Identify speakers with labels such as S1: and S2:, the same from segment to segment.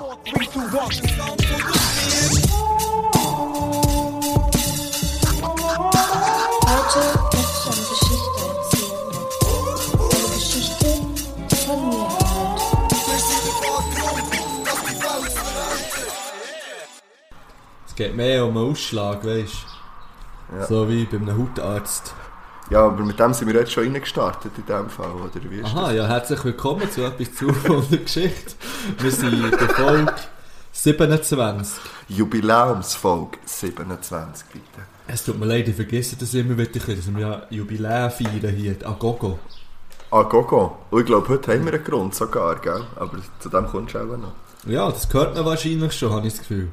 S1: Heute möchte ich eine Geschichte erzählen. Eine Geschichte von mir
S2: Es geht mehr um einen Ausschlag, weißt du?
S3: Ja.
S2: So wie bei einem Hautarzt.
S3: Ja, aber mit dem sind wir jetzt schon reingestartet in dem Fall, oder wie ist
S2: Aha, ja, herzlich willkommen zu etwas zu der Geschichte. Wir sind in der Folge 27.
S3: das? Jubiläumsfolge 27, bitte.
S2: Es tut mir leid, ich vergesse das immer wieder, dass wir ja Jubiläum feiern hier, an Gogo.
S3: Ah, Gogo. Und ich glaube, heute haben wir einen Grund sogar, gell? Aber zu dem kommst du auch noch.
S2: Ja, das gehört man wahrscheinlich schon, habe ich das Gefühl.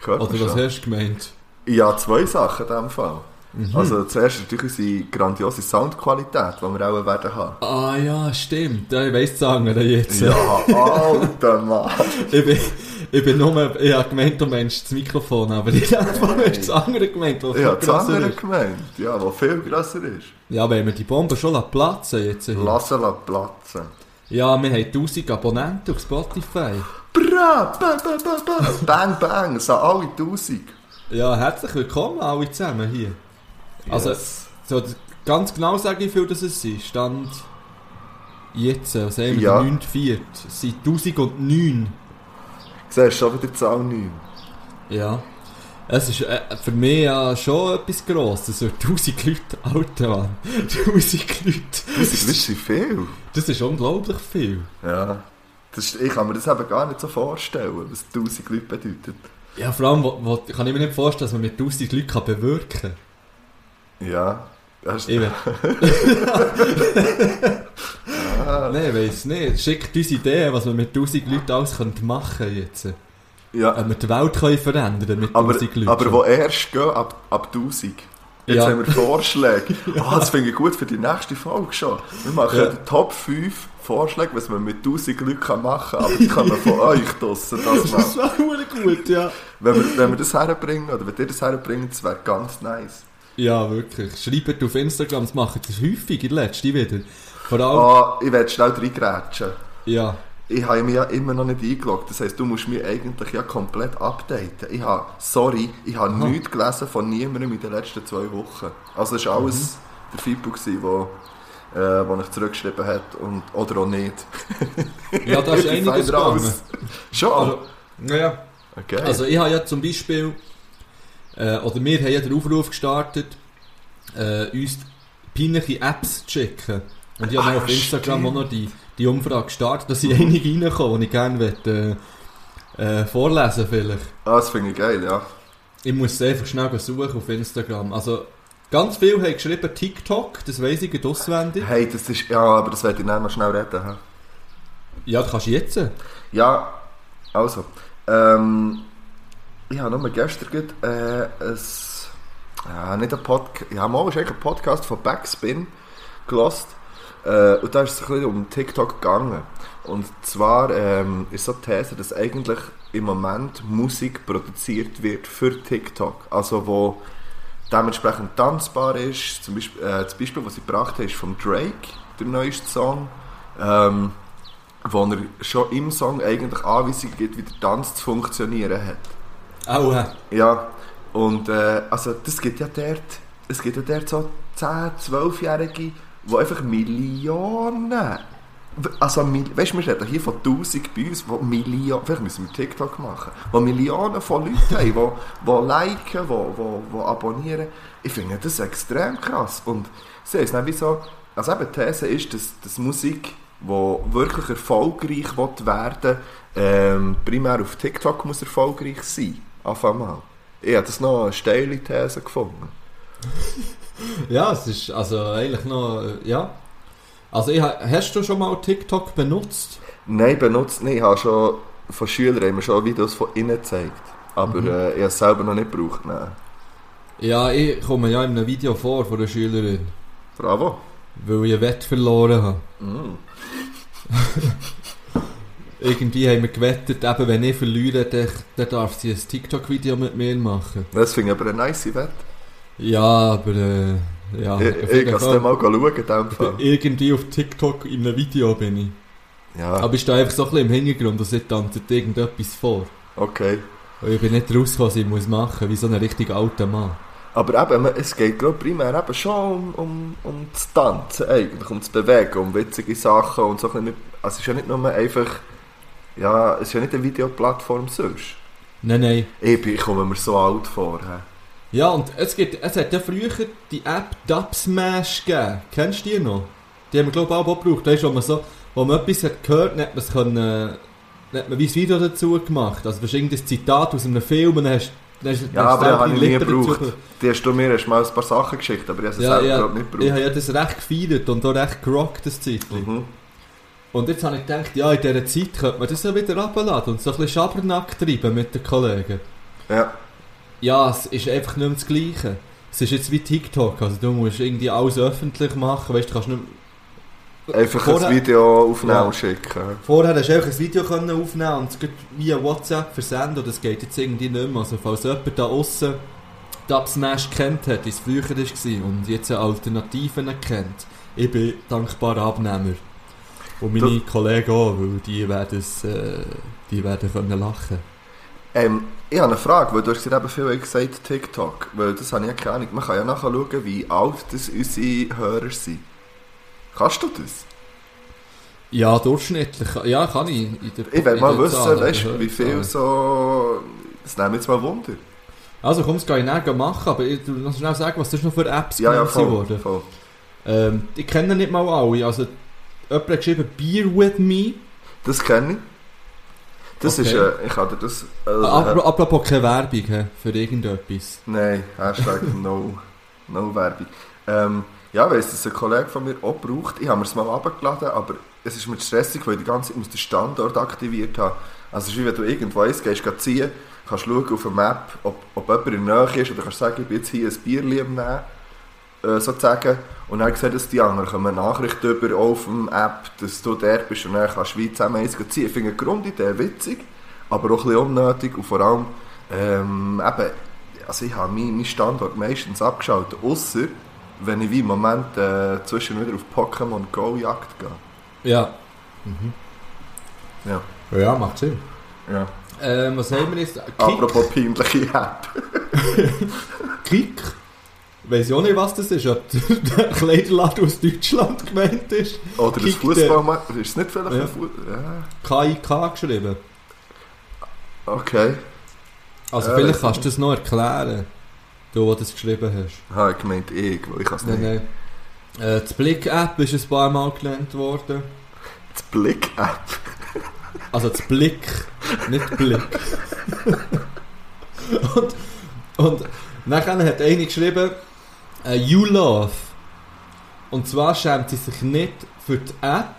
S3: Hört man
S2: Oder was
S3: schon?
S2: hast du gemeint?
S3: Ja, zwei Sachen in dem Fall.
S2: Mhm.
S3: Also zuerst natürlich unsere grandiose Soundqualität, die wir auch werden haben.
S2: Ah ja, stimmt. Ja, ich weiss das andere jetzt.
S3: Ja, alter Mann.
S2: Ich bin, ich bin nur, ich habe gemeint, du meinst das Mikrofon, aber ich habe hast das andere gemeint,
S3: habe
S2: viel
S3: das
S2: grösser
S3: andere
S2: ist.
S3: gemeint, ja, was viel grösser ist.
S2: Ja, wenn wir die Bombe schon platzen jetzt hier.
S3: Lassen lassen platzen.
S2: Ja, wir haben 1000 Abonnenten auf Spotify.
S3: Bra, ba, ba, ba, ba. Bang, bang, so alle tausend.
S2: Ja, herzlich willkommen alle zusammen hier. Also,
S3: Yes.
S2: so, ganz genau sage ich, wie viel das es ist. Stand jetzt, was haben wir,
S3: Ja.
S2: der 9.4. Es sind 1009.
S3: Siehst du schon wieder die Zahl 9.
S2: Ja. Es ist äh, für mich ja schon etwas Grosses. So 1000 Leute, Alter Mann. 1000 Leute.
S3: Das ist, das ist viel.
S2: Das ist unglaublich viel.
S3: Ja. Das ist, ich kann mir das eben gar nicht so vorstellen, was 1000 Leute bedeutet.
S2: Ja, vor allem wo, wo, kann ich mir nicht vorstellen, dass man mit 1000 Leuten kann bewirken kann.
S3: Ja. Das ist,
S2: Ich Nein, ich weiss nicht. Schickt uns Ideen, was wir mit 1000 Leuten alles machen können jetzt.
S3: ja.
S2: Ob wir die Welt können verändern mit
S3: Aber,
S2: 1000 Leuten.
S3: aber wo erst gehen, ab, ab 1000. Jetzt
S2: Ja.
S3: haben wir Vorschläge. Ah, das finde ich gut für die nächste Folge schon. Wir machen
S2: Ja.
S3: die Top 5 Vorschläge, was man mit 1000 Leuten machen kann. Aber die kann man von euch draussen das
S2: das verdammt gut, ja.
S3: Wenn wir, wenn wir das herbringen, oder wenn ihr das herbringen, das wäre ganz nice.
S2: Ja, wirklich. Schreibt auf Instagram, das machen das häufig in letzter wieder. Vor allem,
S3: Ah, ich werde schnell reingrätschen.
S2: ja.
S3: Ich habe mich ja immer noch nicht eingeloggt. Das heisst, du musst mich eigentlich ja komplett updaten. Ich habe, sorry, ich habe nichts gelesen von niemandem in den letzten zwei Wochen. Also es war alles der Fippo, gewesen, wo, äh, wo ich zurückgeschrieben hat und, oder auch nicht.
S2: Ja, da ist einiges gegangen.
S3: Schon?
S2: Also, ja.
S3: okay.
S2: Also ich habe ja zum Beispiel, äh, oder wir haben ja den Aufruf gestartet, äh, uns peinliche Apps zu schicken. Und ich habe
S3: Ah,
S2: auf Instagram
S3: stimmt.
S2: auch noch die, die Umfrage gestartet, dass sind einige reinkommen, die ich gerne möchte, äh, äh, vorlesen vielleicht.
S3: ah, das finde ich geil, ja.
S2: Ich muss es einfach schnell suchen auf Instagram. Also ganz viele haben geschrieben TikTok, das weiss ich gerade auswendig.
S3: Hey, das ist, ja, aber das werde ich dann noch schnell reden. hä?
S2: Ja, das kannst du jetzt.
S3: Ja, also, ähm, ich habe nur gestern gerade, äh, ein, ja, nicht ein Podcast, ja, mal ist ein Podcast von Backspin gelost. Äh, und da ist es ein bisschen um TikTok gegangen. Und zwar ähm, ist so die These, dass eigentlich im Moment Musik produziert wird für TikTok. Also wo dementsprechend tanzbar ist. Zum Beispiel, äh, das Beispiel, was ich gebracht habe, ist von Drake, der neueste Song. Ähm, wo er schon im Song eigentlich Anweisungen gibt, wie der Tanz zu funktionieren hat.
S2: Aua.
S3: Ja, und äh, also das gibt ja dort, es gibt ja dort so 10, 12-Jährige, die einfach Millionen, also weißt du, wir reden hier von 1000 bei uns, die Millionen, vielleicht müssen wir TikTok machen, die Millionen von Leuten haben, die, liken, die, abonnieren. Ich finde das extrem krass und sie ist dann so, also eben die These ist, dass, dass Musik, die wirklich erfolgreich will werden ähm, primär auf TikTok muss erfolgreich sein. Anfang mal. Ich habe das noch eine steile These gefunden.
S2: Ja, es ist also eigentlich noch, äh, ja. Also ich, ha- hast du schon mal TikTok benutzt?
S3: Nein, benutzt nicht. Ich habe schon von Schülern mir schon Videos von innen gezeigt. Aber äh, ich habe es selber noch nicht gebraucht. Nein.
S2: Ja, ich komme ja in einem Video vor von einer Schülerin,
S3: Bravo.
S2: weil ich ein Wett verloren habe.
S3: Mm.
S2: Irgendwie haben wir gewettet, eben wenn ich verliere, dann, dann darf sie ein TikTok-Video mit mir machen.
S3: Das finde ich aber eine nice Wette.
S2: Ja, aber äh, ja.
S3: ich kann es dann mal schauen, Fall.
S2: Irgendwie auf TikTok in einem Video bin ich.
S3: Ja,
S2: Aber ich stehe einfach so ein bisschen im Hintergrund und sie tanzt irgendetwas vor.
S3: okay.
S2: Und ich bin nicht raus, was ich muss machen wie so ein richtig alter Mann.
S3: Aber eben, es geht glaub, primär eben schon um, um, um das Tanzen eigentlich, um das Bewegen, um witzige Sachen und so. Also es ist ja nicht nur einfach, ja, es ist ja nicht eine Videoplattform sonst.
S2: Nein, nein.
S3: Ich, bin, ich komme mir so alt vor. hä?
S2: Ja, und es, gibt, es hat ja früher die App Dubsmash gegeben. Kennst du die noch? Die haben wir, glaube ich, auch gebraucht. Weißt du, wo man so, wo man etwas hat gehört, hat man es können, hat man wie ein Video dazu gemacht. Also, ist irgendein Zitat aus einem Film und dann hast dann hast,
S3: Ja,
S2: hast
S3: aber
S2: du
S3: habe ich nie gebraucht. Die hast du mir erst mal ein paar Sachen geschickt, aber ich habe sie
S2: Ja,
S3: selber
S2: ja,
S3: nicht
S2: ich
S3: gebraucht.
S2: habe ja das recht gefeiert und auch recht gerockt, das Zeitchen.
S3: Mhm.
S2: Und jetzt habe ich gedacht, ja, in dieser Zeit könnte man das ja wieder runterladen und so ein bisschen Schabernack treiben mit den Kollegen.
S3: Ja,
S2: Ja, es ist einfach nicht mehr das Gleiche. Es ist jetzt wie TikTok, also du musst irgendwie alles öffentlich machen, weißt du, kannst nicht
S3: einfach
S2: Vorher-
S3: ein Video aufnehmen
S2: Ja.
S3: und schicken.
S2: Vorher hast du einfach ein Video können aufnehmen und es geht via WhatsApp versenden und das geht jetzt irgendwie nicht mehr. Also falls jemand da außen Dubsmash kennt hat, wie es früher war und jetzt Alternativen kennt, ich bin dankbarer Abnehmer. Und meine Kollegen auch, weil die werden, es, äh, die werden können lachen.
S3: Ähm, ich habe eine Frage, weil du hast eben viel gesagt TikTok, weil das habe ich ja keine Ahnung. Man kann ja nachher schauen, wie alt das unsere Hörer sind. Kannst du das?
S2: Ja, durchschnittlich. Ja, kann ich.
S3: Ich will mal wissen,
S2: Zahl,
S3: weißt, wie viel so... Das mich jetzt mal Wunder.
S2: Also komm, das kann ich nachher machen, aber ich noch schnell sagen, was das noch für Apps
S3: Ja, ja, voll.
S2: wurden.
S3: voll.
S2: Ähm, ich kenne nicht mal alle. Also, jemand hat geschrieben Beer with me.
S3: Das kenne ich. Das
S2: Okay.
S3: ist... Äh, ich hatte das... Äh,
S2: Apro- Apropos keine Werbung hä, für irgendetwas.
S3: Nein, Hashtag no, no Werbung. Ähm, ja, weiss, dass ein Kollege von mir auch braucht. Ich habe mir es mal abgeladen, aber es ist mir stressig, weil ich die ganze Zeit muss den Standort aktiviert haben. Also es ist wie wenn du irgendwo gehst, gehst ziehen, kannst schauen auf der Map, ob, ob jemand in der Nähe ist oder kannst sagen, ich bin jetzt hier ein Bierli am Nehmen, äh, sozusagen. Und dann sehen das die anderen, kommen eine Nachricht über auf der App, dass du dort bist und dann kannst du wie zusammen eins ziehen. Ich finde die Grundidee witzig, aber auch ein bisschen unnötig und vor allem, ähm, eben, also ich habe meinen Standort meistens abgeschaltet, außer wenn ich wie im Moment äh, zwischen wieder auf Pokémon Go Jagd gehe.
S2: Ja.
S3: Ja.
S2: Ja, macht Sinn.
S3: ja.
S2: Ähm, was haben wir jetzt? Kick.
S3: Apropos peinliche App.
S2: Kick. Weiss ich auch nicht, was das ist. Ob der Kleiderladen aus Deutschland gemeint ist.
S3: Oder das
S2: Kick,
S3: Fußballmatch. Ist es nicht vielleicht
S2: Ja.
S3: ein Fußball? Ja.
S2: KIK geschrieben.
S3: Okay.
S2: Also
S3: Ja,
S2: vielleicht kannst du das noch erklären. Du, der das geschrieben hast.
S3: Habe ich gemeint ich, weil ich kann es nicht.
S2: Nein, nein. Äh, die Blick-App ist ein paar Mal genannt worden.
S3: Die Blick-App.
S2: Also das Blick, nicht Blick. und, und nachher hat eine geschrieben, äh, You Love. Und zwar schämt sie sich nicht für die App,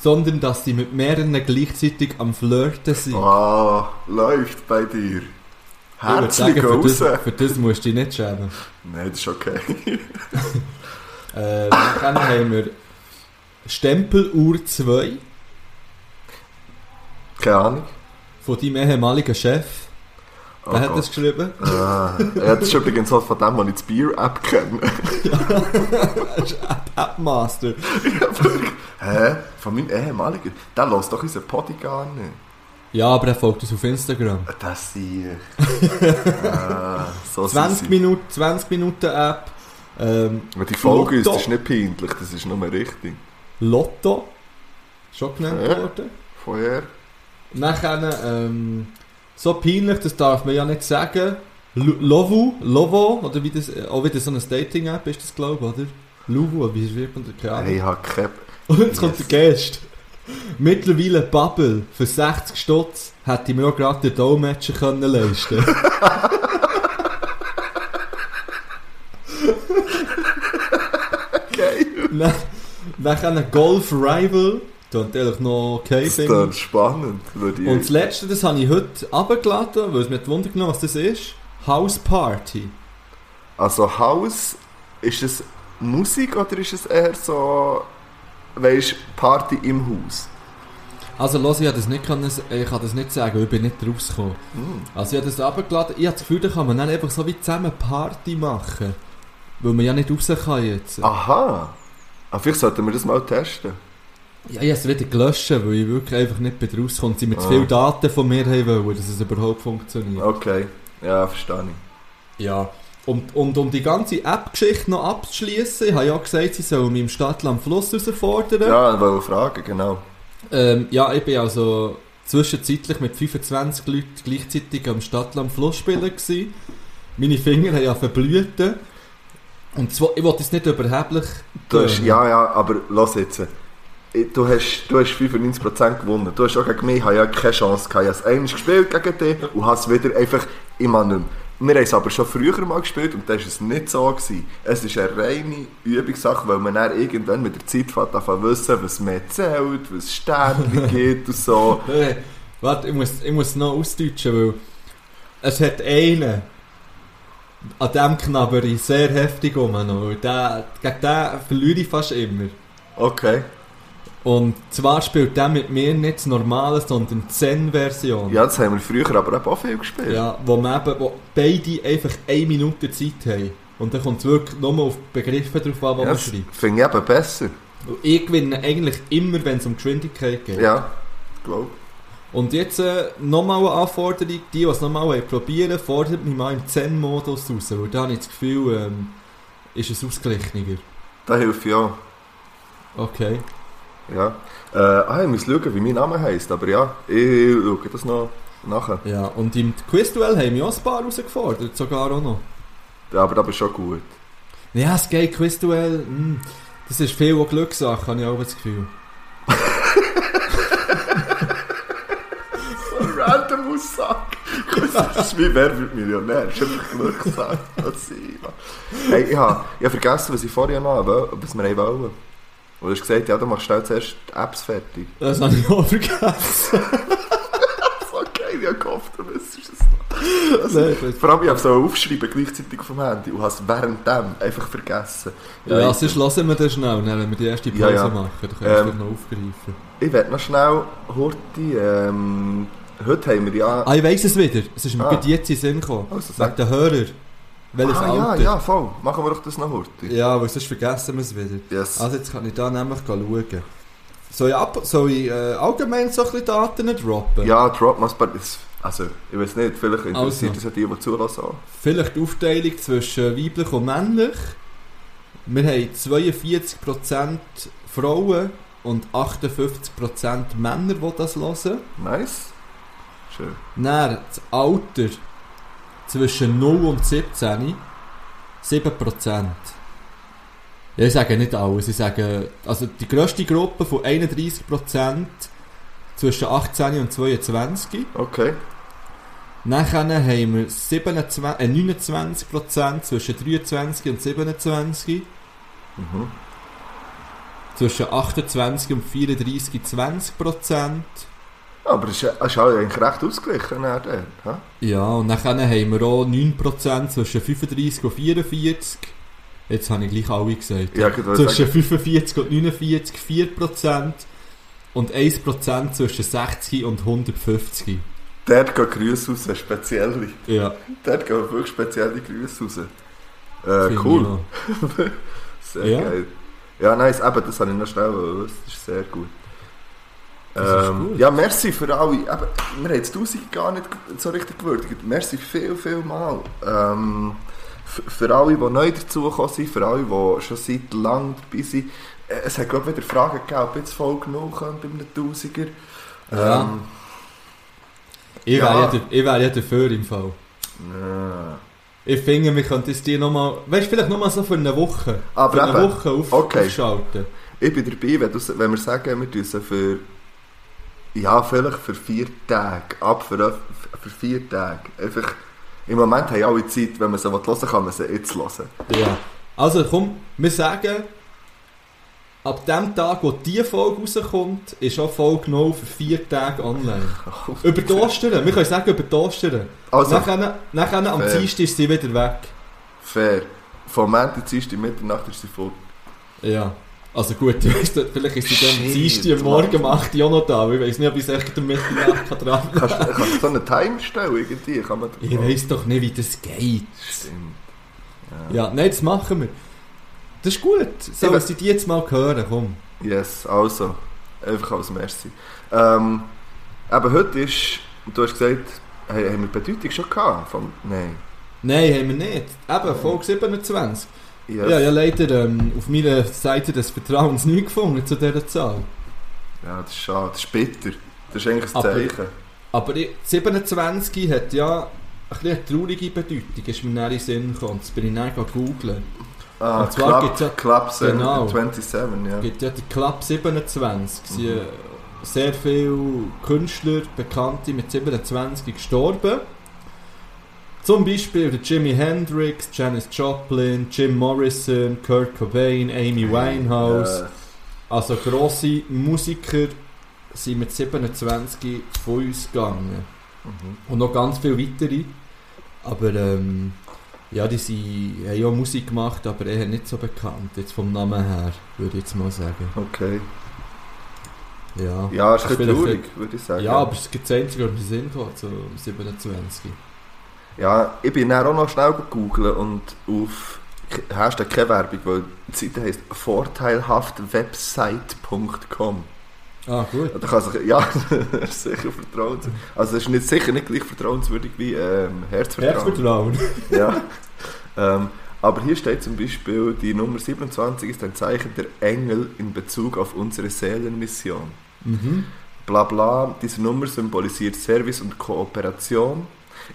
S2: sondern dass sie mit mehreren gleichzeitig am Flirten sind.
S3: Ah, läuft bei dir.
S2: Ich
S3: Herzlich
S2: sagen, für das, für das musst du dich nicht schämen.
S3: Nein, das ist okay.
S2: Äh, dann haben wir Stempeluhr 2
S3: Keine Ahnung.
S2: von deinem ehemaligen Chef.
S3: Oh
S2: Wer hat
S3: Gott.
S2: das geschrieben?
S3: Ah, ja, das ist übrigens auch von dem, was ich die Bier-App kenne.
S2: Appmaster.
S3: Hä? Von meinem ehemaligen? Der lässt doch unseren Podi gar nicht.
S2: Ja, aber er folgt uns auf Instagram.
S3: Das sehe ich. ah, so
S2: 20
S3: sind sie.
S2: Minuten, 20 Minuten App. Ähm,
S3: Die Folge ist, das ist nicht peinlich, das ist nur richtig.
S2: Lotto. Schon genannt
S3: Ja.
S2: worden.
S3: Vorher.
S2: Nachher, ähm, so peinlich, das darf man ja nicht sagen. Lo- Lovo, Lovo, oder wie das, auch wieder so eine Dating-App ist das, glaube ich, oder? Lovo, wie schreibt man das? Keine Ahnung.
S3: Ich habe keine...
S2: Und jetzt kommt der Gast. Mittlerweile Bubble für 60 Stutz hätte ich mir auch gerade den Dolmetscher können leisten
S3: Geil.
S2: Dann Nachher ein Golf Rival. Das ist eigentlich noch okay.
S3: Das ist spannend. Würde ich
S2: Und das letzte, das habe ich heute runtergeladen, weil es mir Wunder genommen was das ist. House Party.
S3: Also Haus, ist es Musik oder ist es eher so, weißt Party im Haus?
S2: Also los, ich habe das nicht, können, ich kann das nicht sagen, ich bin nicht rausgekommen.
S3: Hm.
S2: Also ich habe das runtergeladen. Ich habe das Gefühl, da kann man dann einfach so wie zusammen Party machen. Weil man ja nicht raus kann jetzt.
S3: Aha. Ah, vielleicht sollten wir das mal testen.
S2: Ja, ich habe es wieder gelöscht, weil ich wirklich einfach nicht mehr rauskomme. Sie mir zu
S3: Ah.
S2: viele Daten von mir haben wollen, dass es überhaupt funktioniert.
S3: Okay, ja, verstehe ich.
S2: Ja. Und, und um die ganze App-Geschichte noch abzuschließen, ich habe ja gesagt, sie sollen mich im Stadtland Fluss herausfordern.
S3: Ja, ich wollte fragen, genau.
S2: Ähm, ja, ich bin also zwischenzeitlich mit 25 Leuten gleichzeitig am Stadtland Fluss spielen gewesen. Meine Finger haben ja verblüht. Und zwar, ich wollte es nicht überheblich tönen.
S3: ja, ja, aber lass jetzt. Du hast, du hast 95% gewonnen. Du hast auch gegen mich ja keine Chance gehabt. Ich habe es einmal gespielt gegen dich und habe es wieder einfach immer nicht mehr. Wir haben es aber schon früher mal gespielt und da war es nicht so. Gewesen. Es ist eine reine Übungssache, weil man dann irgendwann mit der Zeit fährt, davon wissen, was mehr zählt, was Sternchen gibt und so.
S2: Warte, ich muss, ich muss noch ausdeutschen, weil es hat einen, an dem knabber ich sehr heftig um. gegen den verliere ich fast immer.
S3: Okay.
S2: Und zwar spielt der mit mir nicht das Normale, sondern die Zen-Version.
S3: Ja, das haben wir früher aber auch viel gespielt.
S2: Ja, wo, man eben, wo beide einfach eine Minute Zeit haben. Und dann kommt es wirklich nur auf die Begriffe drauf an, die
S3: Ja,
S2: man
S3: das
S2: schreibt.
S3: finde ich eben besser.
S2: Und ich gewinne eigentlich immer, wenn es um Geschwindigkeit geht.
S3: Ja, glaube
S2: Und jetzt äh, nochmal eine Anforderung, die, die es nochmal probieren, fordert mich mal im Zen-Modus raus. Weil da habe ich das Gefühl, ähm, ist es ausgeglichener.
S3: Da hilft ja.
S2: Okay.
S3: Ja. Äh, ah, ich muss schauen, wie mein Name heisst, aber ja, ich schaue das noch nachher.
S2: Ja, und im Quizduell haben wir auch ein paar herausgefordert, sogar auch noch.
S3: Ja, aber das ist schon gut.
S2: Ja, das geht Quizduell, mm, das ist viel auch Glückssache, habe ich auch das Gefühl.
S3: Random Aussage. Das ist wie Wer wird Millionär. Das ist einfach Glückssache. Ich Hey, ich habe, ich habe vergessen, was ich vorher noch was wir wollen. Und du hast gesagt, ja, du machst schnell zuerst die Apps fertig.
S2: Das habe ich auch vergessen.
S3: So geil, ich habe gehofft, du wüsstest es noch.
S2: Nein, ich-
S3: Vor allem, ich habe es auch aufschreiben gleichzeitig vom Handy und habe es währenddem einfach vergessen.
S2: ja, sonst lassen wir das schnell, wenn wir die erste Pause
S3: Ja, ja.
S2: machen. Dann kannst du
S3: Ähm,
S2: das noch aufgreifen.
S3: Ich werde noch schnell Horti, ähm, heute haben wir ja...
S2: Ah, ich weiss es wieder. Es ist mir
S3: Ah.
S2: jetzt in den Sinn gekommen.
S3: Also,
S2: Wegen den Hörer. Welches
S3: ah, ja,
S2: Alter?
S3: ja, voll. Machen wir doch das noch Horti.
S2: Ja, weil sonst vergessen wir es wieder.
S3: Yes.
S2: Also jetzt kann ich da nämlich schauen. Soll ich, ab, soll ich äh, allgemein so ein bisschen Daten droppen?
S3: Ja, Drop ist, also, ich weiß nicht, vielleicht interessiert
S2: Also.
S3: das ja die, die zulassen.
S2: Vielleicht die Aufteilung zwischen weiblich und männlich. Wir haben 42% Frauen und 58% Männer, die das hören.
S3: Nice. Schön.
S2: Dann das Alter zwischen 0 und 17, 7%. Ja, ich sage nicht alles, ich sage, also die grösste Gruppe von 31% zwischen 18 und 22.
S3: Okay.
S2: Nachher haben wir 27, äh, 29% zwischen 23 und 27.
S3: Mhm.
S2: Zwischen 28 und 34 20%.
S3: Aber es ist, eigentlich recht ausgeglichen. dann?
S2: Ja, und dann haben wir auch 9% zwischen 35 und 44. Jetzt habe ich gleich alle gesagt.
S3: Ja, wollte
S2: zwischen
S3: sagen,
S2: 45 und 49 4%. Und 1% zwischen 60 und 150.
S3: dort gehen Grüße raus, spezielle.
S2: Ja,
S3: Dort gehen wirklich spezielle Grüße raus. Äh, cool. Sehr
S2: Ja.
S3: geil. Ja, nice, eben, das habe ich noch schnell gewusst. Das ist sehr gut. Ähm. Ja, merci für alle. Eben, wir haben jetzt 1000 gar nicht so richtig gewürdigt. Merci viel, viel mal. Ähm, für alle, die neu dazugekommen sind, für alle, die schon seit langem dabei sind. Äh, Es hat gerade wieder Fragen gegeben, ob jetzt voll genug kommt bei einem Tausiger.
S2: Ja.
S3: Ähm,
S2: Ich,
S3: Ja.
S2: wäre ja, wäre ja dafür im Fall.
S3: ja.
S2: Ich finde, wir könnten es dir nochmal, weißt du, vielleicht nochmal so für eine Woche.
S3: Aber
S2: für eine
S3: eben,
S2: Woche auf,
S3: okay.
S2: aufschalten.
S3: Ich bin dabei, wenn, du, wenn wir sagen, wir tun sie für. Ja, vielleicht für vier Tage. Ab für, für vier Tage. Einfach. Im Moment haben alle Zeit, wenn man sie hören will, kann man sie jetzt hören.
S2: Ja. Also komm, wir sagen, ab dem Tag, wo diese Folge rauskommt, ist auch Folge 0 für vier Tage online. über die Ostern, wir können sagen über die Ostern.
S3: Also,
S2: nachher, nachher am. Dienstag ist sie wieder weg.
S3: fair. Vom Montag, Dienstag, Mitternacht ist sie voll.
S2: Ja. Also gut, du weißt, vielleicht ist sie dann am Dienstag Morgen 8 Uhr auch noch da. Ich weiß nicht, ob ich es echt am Mitternacht kann dran
S3: Kannst du kannst du so einen Timer stellen irgendwie? Kann man
S2: Ich weiß doch nicht, wie das geht.
S3: Stimmt.
S2: Ja, nein, das machen wir. Das ist gut. So,
S3: Ich
S2: dass sie die jetzt mal hören, komm.
S3: Yes, also. Einfach als Merci. Ähm, eben heute ist, du hast gesagt, hey, haben wir die Bedeutung schon gehabt? Vom, nein.
S2: Nein, haben wir nicht. Eben, Folge 27.
S3: Yes.
S2: Ja, ja, leider ähm, auf meiner Seite des Vertrauens nie gefunden zu dieser Zahl.
S3: Ja, das ist schade. Das ist bitter. Das ist eigentlich ein
S2: Aber-
S3: Zeichen.
S2: Aber die 27 hat ja ein eine traurige Bedeutung, ist mir näher in den Sinn gekommen. Das bin ich dann googeln.
S3: Ah,
S2: Und zwar
S3: Club,
S2: ja-
S3: Club
S2: Genau.
S3: 27, ja.
S2: Es gibt ja den Club 27. Es sind
S3: Mhm.
S2: sehr viele Künstler, Bekannte mit 27 gestorben. Zum Beispiel der Jimi Hendrix, Janis Joplin, Jim Morrison, Kurt Cobain, Amy Winehouse.
S3: Ja.
S2: Also grosse Musiker sind mit 27 von uns gegangen.
S3: Mhm.
S2: Und noch ganz viele weitere. Aber ähm, ja, die sind, haben ja Musik gemacht, aber eher nicht so bekannt. Jetzt vom Namen her, würde ich jetzt mal sagen.
S3: Okay.
S2: Ja,
S3: Ja, ist ein bisschen
S2: Vielleicht-
S3: traurig, würde ich sagen.
S2: ja aber es gibt das einzige, was mir Sinn kommt, so 27.
S3: Ja, ich bin dann auch noch schnell gegoogelt und auf hast du keine Werbung, weil die Seite heisst vorteilhaftwebsite.com.
S2: Ah, gut.
S3: Da kann sich, ja, das ist sicher vertrauenswürdig. Also es ist nicht, sicher nicht gleich vertrauenswürdig wie ähm, Herzvertrauen.
S2: Herzvertrauen.
S3: Ja. ähm, aber hier steht zum Beispiel, die Nummer 27 ist ein Zeichen der Engel in Bezug auf unsere Seelenmission.
S2: Mhm.
S3: Bla bla, diese Nummer symbolisiert Service und Kooperation.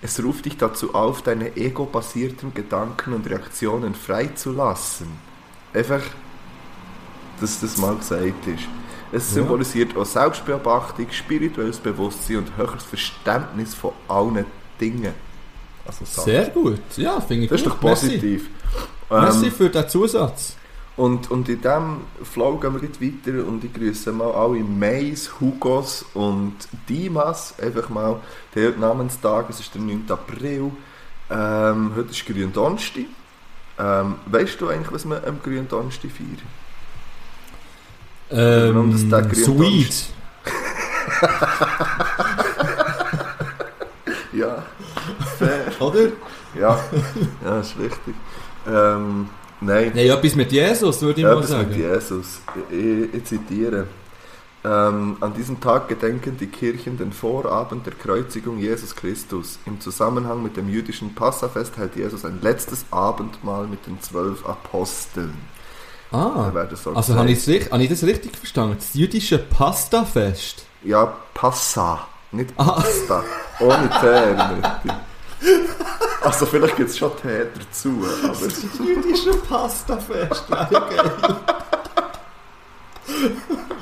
S3: Es ruft dich dazu auf, deine ego-basierten Gedanken und Reaktionen freizulassen. Einfach, dass das mal gesagt ist. Es
S2: Ja.
S3: symbolisiert auch Selbstbeobachtung, spirituelles Bewusstsein und höheres Verständnis von allen Dingen. Also.
S2: Sehr gut. Ja, finde ich
S3: Das ist doch positiv.
S2: Merci, Merci
S3: Ähm,
S2: für den Zusatz.
S3: Und, und in diesem Flow gehen wir jetzt weiter und ich grüße mal alle Mais, Hugos und Dimas. Einfach mal, der Namenstag, es ist der 9. April. Ähm, heute ist Gründonnerstag. Ähm, weißt du eigentlich, was man am Gründonnerstag feiert? warum das
S2: Ähm,
S3: Tag grün
S2: Sweet.
S3: Ja, fair.
S2: Oder?
S3: ja, ja, ist richtig. Ähm, nein.
S2: Nein, etwas mit Jesus, würde ich
S3: Ja,
S2: mal sagen.
S3: mit Jesus. Ich, ich, zitiere. Ähm, an diesem Tag gedenken die Kirchen den Vorabend der Kreuzigung Jesus Christus. Im Zusammenhang mit dem jüdischen Passafest hält Jesus ein letztes Abendmahl mit den zwölf Aposteln.
S2: Ah,
S3: so
S2: also habe ich, habe ich das richtig verstanden? Das jüdische Pastafest.
S3: Ja, Passa, nicht
S2: Ah.
S3: Pasta. Ohne Tee. Also vielleicht gibt es schon Tee dazu, aber...
S2: Das jüdische Pastafest, geil.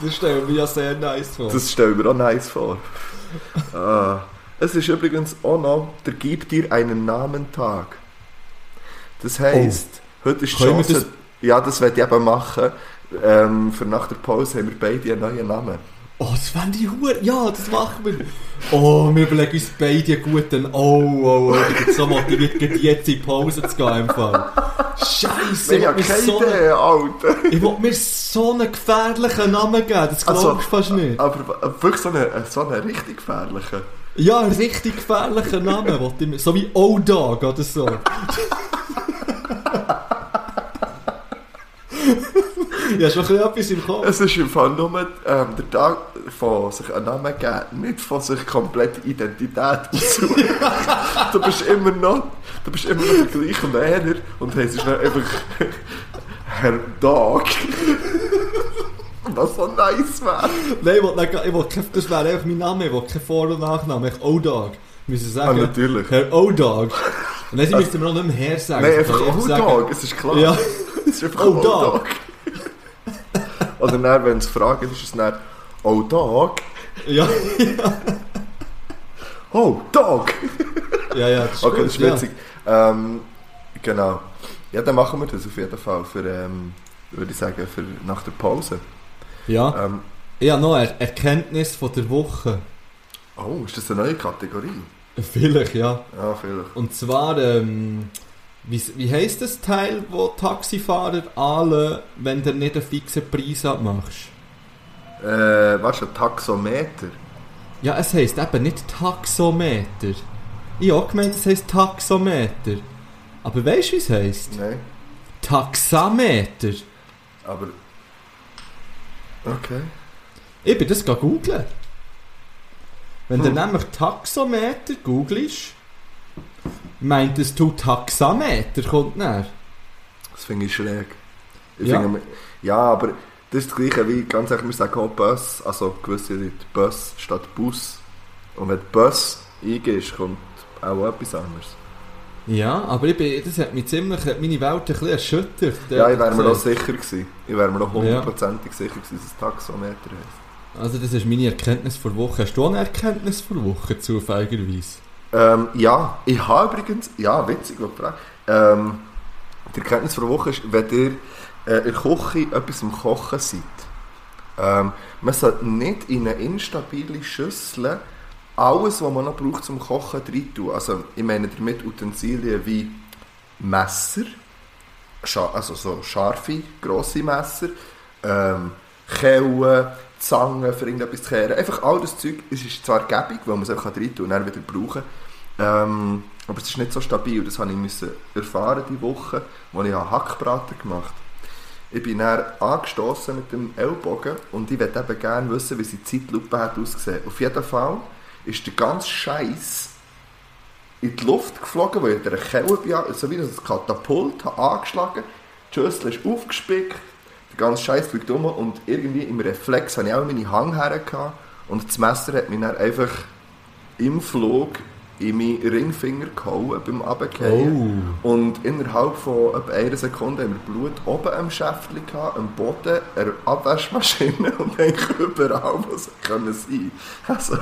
S2: Das stellen wir ja sehr nice vor.
S3: Das stellen wir auch nice vor. ah. Es ist übrigens auch noch der Gib dir einen Namen Tag. Das heisst, heute ist die
S2: Oh. Können
S3: Chance,
S2: das-
S3: ja, das werde ich eben machen. Ähm, für nach der Pause haben wir beide einen neuen Namen.
S2: Oh, das fände ich hure. Ja, das machen wir. Oh, wir überlegen uns beide einen guten. Oh, oh, oh. Ich bin so motiviert, jetzt in Pause zu gehen. Im Fall. Scheiße,
S3: Ich habe keine
S2: so,
S3: Idee, Alter.
S2: ich will mir so einen gefährlichen Namen geben. Das glaubst
S3: Also,
S2: du fast nicht.
S3: Aber wirklich so einen, so einen richtig gefährlichen.
S2: Ja, einen richtig gefährlichen Namen. wollte ich mir- So wie O-Dog oder so. Ja, schon ein bisschen etwas im Kopf.
S3: Es ist im Fall nur ähm, der Tag von sich einen Namen geben, nicht von sich komplett Identität aussuchen. du bist immer noch, du bist immer noch der gleiche Lehrer und dann einfach Herr Dog. Was so nice wäre.
S2: Nein, ich will, nicht, ich will das wäre einfach mein Name, ich will kein Vor- und Nachname, ich O-Dog. Müssen
S3: Ah,
S2: sagen,
S3: natürlich.
S2: Herr O-Dog. Und dann müssten wir noch nicht mehr Herr sagen.
S3: Nein, einfach
S2: können
S3: O Dog, es ist klar.
S2: Ja,
S3: Es ist einfach
S2: Oh,
S3: O
S2: Dog.
S3: Dog. Oder dann, wenn sie fragen, ist es dann Oh Dog.
S2: ja,
S3: Oh Dog.
S2: ja, ja, das ist
S3: Okay, das ist
S2: ja.
S3: witzig. Ähm, genau. Ja, dann machen wir das auf jeden Fall für, ähm, würde ich sagen, für nach der Pause.
S2: Ja,
S3: Ähm,
S2: habe noch eine Erkenntnis von der Woche.
S3: oh, ist das eine neue Kategorie?
S2: Vielleicht, ja.
S3: Ja, vielleicht.
S2: Und zwar, ähm, wie, wie heisst das Teil, wo Taxifahrer alle, wenn du nicht einen fixen Preis abmachst?
S3: Äh, was ist ein Taxometer?
S2: Ja, es heisst eben nicht Taxometer. Ich habe auch gemeint, es heisst Taxometer. Aber weißt du, wie es heisst?
S3: Nein,
S2: Taxameter.
S3: aber... Okay.
S2: Ich bin das googeln. Wenn
S3: Hm.
S2: du nämlich Taxometer googelst, meint es du Taxameter kommt näher.
S3: Das finde ich schräg. Ich
S2: Ja.
S3: finde, ja, aber das ist das gleiche wie, ganz ehrlich, wir sagen auch Bus, also gewisse Leute Bus statt Bus. Und wenn Bus eingehst, kommt auch etwas anderes.
S2: Ja, aber ich bin, das hat mich ziemlich, hat meine Welt ein bisschen erschüttert.
S3: Ja, ich wäre mir auch sicher gewesen. Ich wäre mir auch hundertprozentig sicher gewesen, dass es Taxometer heisst.
S2: Also das ist meine Erkenntnis vor Woche. Hast du auch eine Erkenntnis vor Woche, zufälligerweise?
S3: Ähm, ja, ich habe übrigens, ja, witzig, was du fragst. Ähm, die Erkenntnis der Woche ist, wenn ihr äh, in der Küche etwas am Kochen seid, ähm, man sollte nicht in eine instabile Schüssel alles, was man noch braucht zum Kochen, rein tun. Also, ich meine damit Utensilien wie Messer, also so scharfe, grosse Messer, ähm, Kellen, Zangen für irgendetwas zu kehren. Einfach all das Zeug, es ist zwar gäbig, weil man es einfach rein tun und dann wieder brauchen ähm, aber es ist nicht so stabil. Das habe ich müssen erfahren die Woche, als ich Hackbraten gemacht habe. Ich bin dann angestoßen mit dem Ellbogen und ich möchte eben gerne wissen, wie sie die Zeitlupe hat ausgesehen. Auf jeden Fall ist der ganze Scheiß in die Luft geflogen, weil ich der Kelle bin, so wie ein Katapult habe angeschlagen. Die Schüssel ist aufgespickt, der ganze Scheiß fliegt um und irgendwie im Reflex hatte ich auch meine Hang hergehabt und das Messer hat mich dann einfach im Flug in meinen Ringfinger gehauen beim Runterfallen.
S2: Oh.
S3: Und innerhalb von etwa einer Sekunde haben wir Blut oben am Schäftchen gehabt, am Boden, einer Abwaschmaschine und eigentlich überall, wo es können sein Also,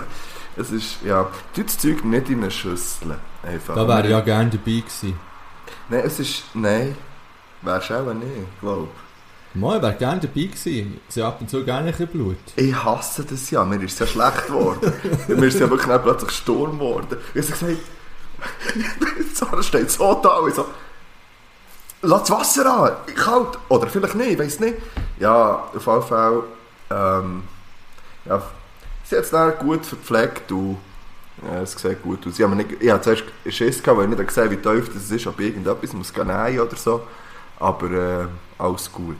S3: es ist, ja, tu das Zeug nicht in eine Schüssel. Einfach.
S2: Da wäre ich ja gerne dabei gewesen.
S3: Nein, es ist, nein, wärst auch nicht, glaube
S2: Mal, ich wäre gerne dabei gewesen. Sehe ab und zu gerne ein Blut.
S3: Ich hasse das ja, mir ist es ja schlecht geworden. mir ist es ja wirklich plötzlich Sturm geworden. Ich habe gesagt, Sarah steht so da und so, lass das Wasser an, kalt. Oder vielleicht nicht, ich weiß nicht. Ja, auf jeden Fall, ähm, ja, sie hat es dann gut verpflegt und ja, es sieht gut aus. Ich habe, nicht, ich habe zuerst Schiss gehabt, weil ich nicht gesehen wie tief das ist, ob irgendetwas muss nähen oder so. Aber äh, alles gut.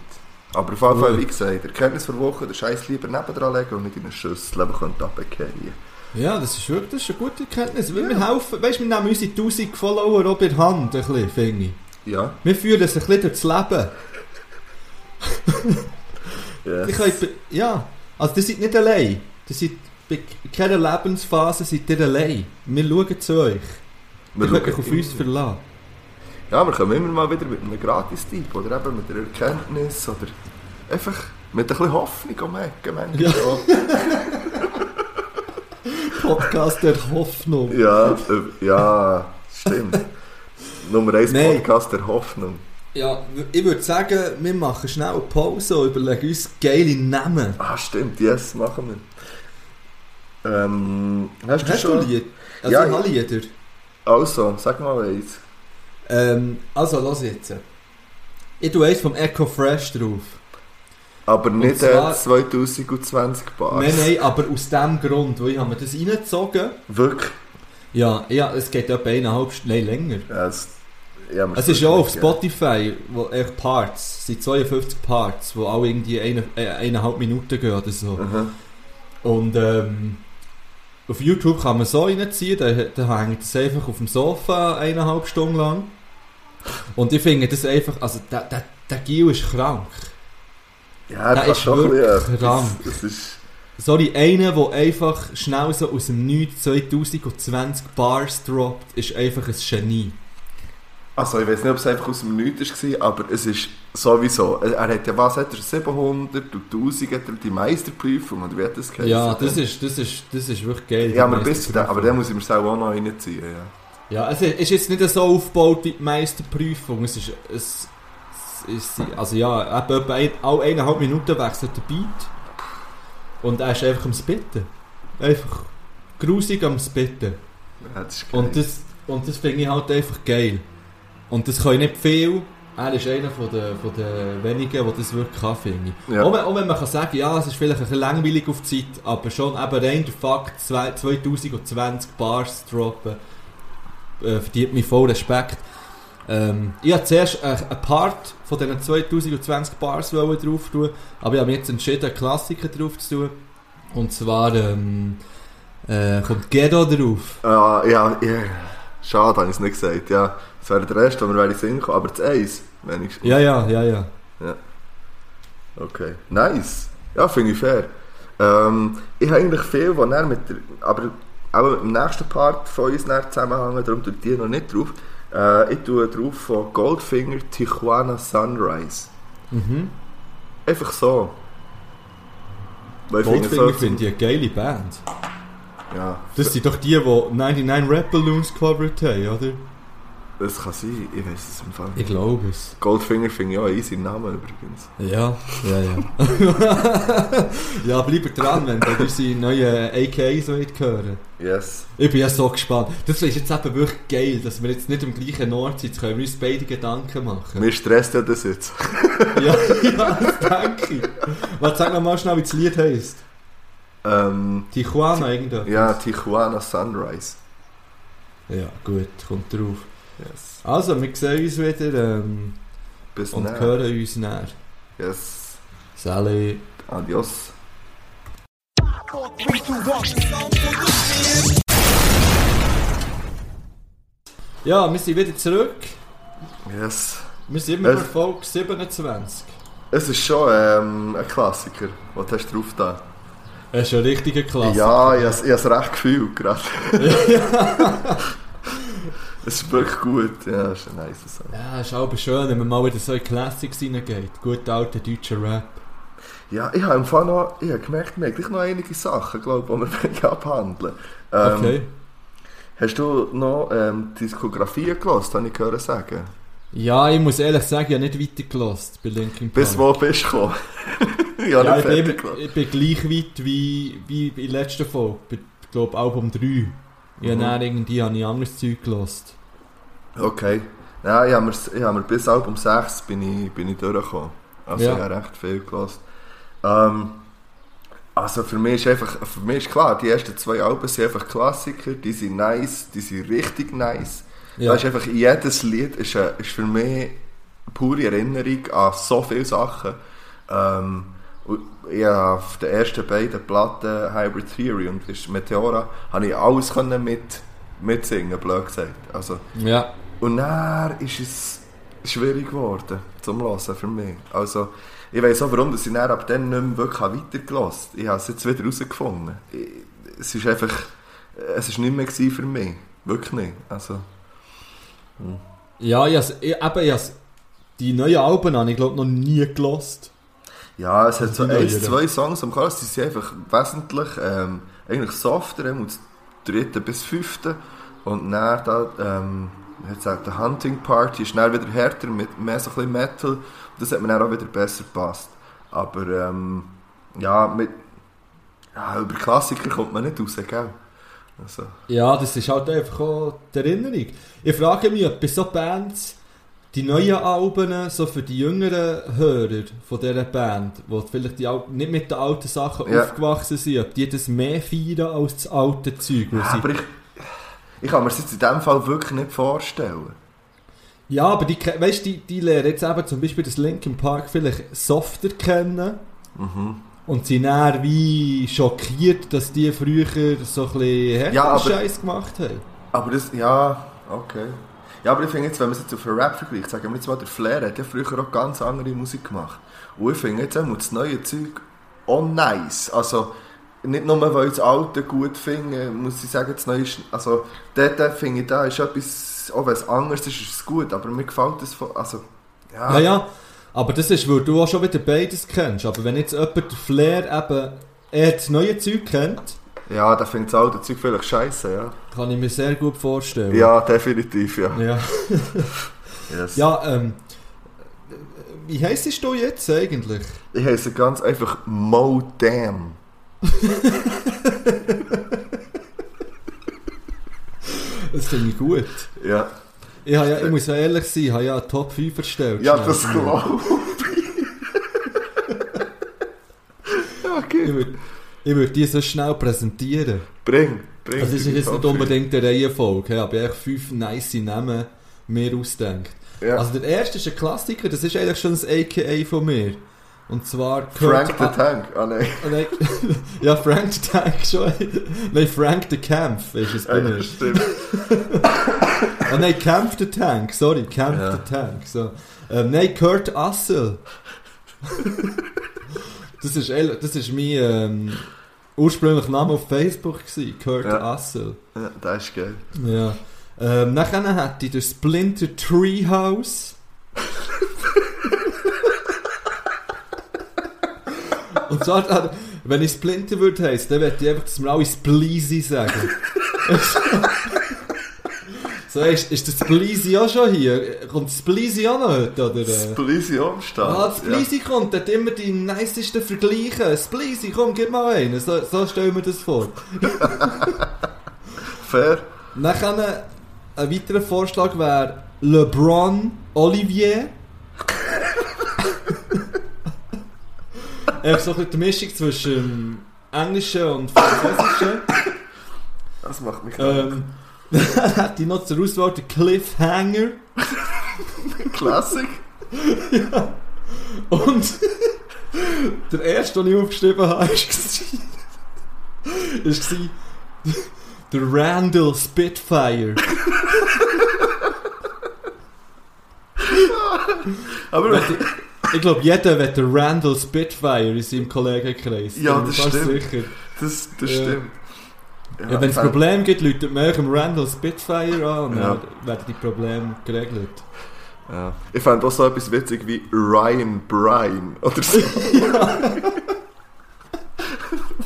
S3: Aber auf jeden Fall, wie gesagt, Erkenntnis der Woche, den Scheiß lieber nebendran legen und nicht in eine Schüssel, aber könnte runterfallen.
S2: Ja, das ist wirklich das ist eine gute Erkenntnis. Weil wir helfen, weißt wir nehmen unsere 1000 Follower auch bei der Hand, ein bisschen, finde ich.
S3: Ja,
S2: Wir führen es ein bisschen durchs Leben.
S3: yes.
S2: Ich könnt, ja, also ihr seid nicht allein. Ihr seid bei keiner Lebensphase seid ihr allein. Wir schauen zu euch.
S3: Wir
S2: ihr könnt euch auf uns verlassen.
S3: Ja, wir kommen immer mal wieder mit einem Gratis-Tipp oder eben mit einer Erkenntnis oder einfach mit ein bisschen Hoffnung um die Ecke manchmal.
S2: Ja. Podcast der Hoffnung.
S3: Ja, äh, ja, stimmt. Nummer 1
S2: Nein.
S3: Podcast der Hoffnung.
S2: Ja, ich würde sagen, wir machen schnell eine Pause und überlegen uns geile Namen.
S3: Ah, stimmt, yes, machen wir. Ähm, hast du
S2: Hast du
S3: schon?
S2: Lied? Also
S3: Ja,
S2: ich Lieder.
S3: Also, sag mal eins.
S2: Ähm, also, los jetzt. Ich tue eins vom Echo Fresh drauf.
S3: Aber nicht
S2: zwar-
S3: äh, 2020 Bars.
S2: Nein, nein, aber aus dem Grund, weil ich habe mir das reingezogen.
S3: Wirklich?
S2: Ja, ja, es geht etwa eineinhalb Stunden, nein, länger.
S3: Ja, es, ja,
S2: Es ist ja auch auf Spotify, wo echt Parts, es sind 52 Parts, die alle irgendwie eine, äh, eineinhalb Minuten gehen oder so.
S3: Mhm.
S2: Und ähm, auf YouTube kann man so reinziehen, da, da hängt es einfach auf dem Sofa eineinhalb Stunden lang. Und ich finde das einfach, also der, der, der Gil ist krank.
S3: Ja,
S2: Der
S3: das
S2: ist
S3: schon ein
S2: wirklich
S3: bisschen etwas.
S2: krank.
S3: Das ist...
S2: Sorry, einer, der einfach schnell so aus dem Nichts 2020 Bars droppt, ist einfach ein Genie.
S3: Also ich weiß nicht, ob es einfach aus dem Nichts war, aber es ist sowieso. Er hat ja was, hat er 700 und 1000 hat er die Meisterprüfung oder wie hat das geheißen?
S2: Ja, das ist, das ist, das ist wirklich geil.
S3: Ja, aber bis zu dem, aber den muss ich mir selber auch noch reinziehen, ja.
S2: Ja, es ist jetzt nicht so aufgebaut wie die Meisterprüfung. Es ist, es, es ist also ja, etwa, etwa ein, alle eineinhalb Minuten wechselt der Beat. Und er ist einfach am Spitten. Einfach grusig am Spitten.
S3: ja das ist geil.
S2: Und das, und das finde ich halt einfach geil. Und das kann ich nicht viel. Er ist einer von der, von der wenigen, der das wirklich kann, finde ich.
S3: Ja.
S2: Auch, wenn, auch wenn man kann sagen ja, es ist vielleicht ein bisschen langweilig auf die Zeit, aber schon eben rein der Fakt, zwei- 2020 Bars zu droppen, äh, verdient mich voll Respekt. Ähm, ich wollte zuerst äh, einen Part von diesen 2020 Bars drauf tun, aber ich habe mich jetzt entschieden, einen Klassiker drauf zu tun. Und zwar ähm, äh, kommt Ghetto drauf.
S3: Ah, ja, ja. Schade, habe ich es nicht gesagt. Ja, das wäre der erste, den wir singen können. Aber das Eis, wenigstens.
S2: Ja, ja, ja, ja.
S3: Okay. Nice. Ja, finde ich fair. Ähm, ich habe eigentlich viel, was er mit der, aber auch mit dem nächsten Part von uns zusammenhängen, darum tue ich die noch nicht drauf. Äh, ich tue drauf von Goldfinger Tijuana Sunrise.
S2: Mhm.
S3: Einfach so. Weil
S2: Goldfinger finde ich eine geile Band.
S3: Ja,
S2: Das sind doch die, die 99 Rap Balloons gecovert haben, oder?
S3: Das kann sein. Ich weiß es im Fall
S2: Ich glaube es.
S3: Goldfinger finde ich auch easy Namen übrigens.
S2: Ja, ja, ja. ja, bleibt dran, wenn ihr unsere neuen AKs wollt hören
S3: Yes.
S2: Ich bin ja so gespannt. Das ist jetzt eben wirklich geil, dass wir jetzt nicht am gleichen Ort sind. Jetzt können wir uns beide Gedanken machen.
S3: Mir stresst ja das jetzt.
S2: ja, ja, das denke ich. Was, sag noch mal schnell, wie das Lied heisst.
S3: Ähm,
S2: Tijuana irgendwas.
S3: ja, Tijuana Sunrise.
S2: Ja, gut, kommt drauf.
S3: Yes.
S2: Also, wir sehen uns wieder ähm,
S3: Bis
S2: und
S3: dann.
S2: hören uns näher.
S3: Yes.
S2: Salut.
S3: Adios.
S2: Ja, wir sind wieder zurück.
S3: Yes.
S2: Wir sind immer
S3: Es-
S2: bei Folge 27.
S3: Es ist schon ähm, ein Klassiker. Was hast du drauf da?
S2: Das ist ein richtiger Klasse.
S3: Ja, ich habe es recht gefühlt gerade. es ist wirklich gut. Ja, es ist ein nice Song.
S2: Ja, ist aber schön, wenn man mal wieder so in Classics reingeht. Gut alter deutscher Rap.
S3: Ja, ich habe im Fall noch, ich habe gemerkt, wir haben gleich noch einige Sachen, glaube ich, die wir abhandeln ähm,
S2: Okay.
S3: Hast du noch ähm, Diskografie gehört, habe ich gehört sagen?
S2: Ja, ich muss ehrlich sagen, ich habe nicht weitergelost bei Linkin Park.
S3: Bis wo bist du gekommen? ich
S2: ja,
S3: nicht
S2: ich, bin, ich bin gleich weit wie, wie in der letzten Folge. Ich glaube, Album 3. Ich
S3: Mhm.
S2: habe irgendwie habe ich anderes Zeug gelost.
S3: Okay. Ja, ich habe mir, ich habe mir bis Album 6 bin ich, bin ich durchgekommen. Also
S2: Ja.
S3: ich habe recht viel gehört. Ähm, also für mich ist einfach, für mich ist klar, die ersten zwei Alben sind einfach Klassiker, die sind nice, die sind richtig nice.
S2: Ja.
S3: Da ist einfach jedes Lied ist, äh, ist für mich pure Erinnerung an so viele Sachen. Ähm, habe auf den ersten beiden Platten Hybrid Theory und Meteora habe ich alles können mit mitsingen, blöd gesagt. Also,
S2: ja.
S3: und dann ist es schwierig geworden zum Hören für mich. Also, ich weiß auch, warum dass ich dann ab dann nicht mehr wirklich weitergelassen habe. Ich habe es jetzt wieder herausgefunden. Ich- Es ist einfach, es ist nicht mehr für mich. Wirklich nicht. Also,
S2: Ja, ich, has- ich, eben, ich has, die neuen Alben habe ich glaube noch nie gelost.
S3: Ja, es hat so
S2: Die
S3: ein, zwei Songs am Chorus, die sind einfach wesentlich ähm, eigentlich softer, und das dritte bis fünfte. Und dann da, ähm, jetzt sagt der Hunting Party ist dann wieder härter, mit mehr so ein bisschen Metal. Und das hat mir dann auch wieder besser gepasst. Aber ähm, ja, mit, ja, über Klassiker kommt man nicht raus, gell? Also,
S2: Ja, das ist halt einfach auch die Erinnerung. Ich frage mich, ob bei so Bands die neuen Alben so für die jüngeren Hörer von dieser Band, die vielleicht die Al nicht mit den alten Sachen
S3: Ja.
S2: aufgewachsen sind, ob die das mehr feiern als das alte Zeug.
S3: ja, aber ich, ich kann mir das jetzt in dem Fall wirklich nicht vorstellen.
S2: Ja, aber die, weißt, die, die lernen jetzt eben zum Beispiel das Linkin Park vielleicht softer kennen
S3: Mhm.
S2: und sind dann wie schockiert, dass die früher so ein bisschen
S3: Ja,
S2: Scheiß gemacht haben.
S3: Aber das, ja, okay. Ja, aber ich finde jetzt, wenn man es jetzt auf den Rap vergleicht, sagen wir jetzt mal, der Flair hat ja früher auch ganz andere Musik gemacht. Und ich finde jetzt auch das neue Zeug auch nice. Also, nicht nur, weil ich das alte gut finde, muss ich sagen, das neue ist, also, dort finde ich, da ist etwas, auch wenn es anders ist, ist es gut, aber mir gefällt das also, ja.
S2: Ja, ja. Aber das ist, weil du auch schon wieder beides kennst. Aber wenn jetzt jemand den Flair eben eher das neue Zeug kennt,
S3: Ja, da findet das alte Zeug vielleicht scheiße, ja.
S2: kann ich mir sehr gut vorstellen.
S3: Ja, definitiv, ja.
S2: Ja,
S3: Yes.
S2: ja ähm, wie heisst du jetzt eigentlich?
S3: Ich heiße ganz einfach Mo Damn.
S2: Das finde ich gut.
S3: Ja.
S2: Ich, ja, ich muss ja ehrlich sein, ich habe ja Top 5 erstellt.
S3: Ja, das glaube ich. ja,
S2: Ich
S3: okay.
S2: würde ich würd die so schnell präsentieren.
S3: Bring, bring.
S2: Also es ist jetzt nicht unbedingt eine Reihenfolge, ich habe fünf nice Namen mir ausgedacht.
S3: Ja.
S2: Also der erste ist ein Klassiker, das ist eigentlich schon ein AKA von mir. Und zwar
S3: Frank the Tank. Ah, nein.
S2: Ah, Nein, ja, Frank the Tank schon. Nein, Frank the Kampf ist es.
S3: Ja, ja,
S2: ich.
S3: stimmt.
S2: Ah nein, Camp the Tank, sorry, Camp
S3: Ja.
S2: the Tank. So. Ähm, nein, Kurt Assel. das ist, ehrlich- das ist mein ähm, ursprünglicher Name auf Facebook gewesen, Kurt
S3: Ja.
S2: Assel.
S3: Ja, das ist geil.
S2: Ja. Ähm, nachher hatte ich den Splinter Treehouse. Und zwar, äh, wenn ich Splinter würde heißen, dann würde ich einfach, dass wir alle Spleezy sagen. so, ist, ist der Spleezy auch schon hier? Kommt Spleezy auch noch heute, oder? äh?
S3: Spleezy Umstand.
S2: Ah, Spleezy kommt, der hat immer die nicesten Vergleiche. Spleezy, komm, gib mal einen. So, so stellen wir das vor.
S3: Fair.
S2: Nachher ein weiterer Vorschlag wäre LeBron Olivier. Einfach so ein bisschen die Mischung zwischen Englischen und Französischen.
S3: Das macht mich.
S2: Ähm, dann hätte ich noch zur Auswahl den Cliffhanger.
S3: Classic.
S2: Und der erste, den ich aufgeschrieben habe, war, der Randall Spitfire.
S3: Aber
S2: Ich glaube, jeder wird den Randall Spitfire in seinem Kollegenkreis.
S3: Ja, das stimmt.
S2: Sicher.
S3: das, das
S2: Ja.
S3: stimmt.
S2: Ja, wenn es
S3: fair.
S2: Probleme gibt, läutet man am Randall Spitfire an und
S3: Ja.
S2: dann werden die Probleme geregelt.
S3: Ja. Ich fand auch so etwas witzig wie Ryan Bryan oder so.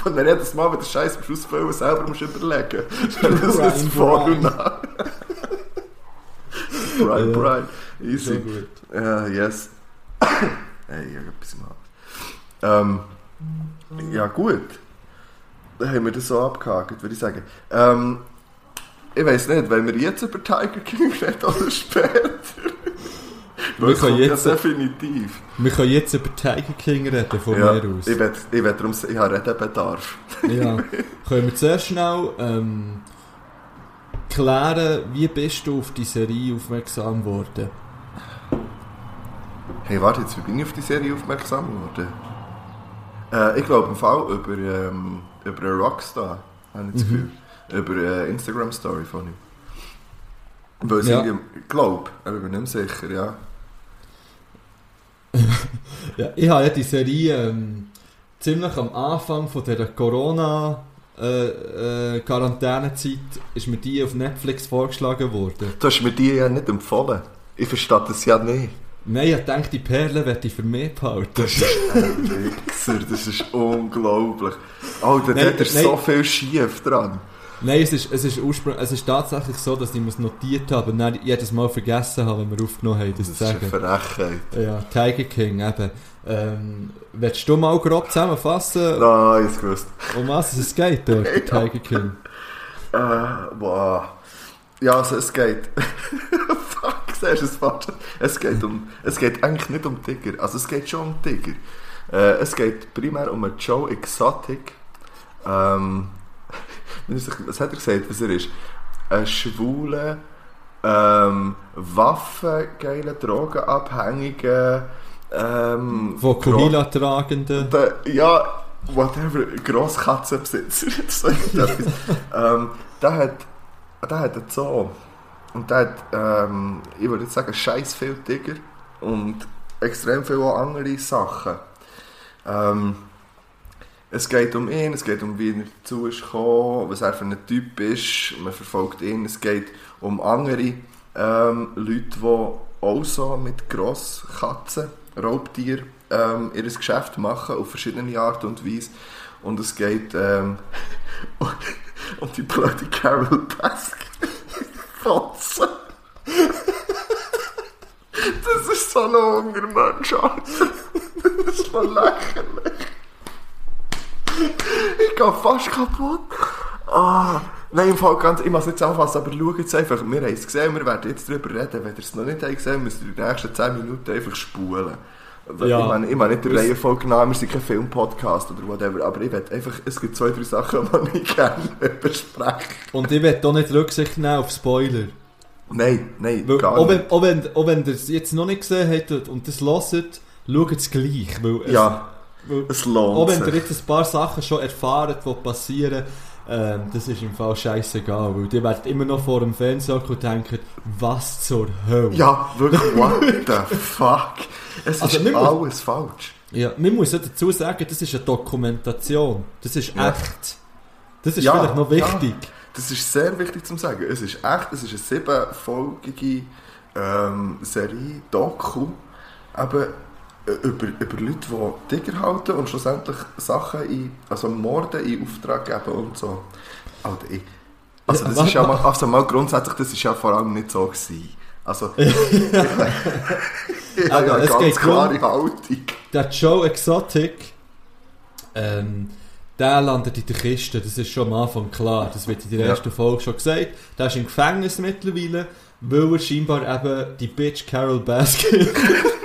S3: Und dann jedes Mal, wenn der Scheiß beim Ausfüllen selber musst überlegen. Das ist Vor- und. Nach. Ryan
S2: Ja.
S3: Bryan.
S2: So
S3: Easy. Ja, yes. hey, ich hab etwas im Hals. Ähm, ja, gut. Dann haben wir das so abgehakt, würde ich sagen. Ähm, ich weiß nicht, wenn wir jetzt über Tiger King reden oder später.
S2: Wir können jetzt-
S3: ja definitiv.
S2: Wir können jetzt über Tiger King reden, von
S3: Ja,
S2: mir aus.
S3: ich will, ich will darum sagen, ich habe Redebedarf.
S2: Ja. Können wir zuerst schnell ähm, klären, wie bist du auf die Serie aufmerksam geworden?
S3: Hey, warte, jetzt wie bin ich auf die Serie aufmerksam geworden? Äh, ich glaube im Fall über, ähm, über einen Rockstar, habe ich das
S2: Mhm.
S3: Gefühl. Über eine Instagram-Story von ihm. Weil sie
S2: Ja.
S3: irgendwie, ich glaube, aber ich bin nicht sicher, ja.
S2: Ja, ich habe ja die Serie ähm, ziemlich am Anfang von der Corona äh, äh, Quarantänezeit ist mir die auf Netflix vorgeschlagen worden.
S3: Du hast mir die ja nicht empfohlen. Ich verstehe das ja nicht.
S2: Nein, ich dachte, die Perle werde ich für mich behalten.
S3: Das ist ein Wichser, das ist unglaublich. Alter,
S2: Nein,
S3: da ist
S2: nein.
S3: so viel schief dran.
S2: Nein, es ist, es, ist es ist tatsächlich so, dass ich es notiert habe und dann jedes Mal vergessen habe, wenn wir aufgenommen haben, das,
S3: Das
S2: zu
S3: ist eine
S2: sagen.
S3: Frechheit.
S2: Ja, Tiger King eben. Ähm, willst du mal grob zusammenfassen,
S3: Nein, ich gewusst.
S2: um was es geht dort,
S3: Ja.
S2: Tiger King?
S3: Äh, boah. Ja, also es geht. Siehst du es geht um. Es geht eigentlich nicht um Tiger. Also es geht schon um Tiger. Äh, es geht primär um einen Joe Exotic. Ähm, was hat er gesagt, was er ist? Ein schwuler, ähm, waffengeiler, drogenabhängiger, ähm,
S2: Vokuhila tragende.
S3: der, ja, whatever, Grosskatzenbesitzer. so ähm, der hat, der hat Zoo. Und der hat, ähm, ich würde jetzt sagen, scheiß viel Tiger und extrem viele andere Sachen. Ähm, es geht um ihn, es geht um wie er dazu ist gekommen, was er für ein Typ ist, man verfolgt ihn. Es geht um andere ähm, Leute, die auch so mit Grosskatzen, Raubtier, ähm, ihr Geschäft machen, auf verschiedene Art und Weise. Und es geht ähm, um die blöde Carol Baskin. Fotze. Das ist so ein Hungermensch, Alter. Das ist voll lächerlich. Ich gehe fast kaputt. Ah, nein, im Fall ganz, ich muss nicht zusammenfassen, aber schaut jetzt einfach, wir haben es gesehen, wir werden jetzt darüber reden. Wenn ihr es noch nicht habt gesehen müsst ihr die nächsten 10 Minuten einfach spulen.
S2: Ja.
S3: Ich meine, ich meine nicht der Reihenfolge nach, wir sind kein Filmpodcast oder whatever, aber ich will einfach, es gibt zwei, drei Sachen, die ich gerne besprechen
S2: Und ich werde auch nicht Rücksicht nehmen auf Spoiler.
S3: Nein, nein,
S2: Weil,
S3: gar
S2: auch, wenn,
S3: nicht.
S2: auch, wenn, auch wenn ihr es jetzt noch nicht gesehen habt und das hört, schaut es gleich, weil es,
S3: Ja,
S2: weil,
S3: es
S2: auch
S3: lohnt
S2: wenn ihr jetzt ein paar Sachen schon erfahren, die passieren, ähm, das ist im Fall scheißegal, weil ihr werdet immer noch vor dem Fernseher und denken, was zur Hölle.
S3: Ja, wirklich, what the fuck? Es
S2: Also,
S3: ist
S2: wir muss-
S3: alles falsch.
S2: Ja, man muss ja dazu sagen, das ist eine Dokumentation. Das ist
S3: Ja.
S2: echt. Das ist
S3: Ja,
S2: vielleicht noch
S3: ja.
S2: wichtig.
S3: Das ist sehr wichtig zu sagen. Es ist echt, es ist eine siebenfolgige ähm, Serie, Doku, aber über, über Leute, die Tiger halten und schlussendlich Sachen in, also Morden in Auftrag geben und so. Alter, ich, also das ist ja
S2: mal.
S3: also mal grundsätzlich, das ist ja vor allem nicht so gewesen. Also, ich habe ja
S2: Aber
S3: eine ganz klare Haltung.
S2: Der Joe Exotic, ähm, der landet in der Kiste, das ist schon am Anfang klar. Das wird in der
S3: Ja.
S2: ersten Folge schon gesagt. Der ist im Gefängnis mittlerweile, weil er scheinbar eben die Bitch Carol Baskin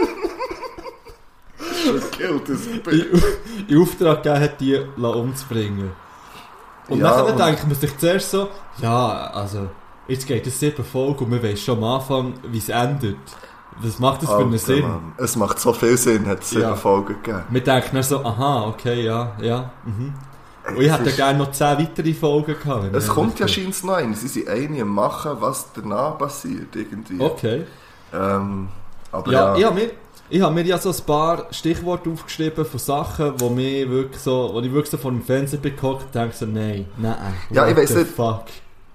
S3: Das
S2: in, Auftrag gegeben hat, die umzubringen. Und
S3: Ja,
S2: dann
S3: und-
S2: denkt man sich zuerst so, ja, also, jetzt geht es sieben Folgen und man weiß schon am Anfang, wie es endet. Was macht das für einen
S3: Alter,
S2: Sinn?
S3: Mann. Es macht so viel Sinn, hat es sieben
S2: Ja.
S3: Folgen gegeben.
S2: Wir denken dann so, aha, okay, ja, ja, mhm. Und ich hätte gerne noch zehn weitere Folgen gehabt.
S3: Es kommt ja scheinbar noch eine. Sie sind eine am machen, was danach passiert. Irgendwie.
S2: Okay.
S3: Ähm, aber
S2: Ja,
S3: ja,
S2: Ich, habe mir, ich habe mir ja so ein paar Stichworte aufgeschrieben von Sachen, wo, mir wirklich so, wo ich wirklich so vor dem Fernseher beguckt und denke so, nein, nein,
S3: Ja, ich
S2: the
S3: nicht.
S2: fuck.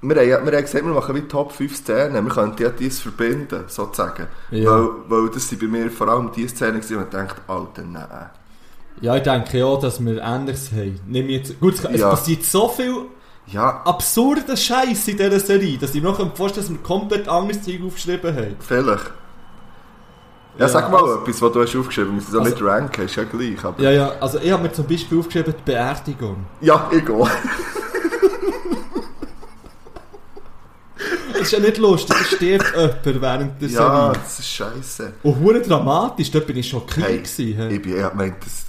S3: wir, haben, ja- wir haben gesagt, wir machen wie Top 5 Szenen. Wir können ja dies verbinden, sozusagen.
S2: Ja.
S3: Weil, weil das sind bei mir vor allem die Szenen, wo ich dachte, Alter, nein.
S2: Ja, ich denke ja, dass wir Ähnliches haben. Nimm jetzt, gut, es,
S3: Ja.
S2: passiert so viel
S3: Ja,
S2: absurder Scheiß in dieser Serie, dass ich noch vorstellen dass wir komplett anderes Zeug aufgeschrieben haben.
S3: vielleicht. Ja,
S2: Ja,
S3: sag mal
S2: also-
S3: etwas, was du hast aufgeschrieben hast. Wir müssen so
S2: Also-
S3: nicht ranken, ist ja gleich. Aber
S2: Ja, ja, also ich habe mir zum Beispiel aufgeschrieben, die Beerdigung.
S3: ja, ich gehe.
S2: Das ist ja nicht lustig, da stirbt jemand während der
S3: Ja,
S2: Serie.
S3: das ist scheiße.
S2: Und hure dramatisch, dort bin ich schockiert
S3: Hey,
S2: gewesen.
S3: Ich, bin, ich meinte, das,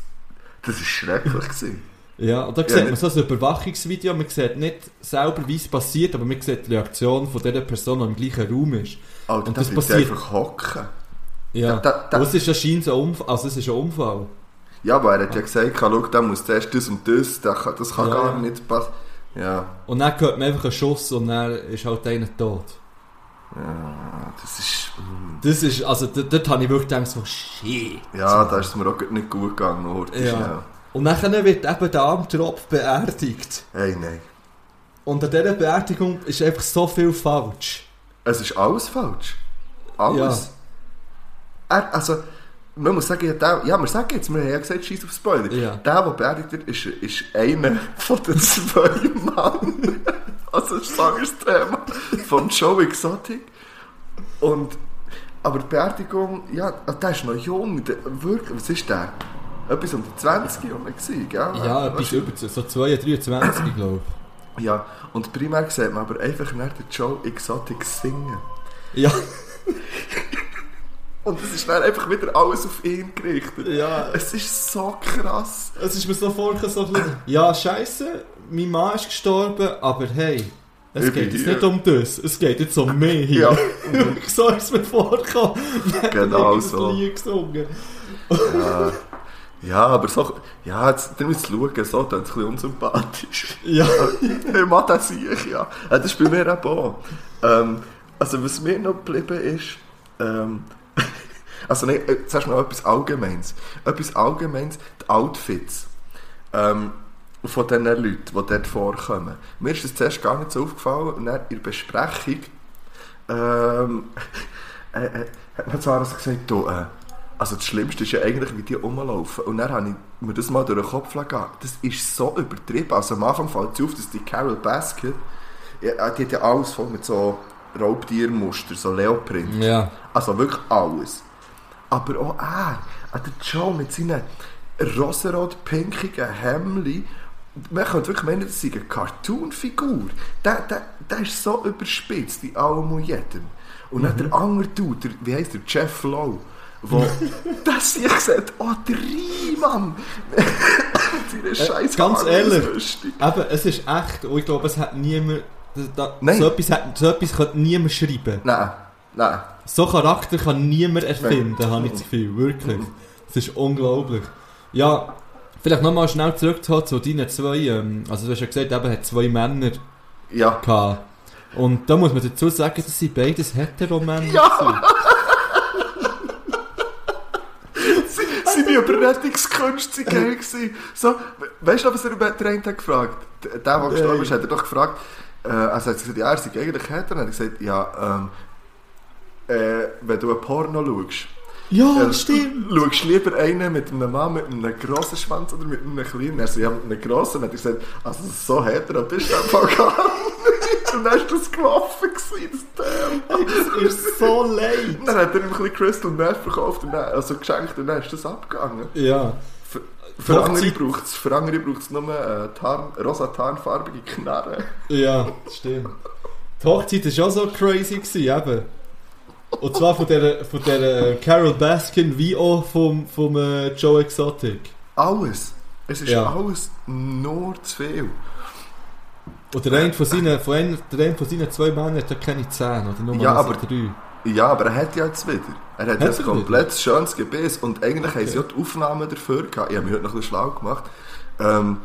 S3: das ist schrecklich gewesen.
S2: Ja, und da
S3: Ja,
S2: sieht man so ein Überwachungsvideo, man sieht nicht selber, wie es passiert, aber man sieht die Reaktion von der Person, die im gleichen Raum ist.
S3: Alter,
S2: Und
S3: da
S2: das
S3: bleibt
S2: passiert-
S3: einfach hocken.
S2: Ja,
S3: Da- da- da-
S2: es ist anscheinend ein Unfall, also es ist ein Unfall.
S3: Ja, aber er hat ja gesagt, schau, der muss zuerst das und das, das kann, das kann
S2: Ja,
S3: gar
S2: ja.
S3: nicht passen. Ja,
S2: Und dann hört man einfach einen Schuss und dann ist halt einer tot.
S3: ja, das ist... mm.
S2: Das ist, also dort, dort habe ich wirklich gedacht, so shit.
S3: Ja, da ist es mir auch nicht gut gegangen, Horti,
S2: Ja.
S3: schnell.
S2: Und dann wird eben der Armtropf beerdigt.
S3: Hey, nein.
S2: Und an dieser Beerdigung ist einfach so viel falsch.
S3: Es ist alles falsch. Alles. Er, also, man muss sagen, ja, der, ja, wir sagen jetzt, wir haben ja gesagt, scheiß auf Spoiler.
S2: Ja.
S3: Der, der beerdigt wird, ist, ist einer von den zwei Mann. also, das ist ein anderes Thema. Von Joe Exotic. Und, aber die Beerdigung, ja, der ist noch jung. Der, wirklich, was ist der? Etwas um die 20 Jahre gewesen, gell?
S2: Ja,
S3: du?
S2: über so 2, 23, glaube
S3: Ja, und primär sieht man aber einfach nach den Joe Exotic singen.
S2: ich. Ja,
S3: Und es ist dann einfach wieder alles auf ihn gerichtet.
S2: ja.
S3: Es ist so krass.
S2: Es ist mir so vorgekommen, so ein bisschen, ja, scheiße, mein Mann ist gestorben, aber hey, es
S3: Ich
S2: geht jetzt nicht um das, es geht jetzt um mich hier.
S3: Ja.
S2: So ist es mir vorgekommen.
S3: Genau
S2: Ich
S3: so.
S2: Lied gesungen.
S3: Ja, ja aber so. Ja, jetzt, dann müsst ihr schauen, so, dann ist es ein bisschen unsympathisch.
S2: Ja,
S3: hey, Mann, das ich ja. Das ist bei mir auch. Ähm, also, was mir noch geblieben ist. Ähm, also, nein, äh, du noch etwas Allgemeines. Etwas Allgemeines, die Outfits. Ähm, von diesen Leuten, die dort vorkommen. Mir ist das zuerst gar nicht so aufgefallen und dann in der Besprechung ähm, äh, äh, hat man zwar also gesagt, du, äh, also das Schlimmste ist ja eigentlich, wie die rumlaufen. Und dann habe ich mir das mal durch den Kopf gegangen. Das ist so übertrieben. Also am Anfang fällt es auf, dass die Carol Basket, ja, die hat ja alles voll mit so Raubtiermuster, so Leoprint.
S2: ja.
S3: Also wirklich alles. Aber auch er, auch der Joe mit seinen rosarot-pinkigen Hemli, man könnte wirklich meinen, das sei eine Cartoon-Figur. Der, der, der ist so überspitzt in allem und jedem. Und dann der andere Dude, der, wie heisst der, Jeff Lowe, wo das sich sagt, oh, der Riemann! Seine scheiß
S2: ganz
S3: Haare
S2: ehrlich. Eben, es ist echt, und ich glaube, es hat niemand, da, da,
S3: Nein.
S2: so, etwas hat, so etwas kann niemand schreiben.
S3: Nein, nein.
S2: So Charakter kann niemand erfinden,
S3: Nein.
S2: habe ich das Gefühl, wirklich. Es ist unglaublich. Ja, vielleicht nochmal schnell zurückzuholen zu deinen zwei, ähm, also du hast ja gesagt, eben hat zwei Männer
S3: Ja.
S2: gehabt. Und da muss man dazu sagen, dass sie beides Heteromänner
S3: Ja.
S2: sind.
S3: Seine Überredungskünste waren geil. So, we- weißt du, was er über den einen hat gefragt Der, der, der gestorben ist, hat er doch gefragt, äh, also hat er gesagt, ja, er sei eigentlich hetero. Und er hat gesagt, ja, ähm, äh, wenn du ein Porno schaust,
S2: Ja,
S3: äh,
S2: stimmt.
S3: schaust du lieber einen mit einem Mann mit einem grossen Schwanz oder mit einem kleinen? Er so, ja, mit einem grossen. Und dann hat er gesagt, also so hetero bist du einfach gar nicht. Und dann war das gelaufen, gewesen, das Teil.
S2: Das ist so leid.
S3: Dann hat er ihm ein bisschen Crystal Meth verkauft, und dann, also geschenkt, und dann ist das abgegangen.
S2: Ja.
S3: Für, für
S2: Hochzeit-
S3: andere braucht es für andere braucht's nur äh, Tarn, rosa tarnfarbige Knarre.
S2: Ja, das stimmt. Die Hochzeit war schon so crazy, gewesen, eben. Und zwar von der, von der Carol Baskin wie auch vom, vom äh, Joe Exotic.
S3: Alles. Es ist
S2: Ja.
S3: alles nur zu viel.
S2: Und der eine von seinen, von einer, der eine von seinen zwei Männern hat ja keine Zähne, oder nur
S3: Ja, aber-
S2: drei.
S3: Ja, aber er hat ja jetzt wieder. Er hat
S2: Hat
S3: jetzt
S2: er
S3: komplett schönes Gebiss und eigentlich haben sie ja die Aufnahmen dafür gehabt. Ich habe mich heute noch ein bisschen schlau gemacht. Ähm,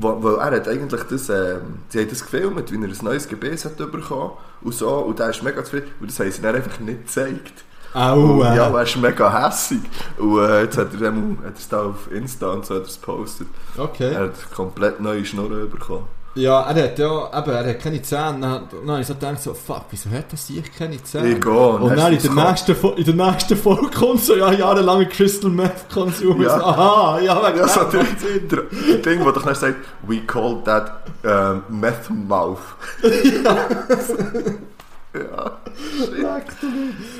S3: wo er hat eigentlich das, ähm, sie haben das gefilmt, wie er ein neues Gebiss hat bekommen und so, und er ist mega zufrieden, und das haben sie dann einfach nicht gezeigt.
S2: Au, äh.
S3: Ja, er ist mega hässig. Und äh, jetzt hat er, hat er es da auf Insta und so hat er es gepostet.
S2: Okay.
S3: Er hat komplett neue Schnurren bekommen.
S2: Ja, er hat ja, eben, er hat keine Zähne. Dann, dann habe ich so gedacht, so, fuck, wieso hat das ich keine Zähne?
S3: Ich gehe.
S2: Und dann in der,
S3: es
S2: nächsten, Fo- in der nächsten Folge kommt so, ja, jahrelange Crystal Meth Konsum.
S3: Ja.
S2: So, aha, ja, wegen
S3: Ja, so der, der, Ding, wo doch dann sagt, we call that um, meth mouth. ja.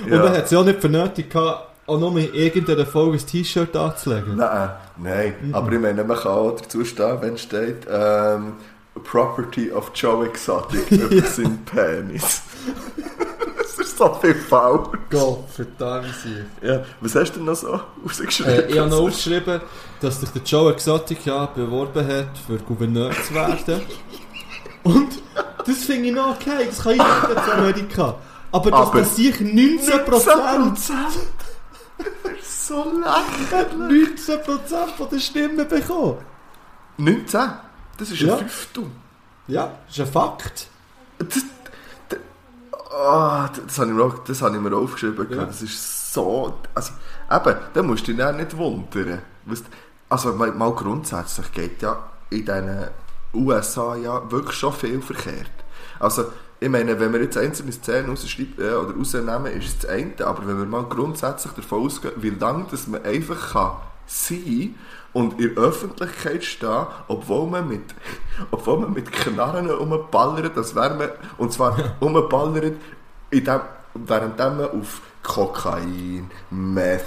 S2: Und dann hat sie auch nicht für nötig gehabt, auch nur in irgendeiner Folge ein T-Shirt anzulegen.
S3: Nein, nein. Aber ich meine, man kann auch dazu stehen, wenn steht, ähm, Property of Joe Exotic über seinen Penis. das ist so viel faul.
S2: Gott, verdammt sie.
S3: Ja, was hast du denn noch so rausgeschrieben?
S2: Äh, ich habe noch aufgeschrieben, dass sich der Joe Exotic ja beworben hat, für Gouverneur zu werden. Und das finde ich noch okay, das kann ich nicht in Amerika. Aber dass
S3: Aber
S2: das sich 19%,
S3: 19%. Das ist so lächerlich.
S2: 19% von der Stimmen bekommen.
S3: 19? Das ist
S2: Ja.
S3: ein Fünftel.
S2: Ja, das ist ein Fakt.
S3: Das, das, ah, das, habe ich mir auch, das habe ich mir aufgeschrieben.
S2: Ja.
S3: Das ist so. Also, eben, da musst du dich dann nicht wundern. Weißt, also, mal, mal grundsätzlich geht ja in den USA ja wirklich schon viel verkehrt. Also, ich meine, wenn wir jetzt einzelne Szenen rausschreiben, äh, oder rausnehmen, ist es das eine. Aber wenn wir mal grundsätzlich davon ausgehen, wie lange dass man einfach kann sein und in der Öffentlichkeit stehen, obwohl man mit, obwohl man mit Knarren rumballert, das wäre man, und zwar rumballert, in dem, während man auf Kokain, Meth,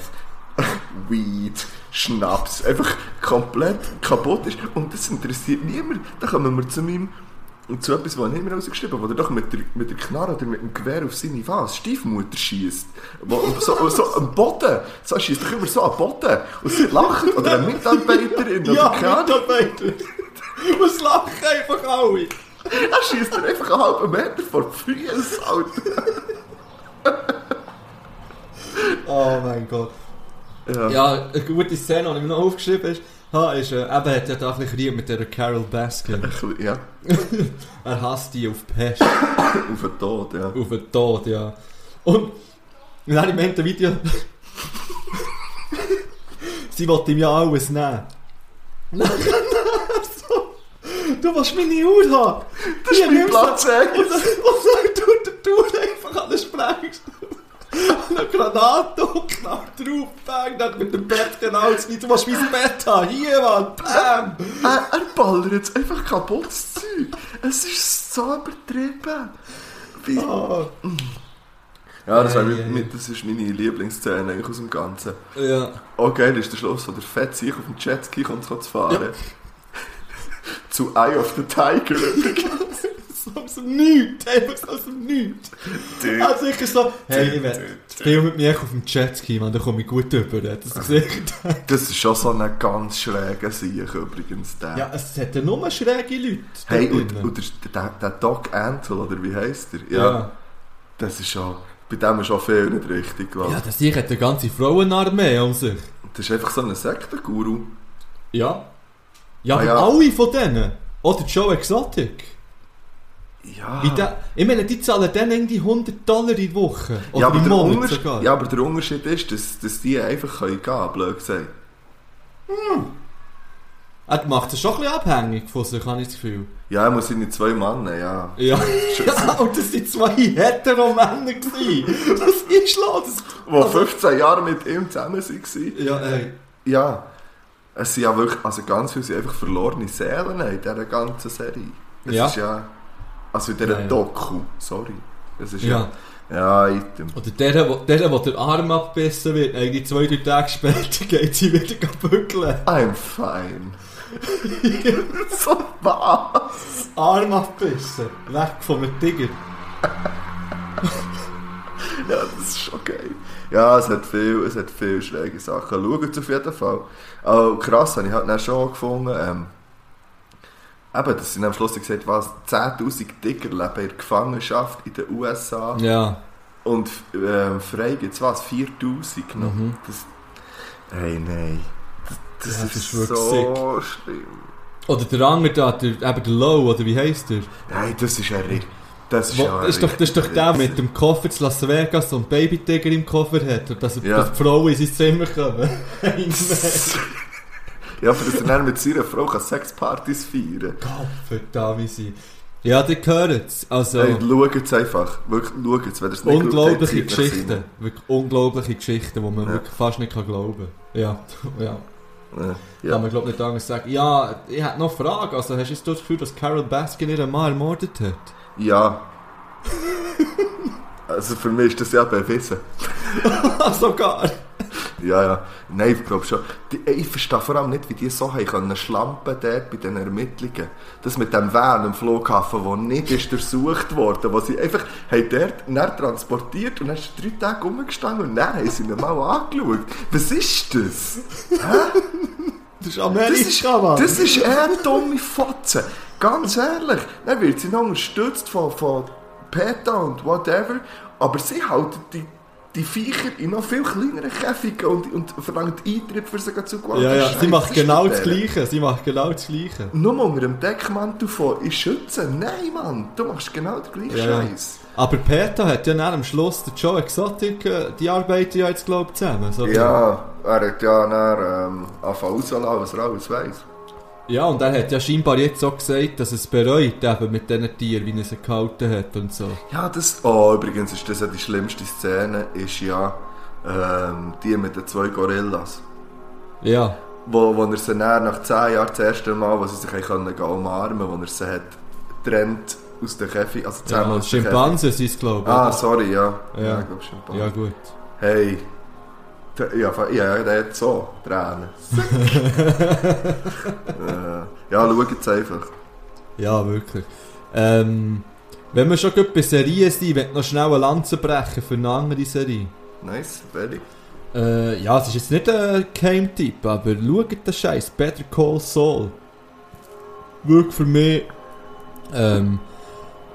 S3: Weed, Schnaps einfach komplett kaputt ist. Und das interessiert niemand. Da kommen wir zu meinem und zu etwas, was ich mir rausgeschrieben habe, wo er doch mit der, mit der Knarre oder mit dem Gewehr auf seine was, Stiefmutter schießt. So, so am Boden. So schießt doch immer so am Boden. Und sie lacht. Oder eine Mitarbeiterin. Oder
S2: Ja,
S3: keine.
S2: Mitarbeiter. Was lachen einfach alle?
S3: Er schießt dir einfach einen halben Meter vor die Füße, Alter.
S2: Oh mein Gott.
S3: Ja.
S2: Ja, eine gute Szene, die ich mir noch aufgeschrieben habe, ist, äh, eben hat er da ein bisschen Krieg mit der Carol Baskin.
S3: Ja,
S2: Er hasst die auf Pest,
S3: auf den Tod, ja.
S2: auf den Tod, ja. Und dann im Ende Video... Sie wollte ihm ja alles nehmen. So, du willst meine Uhr haben.
S3: Das ist mein Platz.
S2: Und dann, und tut der Tour einfach an den Sprengstoff. Eine Granate und knallt drauf, bang, dann mit dem Bett genau das Du willst mein Bett haben, hier, Mann, bam.
S3: Er, er ballert jetzt einfach kaputt, das Zeug. Es ist so übertrieben. Wie...
S2: Ah.
S3: Ja, das,
S2: Ja,
S3: war
S2: ja,
S3: mit,
S2: ja.
S3: mit, das ist meine Lieblingsszene eigentlich aus dem Ganzen.
S2: Ja.
S3: Oh geil, ist der Schluss, wo der Fett sich auf dem Jetski kommt zu fahren. Zu Eye of the Tiger.
S2: So aus dem Nichts, einfach aus dem Nichts. Also ich so, hey, ich will, spiel mit mir auf dem Jetski, man, da komme ich gut rüber. Hat das?
S3: Das ist schon so ein ganz schräger Sieg übrigens. Der.
S2: Ja, es hat ja nur schräge Leute.
S3: hey, und, und der, der, der Doc Antle, oder wie heisst er?
S2: ja.
S3: Das ist schon... Bei dem ist auch viel nicht richtig, ich.
S2: Ja, das hier hat eine ganze Frauenarmee um sich.
S3: Das ist einfach so ein Sektenguru.
S2: Ja. Ja,
S3: Ah, ja.
S2: alle von denen. Oder Joe Exotic.
S3: Ja.
S2: Der, ich meine, die zahlen dann irgendwie 100 Dollar in die Woche. Oder
S3: ja, aber
S2: im
S3: der
S2: Monat sogar.
S3: ja, aber der Unterschied ist, dass, dass die einfach können gehen können, blöd gesagt.
S2: Er macht es schon ein bisschen abhängig von sich, habe ich das Gefühl.
S3: Ja, er muss seine zwei Männer, ja.
S2: Ja, ja und das waren zwei Hetero-Männer. gewesen. Was ist los?
S3: Die 15 Jahre mit ihm zusammen waren.
S2: Ja, ey.
S3: Ja. Es sind ja wirklich, also ganz viele sind einfach verlorene Seelen in dieser ganzen Serie. Es
S2: Ja.
S3: ist ja, also in dieser
S2: ja.
S3: Doku, sorry. Es ist
S2: Ja.
S3: ja, item.
S2: Oder der, wo, der, wo der Arm abgebissen wird, eigentlich zwei, drei Tage später geht sie wieder bügeln.
S3: I'm fine. so was?
S2: Arm abgebissen. Weg von einem Tiger.
S3: Ja, das ist schon geil. Ja, es hat viel, es hat viel schräge Sachen. Schaut auf jeden Fall. Aber krass, habe ich halt dann schon gefunden, ähm, eben, dass sie am Schluss gesagt was, 10'000 Tiger leben in der Gefangenschaft in den USA
S2: Ja.
S3: und ähm, frei gibt es was, 4'000 noch.
S2: Mhm.
S3: Das, hey, nein. Das, das
S2: Ja,
S3: ist,
S2: das ist wirklich
S3: so schlimm.
S2: Oder der andere da, der, eben der Low, oder wie heisst der?
S3: Nein, das ist ein Ritt. Das ist,
S2: Wo,
S3: ja
S2: ist doch, das ist doch der mit dem Koffer zu Las Vegas und Babytiger im Koffer hat und dass,
S3: Ja.
S2: dass die Frauen in sein Zimmer kommen.
S3: Ja, für das er dann mit seiner Frau kann Sexpartys feiern kann.
S2: Verdammt, wie sie. Ja, die gehört es. Also,
S3: Hey, schaut einfach. Wirklich, schaut. Wenn ihr es nicht
S2: unglaubliche
S3: euch's
S2: Geschichten. Wirklich unglaubliche Geschichten, die man
S3: Ja.
S2: wirklich fast nicht kann glauben kann. Ja, ja.
S3: Ja.
S2: Kann man glaube nicht anders sagen. Ja, ich hätte noch eine Frage. Also, hast du das Gefühl, dass Carol Baskin ihren Mann ermordet hat?
S3: ja. Also für mich ist das ja bewiesen.
S2: Sogar.
S3: Ja, ja. Nein, ich glaube schon. Die, ey, ich verstehe vor allem nicht, wie die so haben können schlampen dort bei den Ermittlungen. Das mit dem Van am Flughafen, der nicht ist durchsucht worden, wo sie einfach haben dort dann transportiert und dann ist drei Tage rumgestanden und dann haben sie ihn mal angeschaut. Was ist das?
S2: Das ist
S3: Das
S2: Amerika,
S3: ist,
S2: Mann.
S3: das ist eher dumme Fotze. Ganz ehrlich. Dann wird sie noch unterstützt von, von PETA und whatever. Aber sie halten die, die Viecher in noch viel kleineren Käfigen und, und verlangt Eintritt für sie zu gehen.
S2: ja, ja, sie macht genau das
S3: Gleiche.
S2: Sie macht genau das Gleiche.
S3: Nur unter dem Deckmantel von «Ich schütze». Nein, Mann, du machst genau den gleichen
S2: Ja.
S3: Scheiß.
S2: Aber Peter hat ja dann am Schluss der Joe Exotic, äh, die arbeiten ja jetzt glaube ich zusammen. So
S3: Ja, er hat ja dann ähm, angefangen rauszulassen, was er alles weiss.
S2: Ja, und er hat ja scheinbar jetzt auch gesagt, dass er es bereut, eben mit diesen Tieren, wie er sie gehalten hat und so.
S3: Ja, das. Oh, übrigens ist das ja die schlimmste Szene, ist ja ähm, die mit den zwei Gorillas.
S2: Ja,
S3: Wo, wo er sie dann nach 10 Jahren das erste Mal, wo sie sich haben können gehen umarmen wo er sie hat getrennt aus der Käfig, also zusammen
S2: ja
S3: aus
S2: Schimpansen sind es glaube ich.
S3: Ah, sorry, ja.
S2: Ja.
S3: ich glaube Schimpansen.
S2: ja gut.
S3: Hey. Ja, ja, der hat so Tränen. äh, ja, schau jetzt einfach.
S2: Ja, wirklich. Ähm, wenn wir schon bei Serien sind, wenn noch schnell eine Lanze brechen für eine andere Serie.
S3: Nice, very.
S2: Äh, ja, es ist jetzt nicht ein Game-Tipp, aber schaut den Scheiß Better Call Saul. Wirklich für mich, ähm,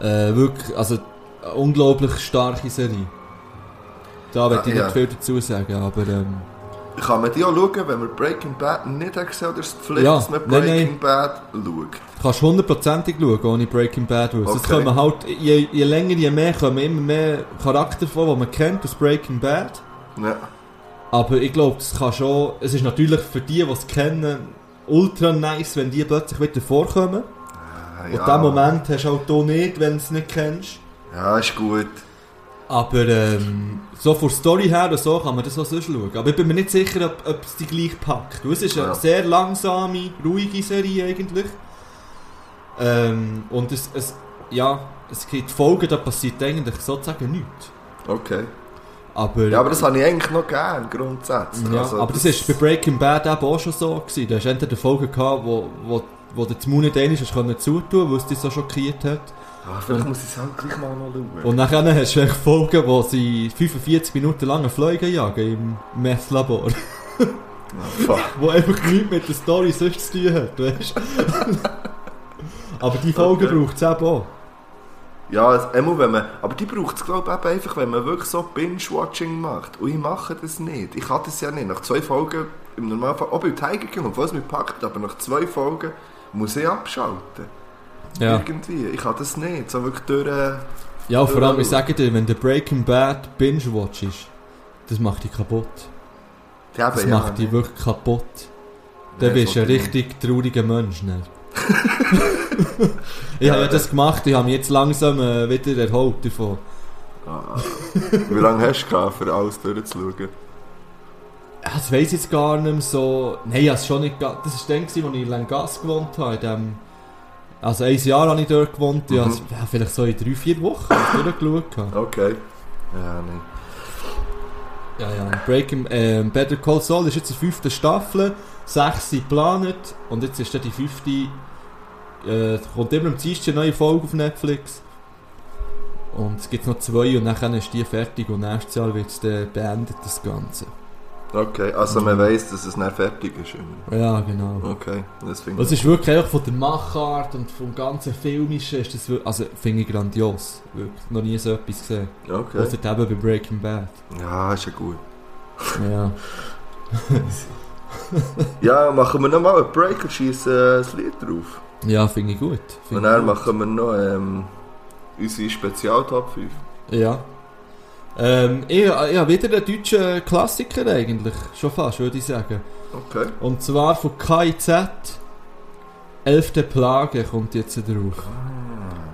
S2: äh, wirklich, also, eine unglaublich starke Serie. Da will
S3: Ah,
S2: ich
S3: ja.
S2: nicht viel dazu sagen, aber, ähm,
S3: Kann man die auch schauen, wenn man Breaking Bad nicht hat gesehen oder ist es Pflicht,
S2: Ja,
S3: dass man
S2: nein,
S3: Breaking Bad schaut?
S2: du kannst hundertprozentig schauen, ohne Breaking Bad. Es
S3: Okay.
S2: kommen halt, je, je länger, je mehr kommen immer mehr Charakter vor, die man kennt aus Breaking Bad.
S3: Ja.
S2: Aber ich glaube, es kann schon. Es ist natürlich für die, die es kennen, ultra nice, wenn die plötzlich wieder vorkommen.
S3: Ah,
S2: Und diesen Moment hast du halt hier nicht, wenn du es nicht kennst.
S3: Ja, ist gut.
S2: Aber ähm, so von der Story her oder so kann man das auch sonst schauen. Aber ich bin mir nicht sicher, ob, ob es die gleich packt. Es ist eine
S3: Ja.
S2: sehr langsame, ruhige Serie eigentlich. Ähm, und es, es, ja, es gibt Folgen, da passiert eigentlich sozusagen nichts.
S3: Okay.
S2: Aber,
S3: Ja, aber das habe ich eigentlich noch gern, grundsätzlich.
S2: Ja,
S3: Also,
S2: aber das ist bei Breaking Bad eben auch schon so gewesen. Da hast du entweder Folgen gehabt, wo, wo, wo den Mund nicht einmal zutun, weil es dich so schockiert hat.
S3: Ah, vielleicht muss ich es halt gleich mal noch schauen.
S2: Und nachher hast du Folgen, wo sie 45 Minuten lang Flüge jagen im Meth-Labor.
S3: Ah, fuck.
S2: wo einfach nichts mit der Story sonst zu tun hat, weißt du? Aber die Folgen
S3: Okay.
S2: braucht es eben auch.
S3: Ja, einmal, wenn man, aber die braucht es, glaube ich, einfach, wenn man wirklich so Binge-Watching macht. Und ich mache das nicht. Ich kann das ja nicht. Nach zwei Folgen, im Normalfall, auch bei Tiger King, obwohl es mich packt, aber nach zwei Folgen muss ich abschalten.
S2: Ja.
S3: Irgendwie. Ich kann das nicht. So wirklich durch... äh,
S2: Ja, vor allem, ich sage dir, wenn der Breaking Bad Binge-Watch ist, das macht dich kaputt.
S3: Eben,
S2: Das
S3: ja,
S2: macht dich wirklich kaputt. Dann
S3: Nee,
S2: bist du ein richtig trauriger Mensch. Ne? ich habe ja das gemacht, ich habe mich jetzt langsam äh, wieder erholt davon.
S3: Ah. Wie lange hast du gehabt, für alles durchzuschauen?
S2: Ja, Das weiss ich jetzt gar nicht mehr so. Nein, ich habe es schon nicht. Das war dann, als ich in Langas gewohnt habe. In dem, also ein Jahr habe ich dort gewohnt. Ich
S3: Mhm.
S2: ja, vielleicht so in drei, vier Wochen durchgeschaut.
S3: Okay. Ja, nee.
S2: Ja, ja. Breaking, ähm, Better Call Saul ist jetzt die fünfte Staffel. Sechs sind geplant. Und jetzt ist dann die fünfte. Äh, kommt immer am Dienstag eine neue Folge auf Netflix. Und es gibt noch zwei und dann ist die fertig. Und nächstes Jahr wird es dann beendet, das Ganze.
S3: Okay, also man weiss, dass es dann fertig ist. immer.
S2: Ja, genau.
S3: Okay, das finde
S2: Und
S3: ich...
S2: ist wirklich einfach von der Machart und vom ganzen Filmischen ist das wirklich, also finde ich grandios. Wirklich. Noch nie so etwas gesehen.
S3: Okay.
S2: Außer eben bei Breaking Bad.
S3: Ja, ist ja gut.
S2: Ja.
S3: Ja, machen wir nochmal einen Break und schießen äh, das Lied drauf.
S2: Ja, finde ich gut.
S3: Und
S2: Finde
S3: dann
S2: gut.
S3: machen wir noch ähm, unsere Spezial-Top 5.
S2: Ja. Ähm, ich, ich habe wieder einen deutschen Klassiker eigentlich. Schon fast, würde ich sagen.
S3: Okay.
S2: Und zwar von KIZ. Elfte Plage kommt jetzt drauf.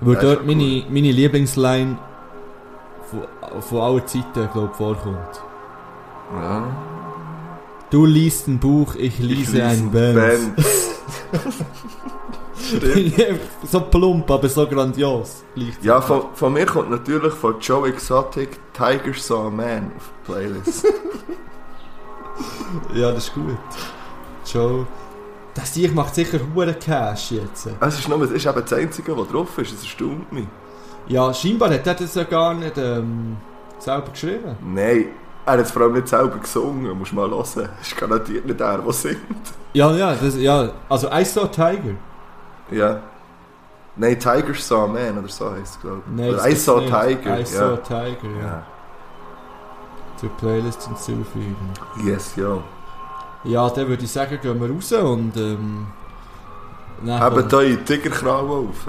S2: Weil
S3: das ist
S2: dort meine, meine Lieblingsline von, von aller Zeiten, glaube ich, vorkommt.
S3: Ja.
S2: Du liest ein Buch, ich lese ein Band.
S3: Stimmt.
S2: so plump, aber so grandios.
S3: Ja, von, von mir kommt natürlich von Joe Exotic Tiger Saw Man auf die Playlist.
S2: ja, das ist gut. Joe. Das Sieg macht sicher hure Cash jetzt.
S3: es ist, nur, es ist eben das Einzige, was drauf ist. Es erstaunt mich.
S2: Ja, scheinbar hat er das ja gar nicht ähm, selber geschrieben.
S3: Nein, er hat es vor allem nicht selber gesungen. Musst mal hören. Es ist garantiert nicht er, der singt.
S2: Ja, ja, das, ja. Also I Saw Tiger.
S3: Ja. Nein, Tiger Saw Man oder so heisst es, glaube ich.
S2: Nein,
S3: oder
S2: das
S3: I Saw
S2: nicht.
S3: Tiger.
S2: I Saw
S3: ja.
S2: Tiger, ja.
S3: ja.
S2: Zur Playlist hinzufügen.
S3: Yes, ja.
S2: Ja, dann würde ich sagen, gehen wir raus und ähm,
S3: Haben
S2: kommt-
S3: eure Tigerkralle auf.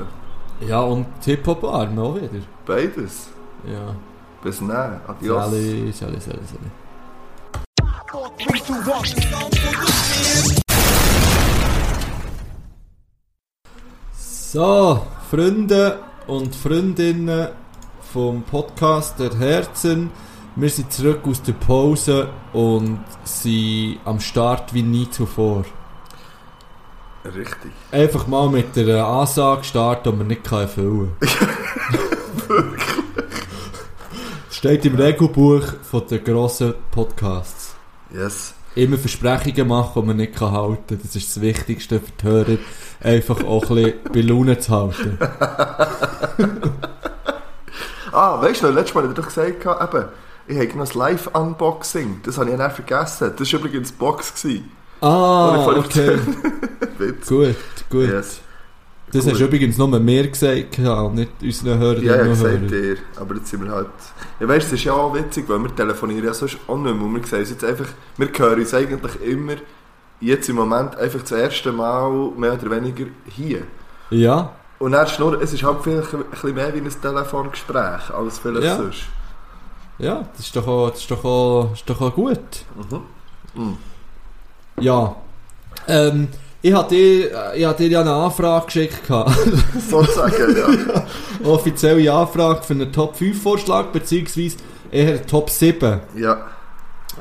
S2: Ja, und Hip-Hop-Arm auch wieder.
S3: Beides.
S2: Ja.
S3: Bis dann. Adios.
S2: Sally, Sally, Sally, Sally. So, Freunde und Freundinnen vom Podcast der Herzen. Wir sind zurück aus der Pause und sind am Start wie nie zuvor.
S3: Richtig.
S2: Einfach mal mit der Ansage starten, die man nicht kann erfüllen kann. Steht im Regelbuch von den grossen Podcasts.
S3: Yes.
S2: Immer Versprechungen machen, die man nicht kann halten kann. Das ist das Wichtigste für die Hörer. Einfach auch ein bisschen bei Laune zu halten.
S3: Ah, weißt du, letztes Mal hat er doch gesagt, eben, ich habe noch ein Live-Unboxing. Das habe ich dann vergessen. Das war übrigens die Box. Gewesen.
S2: Ah,
S3: ich
S2: okay. Gut, gut.
S3: Yes.
S2: Das
S3: Cool.
S2: hast du übrigens nur mir gesagt, nicht unseren Hörern
S3: Ja,
S2: und
S3: gesagt dir. Aber jetzt sind wir halt... Ja, weißt du, es ist ja auch witzig, weil wir telefonieren ja sonst auch nicht mehr. Und wir sehen uns jetzt einfach... Wir hören uns eigentlich immer jetzt im Moment einfach das erste Mal mehr oder weniger hier.
S2: Ja,
S3: Und dann ist nur, es ist halt vielleicht ein bisschen mehr wie ein Telefongespräch als vielleicht
S2: Ja.
S3: sonst.
S2: ja, das ist doch auch, das ist doch auch, ist doch auch gut.
S3: Mhm.
S2: Ja. Ähm, ich hatte dir, ich hatte dir ja eine Anfrage geschickt.
S3: Sozusagen, ja.
S2: Offizielle Anfrage für einen Top 5 Vorschlag, beziehungsweise eher Top 7.
S3: Ja.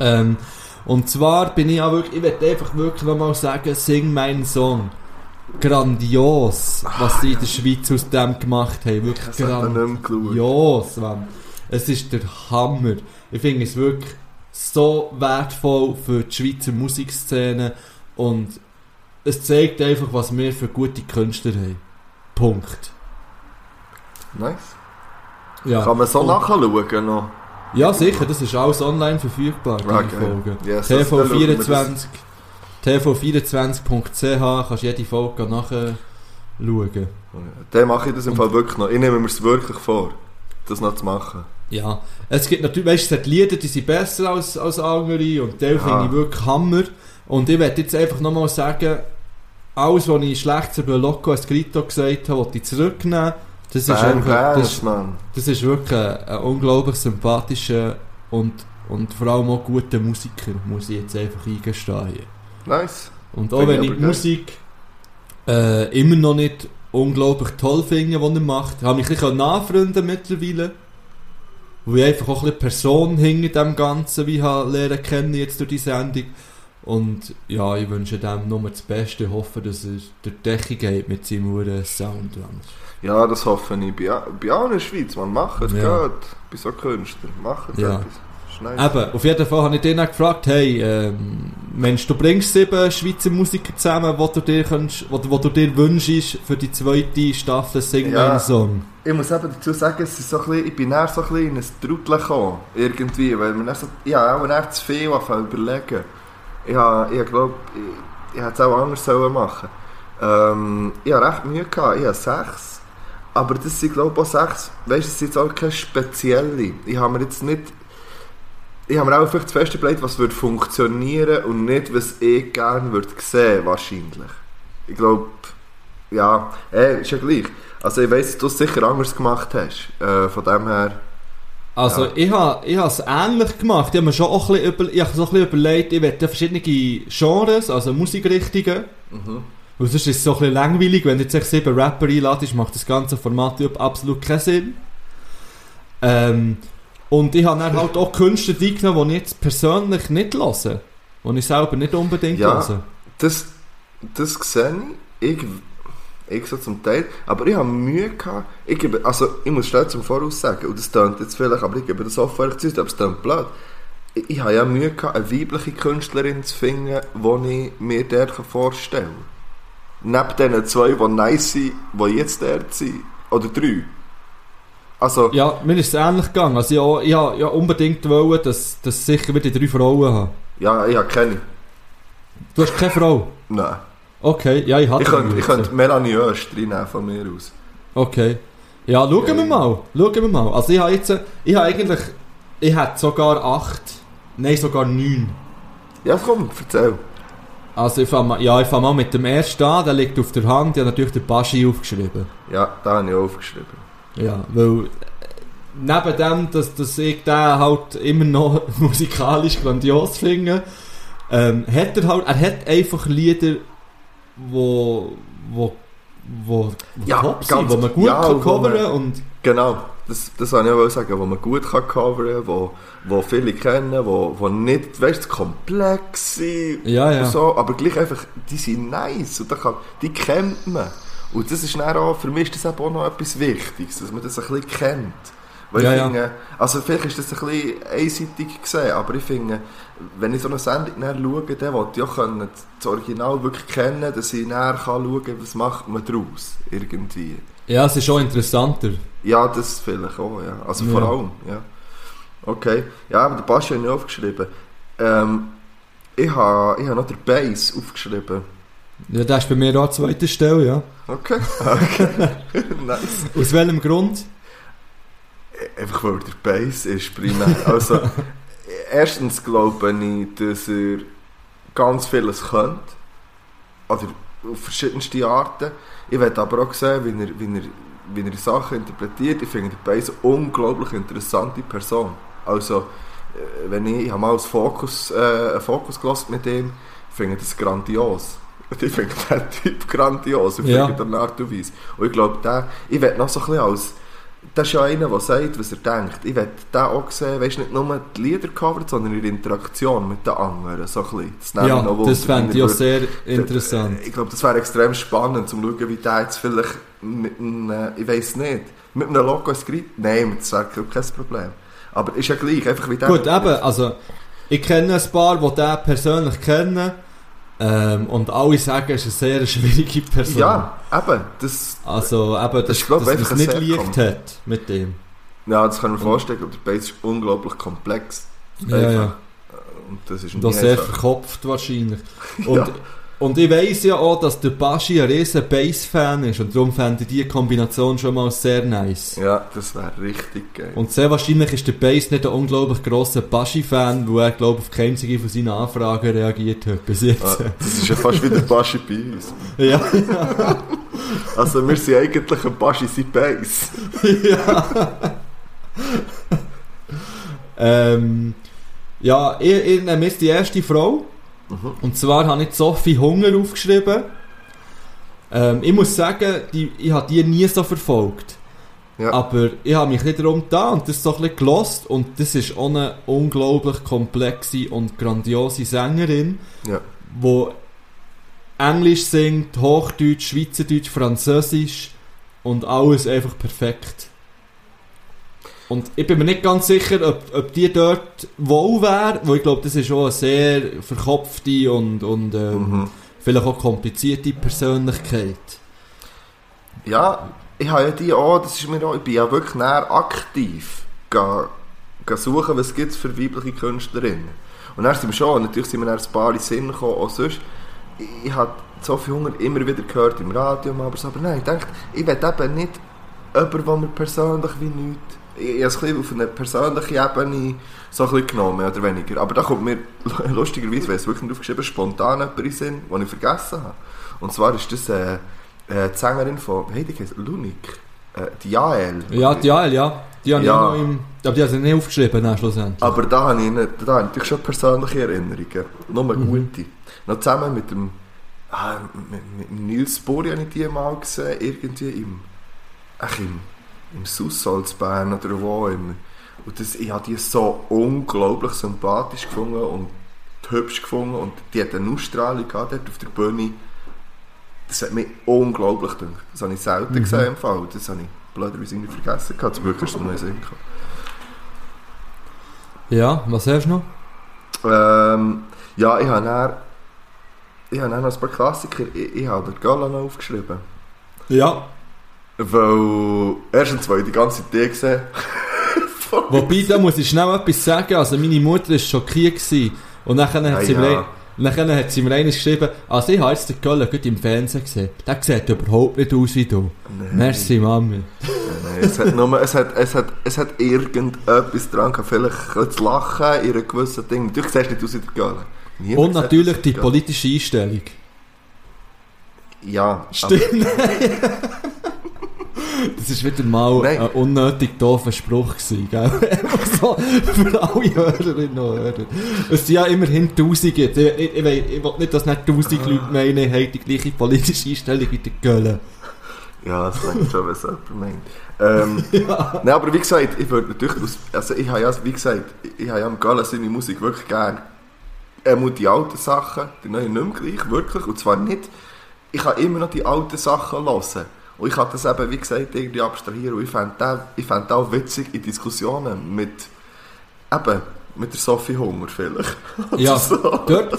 S2: Ähm, und zwar bin ich auch wirklich, ich werde einfach wirklich nochmal sagen, sing meinen Song. Grandios, was sie in der Schweiz aus dem gemacht haben. Wirklich
S3: Das
S2: grandios, Mann. Es ist der Hammer. Ich finde es wirklich so wertvoll für die Schweizer Musikszene und es zeigt einfach, was wir für gute Künstler haben. Punkt.
S3: Nice.
S2: Ja.
S3: Kann man so
S2: Und-
S3: nachschauen noch?
S2: Ja, sicher, das ist alles online verfügbar, die
S3: Okay.
S2: Folge.
S3: Yes, also dann schauen wir
S2: TV24 TV24.ch kannst jede Folge nach, schauen.
S3: Dann mache ich das im Fall wirklich noch. Ich nehme mir es wirklich vor, das noch zu machen.
S2: Ja, es gibt natürlich, weißt du, es hat Lieder, die sind besser als, als andere und die
S3: Ja.
S2: finde ich wirklich Hammer. Und ich werde jetzt einfach nochmal sagen, alles, was ich schlecht über Loco Escrito gesagt habe, wollte ich zurücknehmen. Das ist, einfach, das, das ist wirklich ein, ein unglaublich sympathischer und, und vor allem auch guter Musiker, muss ich jetzt einfach eingestehen. hier.
S3: Nice.
S2: Und auch wenn ich die
S3: geil.
S2: Musik äh, immer noch nicht unglaublich toll finde, die er macht, habe ich ein bisschen nachfreunden mittlerweile. Wo ich einfach auch ein bisschen Person hinter dem Ganzen wie lernen kennen jetzt durch die Sendung. Und ja, ich wünsche dem nur das Beste, hoffe, dass er durch die Decke geht mit seinem Sound.
S3: Ja, das hoffe ich. Bei, allen in der Schweiz, man macht es
S2: Ja.
S3: gut. Bei so Künstlern, macht
S2: Ja.
S3: etwas. Nice.
S2: Eben, auf jeden Fall habe ich den auch gefragt, hey, ähm, Mensch, du bringst sieben Schweizer Musiker zusammen, wo du dir, kannst, wo, wo du dir wünschst für die zweite Staffel Sing
S3: Ja.
S2: Song.
S3: Ich muss eben dazu sagen, es ist so ein bisschen, ich bin näher so ein bisschen in ein Trudel gekommen. Irgendwie, weil dann so, ich habe auch näher zu viel überlegen. Ich habe, ich glaube, ich, ich hätte es auch anders sollen machen ähm, Ich habe recht Mühe gehabt, ich habe sechs. Aber das sind glaube ich auch sechs, weißt du, das sind jetzt auch keine spezielle. Ich habe mir jetzt nicht, ich habe mir auch vielleicht zuerst überlegt, was würde funktionieren und nicht, was ich gerne würde sehen, wahrscheinlich. Ich glaube, ja, eh, ist ja gleich. Also ich weiss, dass du es sicher anders gemacht hast. Äh, von dem her,
S2: Also
S3: Ja.
S2: ich habe ich es ähnlich gemacht. Ich habe mir schon auch ein bisschen, über, ich so ein bisschen überlegt, ich werde verschiedene Genres, also Musikrichtungen.
S3: mhm.
S2: Weil sonst ist es so ein bisschen langweilig, wenn du jetzt sieben Rapper einladest, macht das ganze Format überhaupt absolut keinen Sinn. Ähm, und ich habe dann halt auch Künstler eingenommen, die ich jetzt persönlich nicht höre. Die ich selber nicht unbedingt
S3: Ja.
S2: höre.
S3: das, das sehe ich. ich. So zum Teil. Aber ich habe Mühe gehabt. Ich, gebe, also, ich muss schnell zum Voraus sagen, und das klingt jetzt vielleicht, aber ich gebe das offen ehrlich zu, aber es klingt blöd. Ich, ich habe ja Mühe gehabt, eine weibliche Künstlerin zu finden, die ich mir der vorstellen kann. Neben diesen zwei, die nice sind, die jetzt dort sind. Oder drei. Also,
S2: Ja, mir ist es ähnlich gegangen. Also habe- ich, ich habe unbedingt wollen, dass, dass ich sicher wieder drei Frauen habe.
S3: ja, ich habe keine.
S2: Du hast keine Frau?
S3: Nein.
S2: Okay, ja, ich hatte
S3: Ich könnte, ich könnte Melanie Öst reinnehmen von mir aus.
S2: Okay. Ja, schauen wir
S3: Ja.
S2: mal. Schauen wir mal. Also ich habe jetzt, ich habe eigentlich, ich hätte sogar acht, nein sogar neun.
S3: Ja, komm, erzähl.
S2: Also ich fange ja, ich fange mal mit dem ersten an, der liegt auf der Hand, ich habe natürlich den Baschi aufgeschrieben.
S3: Ja, da habe ich aufgeschrieben.
S2: Ja, weil neben dem, dass, dass ich den halt immer noch musikalisch grandios finde, ähm, hat er halt, er hat einfach Lieder, wo, wo, wo, wo
S3: Ja,
S2: top sind,
S3: ganz-
S2: wo man gut
S3: ja,
S2: kann covern und
S3: Genau, das, das wollte ich auch sagen, wo man gut kann covern kann, wo, wo viele kennen, wo, wo nicht, weißt du, komplex sind
S2: ja, ja.
S3: so, aber gleich einfach, die sind nice und kann, die kennt man. Und das ist dann auch, für mich ist das eben auch noch etwas Wichtiges, dass man das ein bisschen kennt. Weil
S2: Ja,
S3: ich finde, also vielleicht ist das ein bisschen einseitig gesehen, aber ich finde, wenn ich so eine Sendung schaue, dann will ich auch können, das Original wirklich kennen, dass ich näher schauen kann, was macht man daraus, irgendwie.
S2: Ja, es ist schon interessanter.
S3: Ja, das vielleicht auch, ja. Also
S2: Ja.
S3: vor allem, ja. Okay. Ja, aber den Bass habe ich aufgeschrieben. Ähm, ich habe ich ha noch den Bass aufgeschrieben.
S2: Ja, das ist bei mir auch an zweiter Stelle, ja.
S3: Okay. okay. nice.
S2: Aus welchem Grund?
S3: Einfach weil der Bass ist primär. Also, erstens glaube ich, dass er ganz vieles könnte. Oder auf verschiedenste Arten. Ich werde aber auch sehen, wie er, wie er, wie er die Sachen interpretiert. Ich finde den Bass eine unglaublich interessante Person. Also, äh, wenn ich, ich habe mal als Fokus, äh, einen Fokus gelassen mit ihm, ich finde das grandios. Ich finde den Typ grandios, auf
S2: Ja.
S3: irgendeine Art und Weise. Und ich glaube, der, ich werde noch so ein bisschen als das ist ja einer, der sagt, was er denkt. Ich werde den auch sehen, weißt, nicht nur die Lieder covert, sondern in der Interaktion mit den anderen. So ein bisschen.
S2: Ja,
S3: noch
S2: das fände ich auch sehr interessant.
S3: Ich glaube, das wäre extrem spannend, um zu schauen, wie der jetzt vielleicht mit einem, ich weiß nicht, mit einem Logo skript. Nein, das wäre kein Problem. Aber ist ja gleich, einfach wie der.
S2: Gut, eben, also ich kenne ein paar, die den persönlich kennen ähm, und alle sagen, er ist eine sehr schwierige Person.
S3: Ja, eben. Das,
S2: Also eben, dass,
S3: Das ist, glaub ich,
S2: dass man es nicht leicht hat mit dem.
S3: ja, das kann ich mir vorstellen. Der Bass ist unglaublich komplex.
S2: Ja,
S3: Einfach.
S2: ja.
S3: Und das ist
S2: Und auch sehr
S3: einfach.
S2: verkopft wahrscheinlich. Und,
S3: Ja.
S2: Und ich weiss ja auch, dass der Baschi ein riesen Bass-Fan ist und darum fände ich diese Kombination schon mal sehr nice.
S3: Ja, das wäre richtig geil.
S2: Und sehr wahrscheinlich ist der Bass nicht ein unglaublich grosser Baschi-Fan, weil er, glaube ich, auf keine einzige von seinen Anfragen reagiert hat bis jetzt.
S3: Ah, das ist ja fast wie der Baschi bei uns.
S2: Ja,
S3: Also wir sind eigentlich ein Baschi sein Bass.
S2: ja. ähm, ja, ich, ich nehme jetzt die erste Frau.
S3: Mhm.
S2: Und zwar habe ich Sophie Hunger aufgeschrieben. Ähm, ich muss sagen, die, ich habe die nie so verfolgt.
S3: Ja.
S2: Aber ich habe mich bisschen darum da und das so ein bisschen gelost und das ist auch eine unglaublich komplexe und grandiose Sängerin,
S3: Ja.
S2: die Englisch singt, Hochdeutsch, Schweizerdeutsch, Französisch und alles einfach perfekt. Und ich bin mir nicht ganz sicher, ob, ob die dort wohl wäre, weil ich glaube, das ist auch eine sehr verkopfte und, und ähm,
S3: Mhm.
S2: vielleicht auch komplizierte Persönlichkeit.
S3: Ja, ich habe ja die auch, das ist mir auch, ich bin ja wirklich näher aktiv suchen, was gibt es für weibliche Künstlerinnen. Und dann sind wir schon, natürlich sind wir dann ein paar in Sinn gekommen, auch sonst, ich, ich habe Sophie Hunger immer wieder gehört im Radio, aber, so, aber nein, ich denke, ich will eben nicht jemanden, der mir persönlich wie nichts, ich, ich habe es ein auf eine persönliche Ebene so ein bisschen genommen, mehr oder weniger. Aber da kommt mir lustigerweise, weil es wirklich nicht aufgeschrieben spontan jemand in den Sinn, den ich vergessen habe. Und zwar ist das äh, äh, die Sängerin von, heisst die? Lunik. Äh, die Jael.
S2: Ja, die Jael, ja. Die habe
S3: Ja.
S2: noch im... Aber die habe ich nicht aufgeschrieben, dann schlussendlich.
S3: Aber da habe ich, nicht, da habe ich schon persönliche Erinnerungen. Nur
S2: Mhm.
S3: gute. Noch zusammen mit dem ah, mit, mit Nils Bori habe ich die mal gesehen, irgendwie im, ach, im, im Sussalzbern oder wo. Im, und das, ich habe die so unglaublich sympathisch gefunden und hübsch gefunden. Und die hat eine Ausstrahlung gehabt dort auf der Bühne. Das hat mich unglaublich gedacht. Das habe ich selten
S2: Mhm.
S3: gesehen im Fall. Das habe ich blöderweise irgendwie vergessen gehabt. Zum Glück es mir noch Sinn gekommen.
S2: Ja, was hast du noch?
S3: Ähm, ja, ich habe dann, ich habe dann noch ein paar Klassiker. Ich, ich habe den Galan aufgeschrieben.
S2: Ja.
S3: Weil erstens, weil ich die ganze Idee gesehen
S2: Wobei, da muss ich schnell etwas sagen. Also meine Mutter war schockiert. Gewesen. Und nachher hat,
S3: Ah,
S2: sie mir, nachher hat sie mir eines geschrieben, also ich habe jetzt den Göller gut im Fernsehen gesehen. Der sieht überhaupt nicht aus wie du.
S3: Nein.
S2: Merci, Mami.
S3: Nein, es hat nur, es hat, es hat, es hat irgendetwas dran gehabt. Vielleicht zu lachen in einem gewissen Ding. Natürlich siehst du nicht aus wie der. Niemand
S2: Und natürlich die politische Einstellung.
S3: Ja,
S2: Stimmt. Das war wieder mal
S3: Nein.
S2: ein unnötig doofer Spruch, gewesen, gell? So für alle Hörerinnen und Hörer. Es sind ja immerhin Tausende. Ich, ich, ich, will nicht, dass nicht Tausend Leute meinen, haben die gleiche politische Einstellung wie der Gölle.
S3: Ja, das denkt schon, was jemand meint. Ähm, Nein, aber wie gesagt, ich würde natürlich, also ich habe ja, wie gesagt, ich, ich habe ja am Gala seine Musik wirklich gern. Er muss die alten Sachen, die neuen nicht mehr gleich, wirklich, und zwar nicht, ich kann immer noch die alten Sachen hören. Und ich kann das eben, wie gesagt, irgendwie abstrahieren. Und ich fände das, ich fänd das auch witzig in Diskussionen mit, eben, mit der Sophie Hunger vielleicht.
S2: Ja,
S3: so.
S2: dort,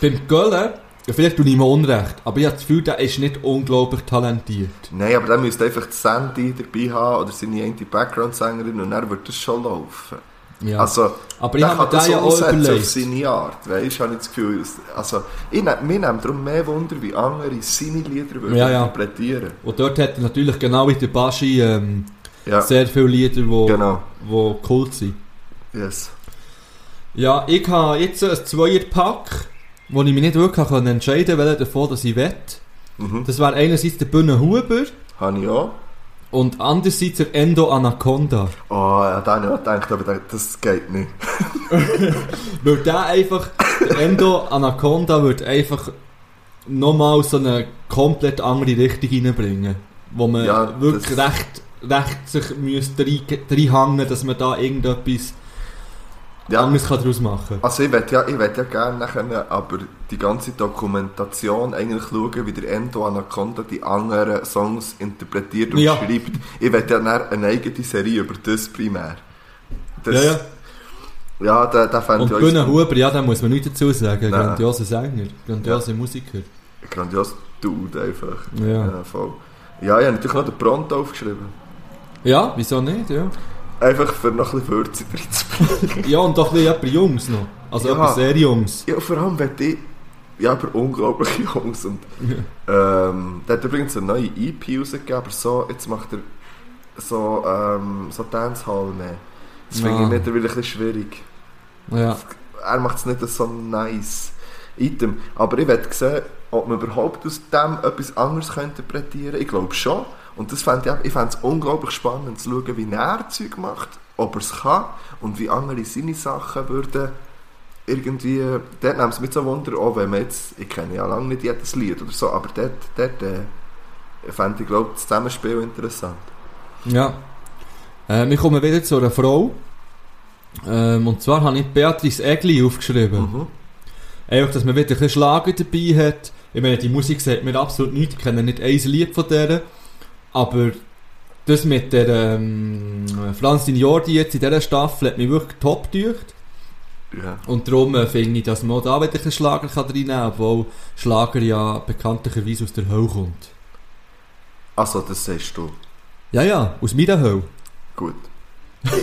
S2: beim Gölle, ja, vielleicht tue ich mir Unrecht, aber ich habe das Gefühl, der ist nicht unglaublich talentiert.
S3: Nein, aber dann müsste einfach die Sandy dabei haben oder seine eine Background-Sängerin und dann wird das schon laufen.
S2: Ja.
S3: Also,
S2: aber ich habe
S3: das
S2: ja auch
S3: umsetzen auf seine Art, weißt du, habe ich das Gefühl. Also, ich nehm, mir nimmt darum mehr Wunder, wie andere seine Lieder würden
S2: Ja, ja.
S3: interpretieren.
S2: Und dort hat er natürlich genau wie der Baschi ähm,
S3: Ja,
S2: sehr viele Lieder, die wo,
S3: genau.
S2: wo Kult sind.
S3: Yes.
S2: Ja, ich habe jetzt ein Zweierpack, wo ich mich nicht wirklich entscheiden kann, welchen davon dass ich will.
S3: Mhm.
S2: Das wäre einerseits der Bühne Huber
S3: Habe ich auch.
S2: Und andererseits der Endo Anaconda.
S3: Oh, ja, da habe ich gedacht, aber das geht nicht.
S2: Weil der einfach, der Endo Anaconda wird einfach nochmal so eine komplett andere Richtung reinbringen. Wo man
S3: Ja,
S2: wirklich recht, recht sich müsste rein- reinhängen, dass man da irgendetwas
S3: Ja,
S2: anderes kann daraus machen
S3: also ich würde ja, ich ja gerne nachher aber die ganze Dokumentation eigentlich schauen, wie der Endo Anaconda die anderen Songs interpretiert und
S2: Ja.
S3: schreibt. Ich würde ja dann eine eigene Serie über das primär. Das,
S2: Ja, ja.
S3: Ja, da, da fände
S2: Und
S3: ich
S2: Bühne
S3: uns
S2: Huber, ja, da muss man nichts dazu sagen.
S3: Nein.
S2: Grandioser Sänger, grandioser Musiker.
S3: grandios Dude einfach.
S2: Ja.
S3: Ja, voll. Ja, ich habe natürlich noch den Pronto aufgeschrieben.
S2: Ja, wieso nicht, ja.
S3: Einfach für noch ein bisschen Würze reinzubringen.
S2: Ja, und doch ein bisschen Jungs noch. Also
S3: Ja.
S2: etwas sehr Jungs.
S3: Ja, vor allem, wenn ich ja, über unglaubliche Jungs. Und, ähm, der hat übrigens eine neue EP rausgegeben, aber so, jetzt macht er so, ähm, so Dancehall mehr. Das finde
S2: Ja.
S3: ich mittlerweile ein bisschen schwierig.
S2: Ja.
S3: Er macht es nicht so nice Item. Aber ich werde sehen, ob man überhaupt aus dem etwas anderes interpretieren kann. Ich glaube schon. Und das fände ich, ich fände es unglaublich spannend zu schauen, wie er Zeug macht, ob er es kann und wie andere seine Sachen würden irgendwie, dort nimmt es mich so Wunder, auch wenn man jetzt, ich kenne ja lange nicht jedes Lied oder so, aber dort, dort äh, fände ich, glaube das Zusammenspiel interessant.
S2: Ja. Äh, wir kommen wieder zu einer Frau. Ähm, und zwar habe ich Beatrice Egli aufgeschrieben.
S3: Mhm.
S2: Einfach, dass man wieder ein bisschen Schlager dabei hat. Ich meine, die Musik sagt mir absolut nichts. Ich kenne nicht ein Lied von der. Aber das mit der ähm, Franzin Jordi jetzt in dieser Staffel hat mich wirklich top gedacht.
S3: Ja.
S2: Und darum äh, finde ich, dass man auch da wieder ein bisschen Schlager kann reinnehmen kann, obwohl Schlager ja bekanntlicherweise aus der Hölle kommt.
S3: Also, das sagst du.
S2: Ja, ja, aus meiner Hölle.
S3: Gut.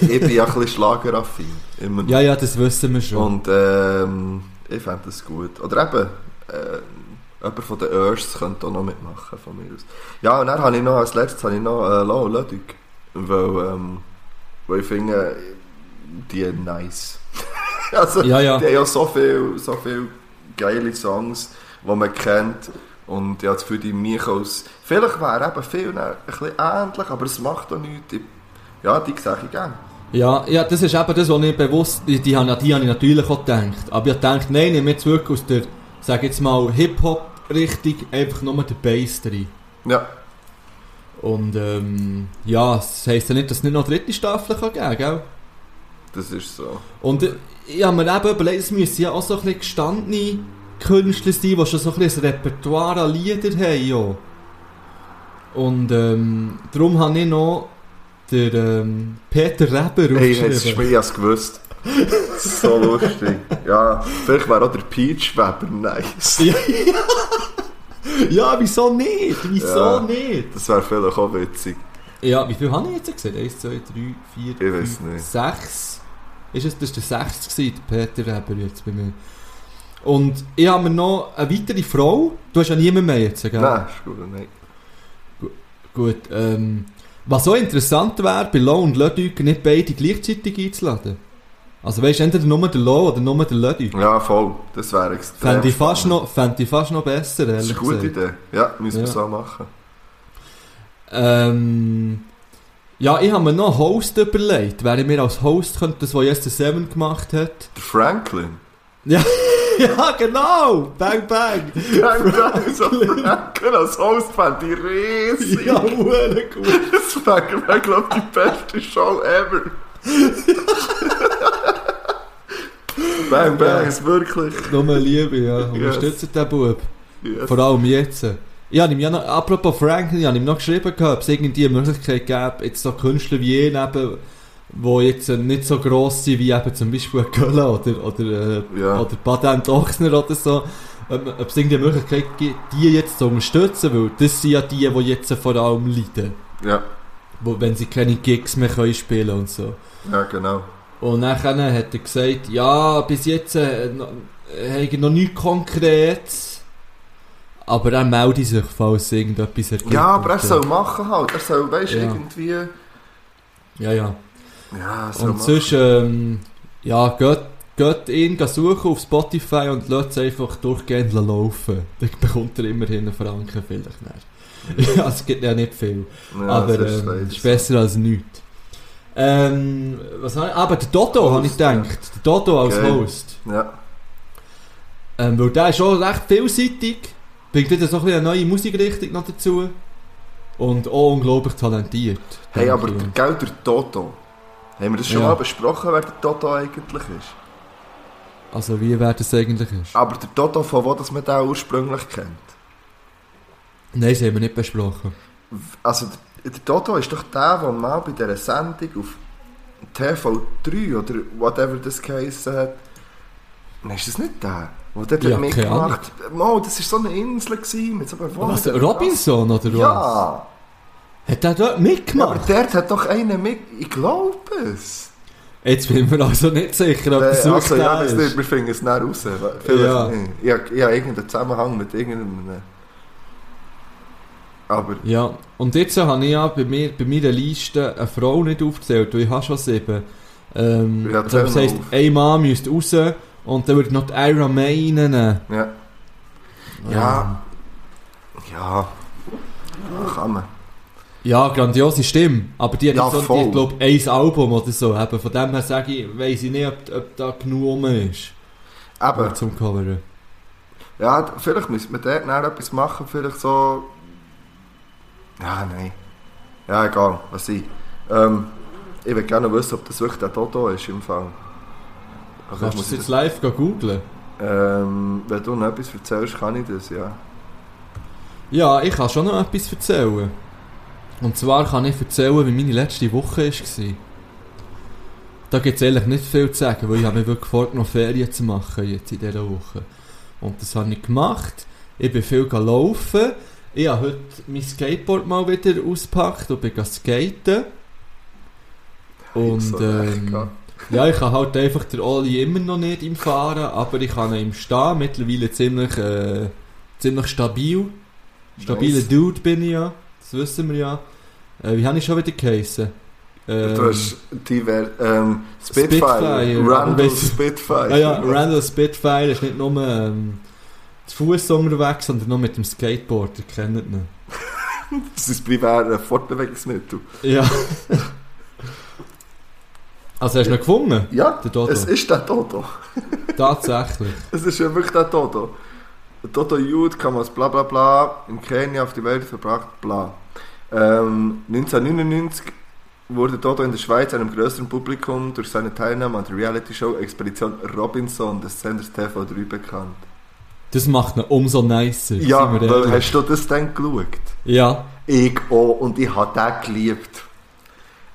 S3: ich bin ja ein bisschen schlageraffin. Immer noch.
S2: Ja, ja, das wissen wir schon.
S3: Und ähm, ich fände das gut. Oder eben, äh, jemand von den Earths könnte auch noch mitmachen von mir aus. Ja, und dann habe ich noch, als letztes habe ich noch äh, Lau Ludwig. Weil, ähm, weil ich finde, die nice. also,
S2: Ja, ja.
S3: die haben ja so viel, so viel geile Songs, die man kennt. Und ja, Gefühl, die mich aus... Vielleicht wäre eben viel ein bisschen ähnlich, aber es macht auch nichts. Ich, ja, die sehe ich gerne.
S2: Ja, ja, das ist eben das, was ich bewusst, die, die, die habe ich natürlich auch gedacht. Aber ich habe gedacht, nein, nehme jetzt wirklich aus der, sag jetzt mal, Hip-Hop-Richtung einfach nur der Bass drin.
S3: Ja,
S2: Und ähm, ja, das heisst ja nicht, dass es nicht noch eine dritte Staffel kann geben gell?
S3: das ist so.
S2: Und äh, ich habe mir eben überlegt, es müssen ja auch so ein bisschen gestandene Künstler sein, die schon so ein bisschen ein Repertoire an Lieder haben. Ja. Und ähm, darum habe ich noch den ähm, Peter Reber
S3: Hey, jetzt ist
S2: aufgeschrieben.
S3: mir es gewusst. so lustig. Ja, vielleicht wäre auch der Peach Weber nice.
S2: Ja, ja, wieso nicht? Wieso
S3: Ja.
S2: nicht?
S3: Das wäre vielleicht auch witzig.
S2: Ja, wie viel habe ich jetzt gesagt? 1, 2, 3, 4,
S3: Ich weiß nicht.
S2: 6. Ist es, das war der 60. gewesen, der Peter Reber jetzt bei mir. Und ich habe mir noch eine weitere Frau. Du hast ja niemanden mehr jetzt, gell?
S3: Nein, ist gut, nein.
S2: Gut, ähm, was auch interessant wäre, bei Lo und Ludwig nicht beide gleichzeitig einzuladen. Also weißt du, entweder nur der Lo oder nur der Ludwig.
S3: Ja, voll. Das wäre extrem.
S2: Fände ich, fast noch, fände ich fast noch besser,
S3: Das ist eine gute
S2: gesagt.
S3: Idee. Ja, müssen wir
S2: Ja.
S3: so machen.
S2: Ähm, ja, ich habe mir noch einen Host überlegt. Wer ich mir als Host könnte, das, was jetzt der Seven gemacht hat.
S3: Der Franklin.
S2: ja, genau! Bang, bang!
S3: Ja, ja, so Franklin als Host fände ich riesig.
S2: Ja, gut.
S3: Das wäre, glaube ich, die beste Show ever. bang, bang, ist wirklich.
S2: Nur Liebe, ja. Unterstützt den Bub.
S3: Yes.
S2: Vor allem jetzt. Ich habe ihm ja noch, apropos Franklin, ich habe ihm noch geschrieben, gehabt, ob es irgendwie eine Möglichkeit gäbe, jetzt so Künstler wie ihn eben, die jetzt äh, nicht so gross sind wie eben zum Beispiel Göller oder, oder, äh,
S3: Ja.
S2: oder Patent Ochsner oder so, ob, ob es irgendwie eine Möglichkeit gibt, die jetzt zu unterstützen, weil das sind ja die, die jetzt vor allem leiden,
S3: Ja,
S2: wo, wenn sie keine Gigs mehr können spielen und so.
S3: ja, genau.
S2: Und nachher hat er gesagt, ja, bis jetzt äh, noch, äh, noch nichts Konkretes. Aber er meldet sich, falls irgendetwas ergibt.
S3: Ja, aber er soll machen halt. Er soll, weißt du,
S2: Ja.
S3: irgendwie.
S2: Ja, ja.
S3: Ja, soll
S2: Und
S3: machen.
S2: sonst, ähm, ja, geht, geht ihn geh suchen auf Spotify und lasst es einfach durchgehend laufen. Dann bekommt er immerhin einen Franken vielleicht mehr. ja, es gibt ja nicht viel.
S3: Ja,
S2: aber ähm, ist besser als nichts. Ähm, was habe ich? Aber der Dodo, habe ich gedacht. Der Dodo als
S3: Geil.
S2: Host.
S3: Ja,
S2: Ähm, weil der ist schon recht vielseitig, bringt wieder so ein eine neue Musikrichtung noch dazu und auch unglaublich talentiert.
S3: hey, aber der, gell, der Toto. Haben wir das schon
S2: Ja.
S3: mal besprochen, wer der Toto eigentlich ist?
S2: Also wie wer das eigentlich ist?
S3: Aber der Toto, von wo das man den ursprünglich kennt.
S2: Nein, das haben wir nicht besprochen.
S3: Also, der, der Toto ist doch der, der mal bei dieser Sendung auf TV3 oder whatever das geheissen hat. Nein, ist das nicht der? Der dort
S2: Ja,
S3: hat mitgemacht Mo, das war so eine Insel gewesen, mit so einem
S2: Was,
S3: Wasser-
S2: Robinson oder was?
S3: Ja!
S2: Hat der dort
S3: ja! Aber
S2: mitgemacht?
S3: dort hat doch einer mit... Ich glaube es.
S2: Jetzt bin ich mir also nicht sicher, ob das
S3: Äh,
S2: wirklich
S3: also, ja,
S2: der ist.
S3: nicht, wir finden es nicht raus. Vielleicht
S2: Ja.
S3: nicht. Ich, habe- ich habe irgendeinen Zusammenhang mit irgendeinem... Aber...
S2: Ja, und jetzt habe ich ja bei, mir, bei meiner Liste eine Frau nicht aufgezählt, weil ich habe schon sieben. Ähm,
S3: Ja,
S2: das
S3: zähl mal
S2: heisst,
S3: auf.
S2: ein Mann müsste raus und dann würde ich noch die Ira May nennen.
S3: Ja. Ja. Ja. Kann man.
S2: Ja, grandiose Stimme, aber die hat,
S3: Ja,
S2: so, die
S3: voll.
S2: glaube ich, ein Album oder so. Eben, von dem her sage ich, weiss ich nicht, ob, ob da genug ist
S3: Aber,
S2: zum Coveren.
S3: ja, vielleicht müsste man dort noch etwas machen, vielleicht so... Ja, nein. Ja, egal, was ich. Ähm, ich würde gerne wissen, ob das wirklich der Toto ist im Fall. Also,
S2: Kannst du das
S3: ich
S2: jetzt live gehen googlen?
S3: Ähm, wenn du noch etwas erzählst, kann ich das, ja.
S2: Ja, ich kann schon noch etwas erzählen. Und zwar kann ich erzählen, wie meine letzte Woche war. Da gibt es ehrlich nicht viel zu sagen, weil ich habe mir wirklich vorgenommen, Ferien zu machen jetzt in dieser Woche. Und das habe ich gemacht. Ich bin viel gelaufen. Ich habe heute mein Skateboard mal wieder ausgepackt und bin skaten. Und
S3: So
S2: ähm, ja, ich kann halt einfach der Oli immer noch nicht im Fahren, aber ich kann ihm stehen. Mittlerweile ziemlich, äh, ziemlich stabil. Stabiler
S3: Nice.
S2: Dude bin ich ja. Das wissen wir ja. Äh, wie habe ich schon wieder geheissen? Ähm,
S3: du hast die Ver ähm, Spitfire,
S2: Spitfire,
S3: Randall Spitfire.
S2: ah ja, Randall Spitfire ist nicht nur ähm, zu Fuß unterwegs, sondern noch mit dem Skateboard. Ihr kennt ihn.
S3: Das ist primär ein Fortbewegungsmittel.
S2: Ja. also hast du ihn gefunden?
S3: Ja,
S2: Der Dodo.
S3: es ist der Toto.
S2: Tatsächlich.
S3: Es ist ja wirklich der Toto. Der Toto Jude kam aus bla bla bla in Kenia auf die Welt verbracht, bla. Ähm, 1999 wurde Toto in der Schweiz einem größeren Publikum durch seine Teilnahme an der Reality-Show Expedition Robinson des Senders TV3 bekannt.
S2: Das macht ihn umso nicer.
S3: Ja, weil,
S2: ehrlich.
S3: hast du das dann geschaut?
S2: Ja.
S3: Ich auch und ich habe den geliebt.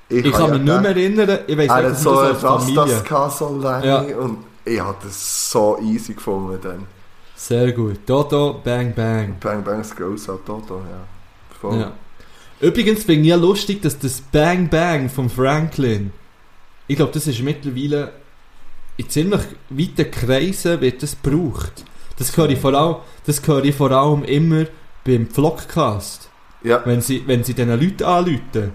S2: Ich
S3: habe
S2: kann mich
S3: ja
S2: nicht mehr erinnern. Ich weiß nicht,
S3: so
S2: das als Familie.
S3: Gehabt, so lange
S2: Ja.
S3: und ich habe das so easy gefunden dann.
S2: Sehr gut. Dodo, bang, bang.
S3: Bang Bangs Gross hat Toto, ja. Voll.
S2: Ja. Übrigens finde ich ja lustig, dass das Bang Bang von Franklin, ich glaube, das ist mittlerweile in ziemlich weiten Kreisen wird das gebraucht. Das höre ich vor allem, das höre ich vor allem immer beim Vlogcast.
S3: Ja,
S2: Wenn sie, wenn sie diesen Leuten anrufen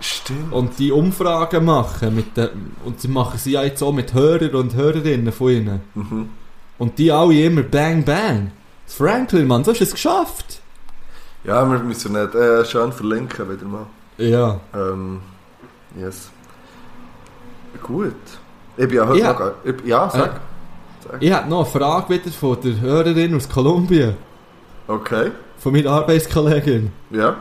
S3: stimmt.
S2: und die Umfragen machen, mit den, und sie machen sie ja jetzt auch mit Hörern und Hörerinnen von ihnen.
S3: Mhm.
S2: Und die alle immer Bang Bang. Franklin, Mann, du hast es geschafft.
S3: Ja, wir müssen nicht äh, schön verlinken wieder mal.
S2: Ja.
S3: Ähm, yes. Gut. Ich bin ja heute
S2: Ja.
S3: noch... Ich, ja, sag. sag.
S2: Ich habe noch eine Frage wieder von der Hörerin aus Kolumbien,
S3: Okay.
S2: von meiner Arbeitskollegin.
S3: Ja.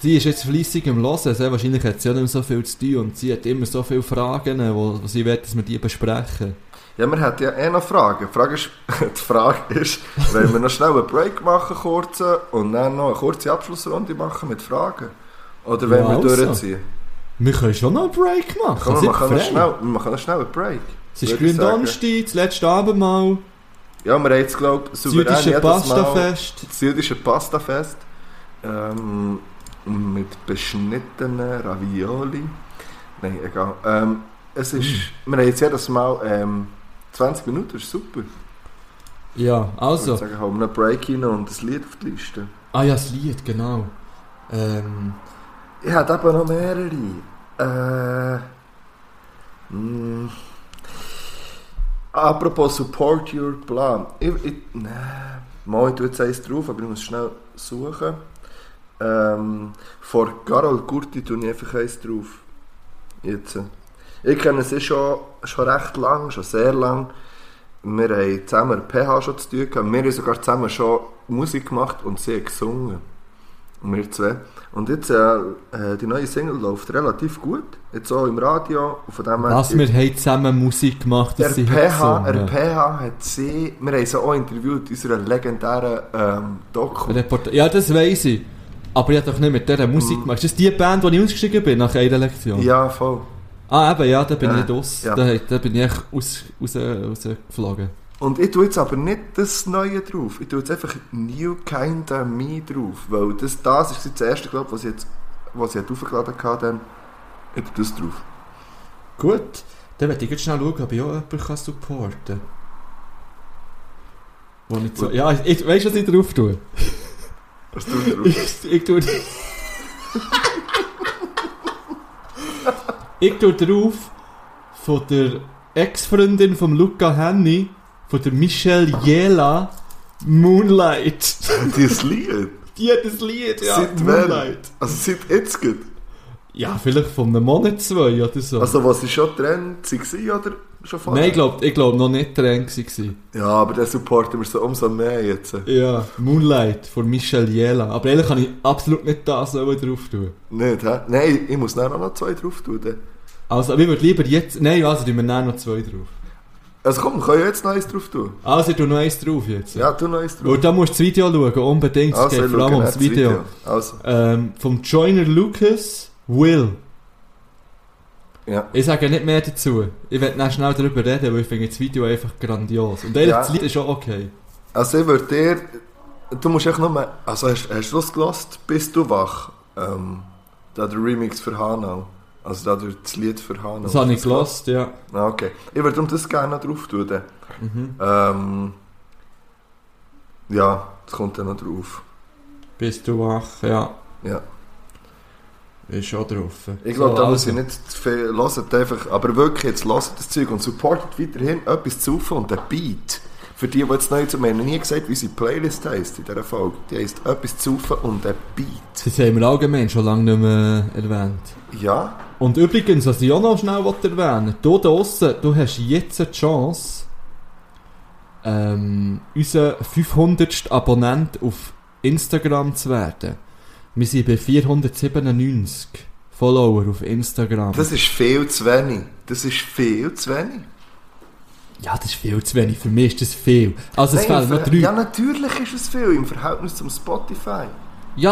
S2: Sie ist jetzt fleissig im Hören, sehr wahrscheinlich hat sie ja nicht mehr so viel zu tun und sie hat immer so viele Fragen, wo, wo sie will, dass wir die besprechen.
S3: Ja, wir hätten ja eh noch Fragen. Die Frage ist, die Frage ist wollen wir noch schnell einen Break machen, kurze, und dann noch eine kurze Abschlussrunde machen mit Fragen? Oder wollen
S2: Ja,
S3: wir
S2: also.
S3: durchziehen?
S2: Wir können schon noch einen Break machen.
S3: Komm, wir machen, schnell, wir machen noch schnell einen Break.
S2: Es ist
S3: ich.
S2: Gründonnerstag, das letzte Abendmahl,
S3: Ja, wir haben jetzt, glaube ich,
S2: das
S3: souverän Mal...
S2: Pastafest.
S3: Das jüdische Pastafest. Ähm, mit beschnittenen Ravioli. Nein, egal. Ähm, es ist,
S2: Mm.
S3: Wir haben jetzt jedes Mal ähm, 20 Minuten, das ist super.
S2: Ja,
S3: Ich
S2: also.
S3: würde sagen, haben wir einen Break rein und ein Lied auf die Liste.
S2: Ah ja, das Lied, genau. Ähm,
S3: Ich habe eben noch mehrere. Äh, mh. Apropos Support Your Plan. Ich, ich, nee, mal, ich tue jetzt eins drauf, aber ich muss schnell suchen. Ähm, vor Carol Gurti tue ich einfach eins drauf. Jetzt. Ich kenne sie schon, schon recht lang, schon sehr lang. Wir haben zusammen PH schon zu tun gehabt. Wir haben sogar zusammen schon Musik gemacht und sie gesungen. Wir zwei. Und jetzt, äh, äh, die neue Single läuft relativ gut. Jetzt auch im Radio. Und von dem
S2: was, wir haben zusammen Musik gemacht, dass sie
S3: PH, der. PH hat sie, wir haben sie auch interviewt in unserer legendären ähm, Doku.
S2: Reporta ja, das weiss ich. Aber ich habe doch nicht mit dieser Musik gemacht. Ist das die Band, die ich ausgestiegen bin nach einer Lektion?
S3: Mm. Ja, voll.
S2: Ah, eben, ja, da bin
S3: Ja,
S2: ich raus.
S3: ja.
S2: Da, da bin ich echt raus, raus, rausgeflogen.
S3: Und ich tue jetzt aber nicht das Neue drauf. Ich tue jetzt einfach New Kinda Me drauf. Weil das, das ist das erste, glaube ich, was ich jetzt was ich aufgeladen hatte. Dann ich tue das drauf.
S2: Gut, dann werde ich jetzt schnell schauen, ob ich auch jemanden supporten kann. Wo ich so, ja, ich, weißt du, was ich drauf tue?
S3: Was tut er
S2: Ich, ich tue. ich tue drauf von der Ex-Freundin von Luca Henny, von der Michelle Jela, Moonlight.
S3: Dieses Lied?
S2: Die hat das Lied, ja,
S3: Seit wann?
S2: Moonlight.
S3: Also seit jetzt gut.
S2: Ja, vielleicht von einem Monat, zwei oder so.
S3: Also was ist schon Trend? Gewesen, oder schon vorher?
S2: Nein, ich glaube ich glaub, noch nicht dran gewesen.
S3: Ja, aber den supporten wir so umso mehr jetzt.
S2: Ja, Moonlight von Michelle Jela. Aber ehrlich kann ich absolut nicht das drauf tun.
S3: Nicht, hä? Nein, ich muss auch noch zwei drauf tun. dann.
S2: Also, aber ich würde lieber jetzt... Nein, also, tun wir dann noch zwei drauf.
S3: Also komm, wir können ja jetzt noch eins drauf tun.
S2: Also, ich tue noch eins drauf jetzt.
S3: Ja, tu noch eins drauf.
S2: Und da musst du das Video schauen, unbedingt. Es
S3: Also,
S2: geht vor allem ums
S3: jetzt
S2: Video.
S3: Also,
S2: Ähm, vom Joiner Lucas, Will.
S3: ja.
S2: Ich sage nicht mehr dazu. Ich werde dann schnell darüber reden, weil ich finde das Video einfach grandios. Und ehrlich,
S3: Ja.
S2: das Lied ist auch okay.
S3: Also ich würde dir... Du musst echt nur... Also hast, hast du das gelost? Bist du wach? Ähm, da der Remix für Hanau. Also da der- das Lied Hanau.
S2: Das habe ich gelost, ja.
S3: Ah, okay. Ich würde um das gerne noch drauf tun.
S2: Mhm.
S3: Ähm, ja, das kommt dann noch drauf.
S2: Bist du wach? Ja.
S3: Ja.
S2: Ist schon drauf.
S3: Ich glaube, da muss
S2: also.
S3: ich nicht zu viel hört einfach, aber wirklich jetzt hört das Zeug und supportet weiterhin etwas zu und der Beat. Für die, die jetzt neu zu mir, nie gesagt, wie unsere Playlist heisst in dieser Folge. Die heisst etwas zu und der Beat.
S2: Das haben wir allgemein schon lange nicht mehr erwähnt.
S3: Ja,
S2: Und übrigens, was ich auch noch schnell erwähnen du da draussen, du hast jetzt eine Chance, ähm, unser 500. Abonnent auf Instagram zu werden. Wir sind bei 497 Follower auf Instagram.
S3: das ist viel zu wenig. Das ist viel zu wenig.
S2: ja, das ist viel zu wenig. Für mich ist das viel. Also es
S3: Nein,
S2: fehlen noch drei.
S3: Ja, natürlich ist es viel im Verhältnis zum Spotify.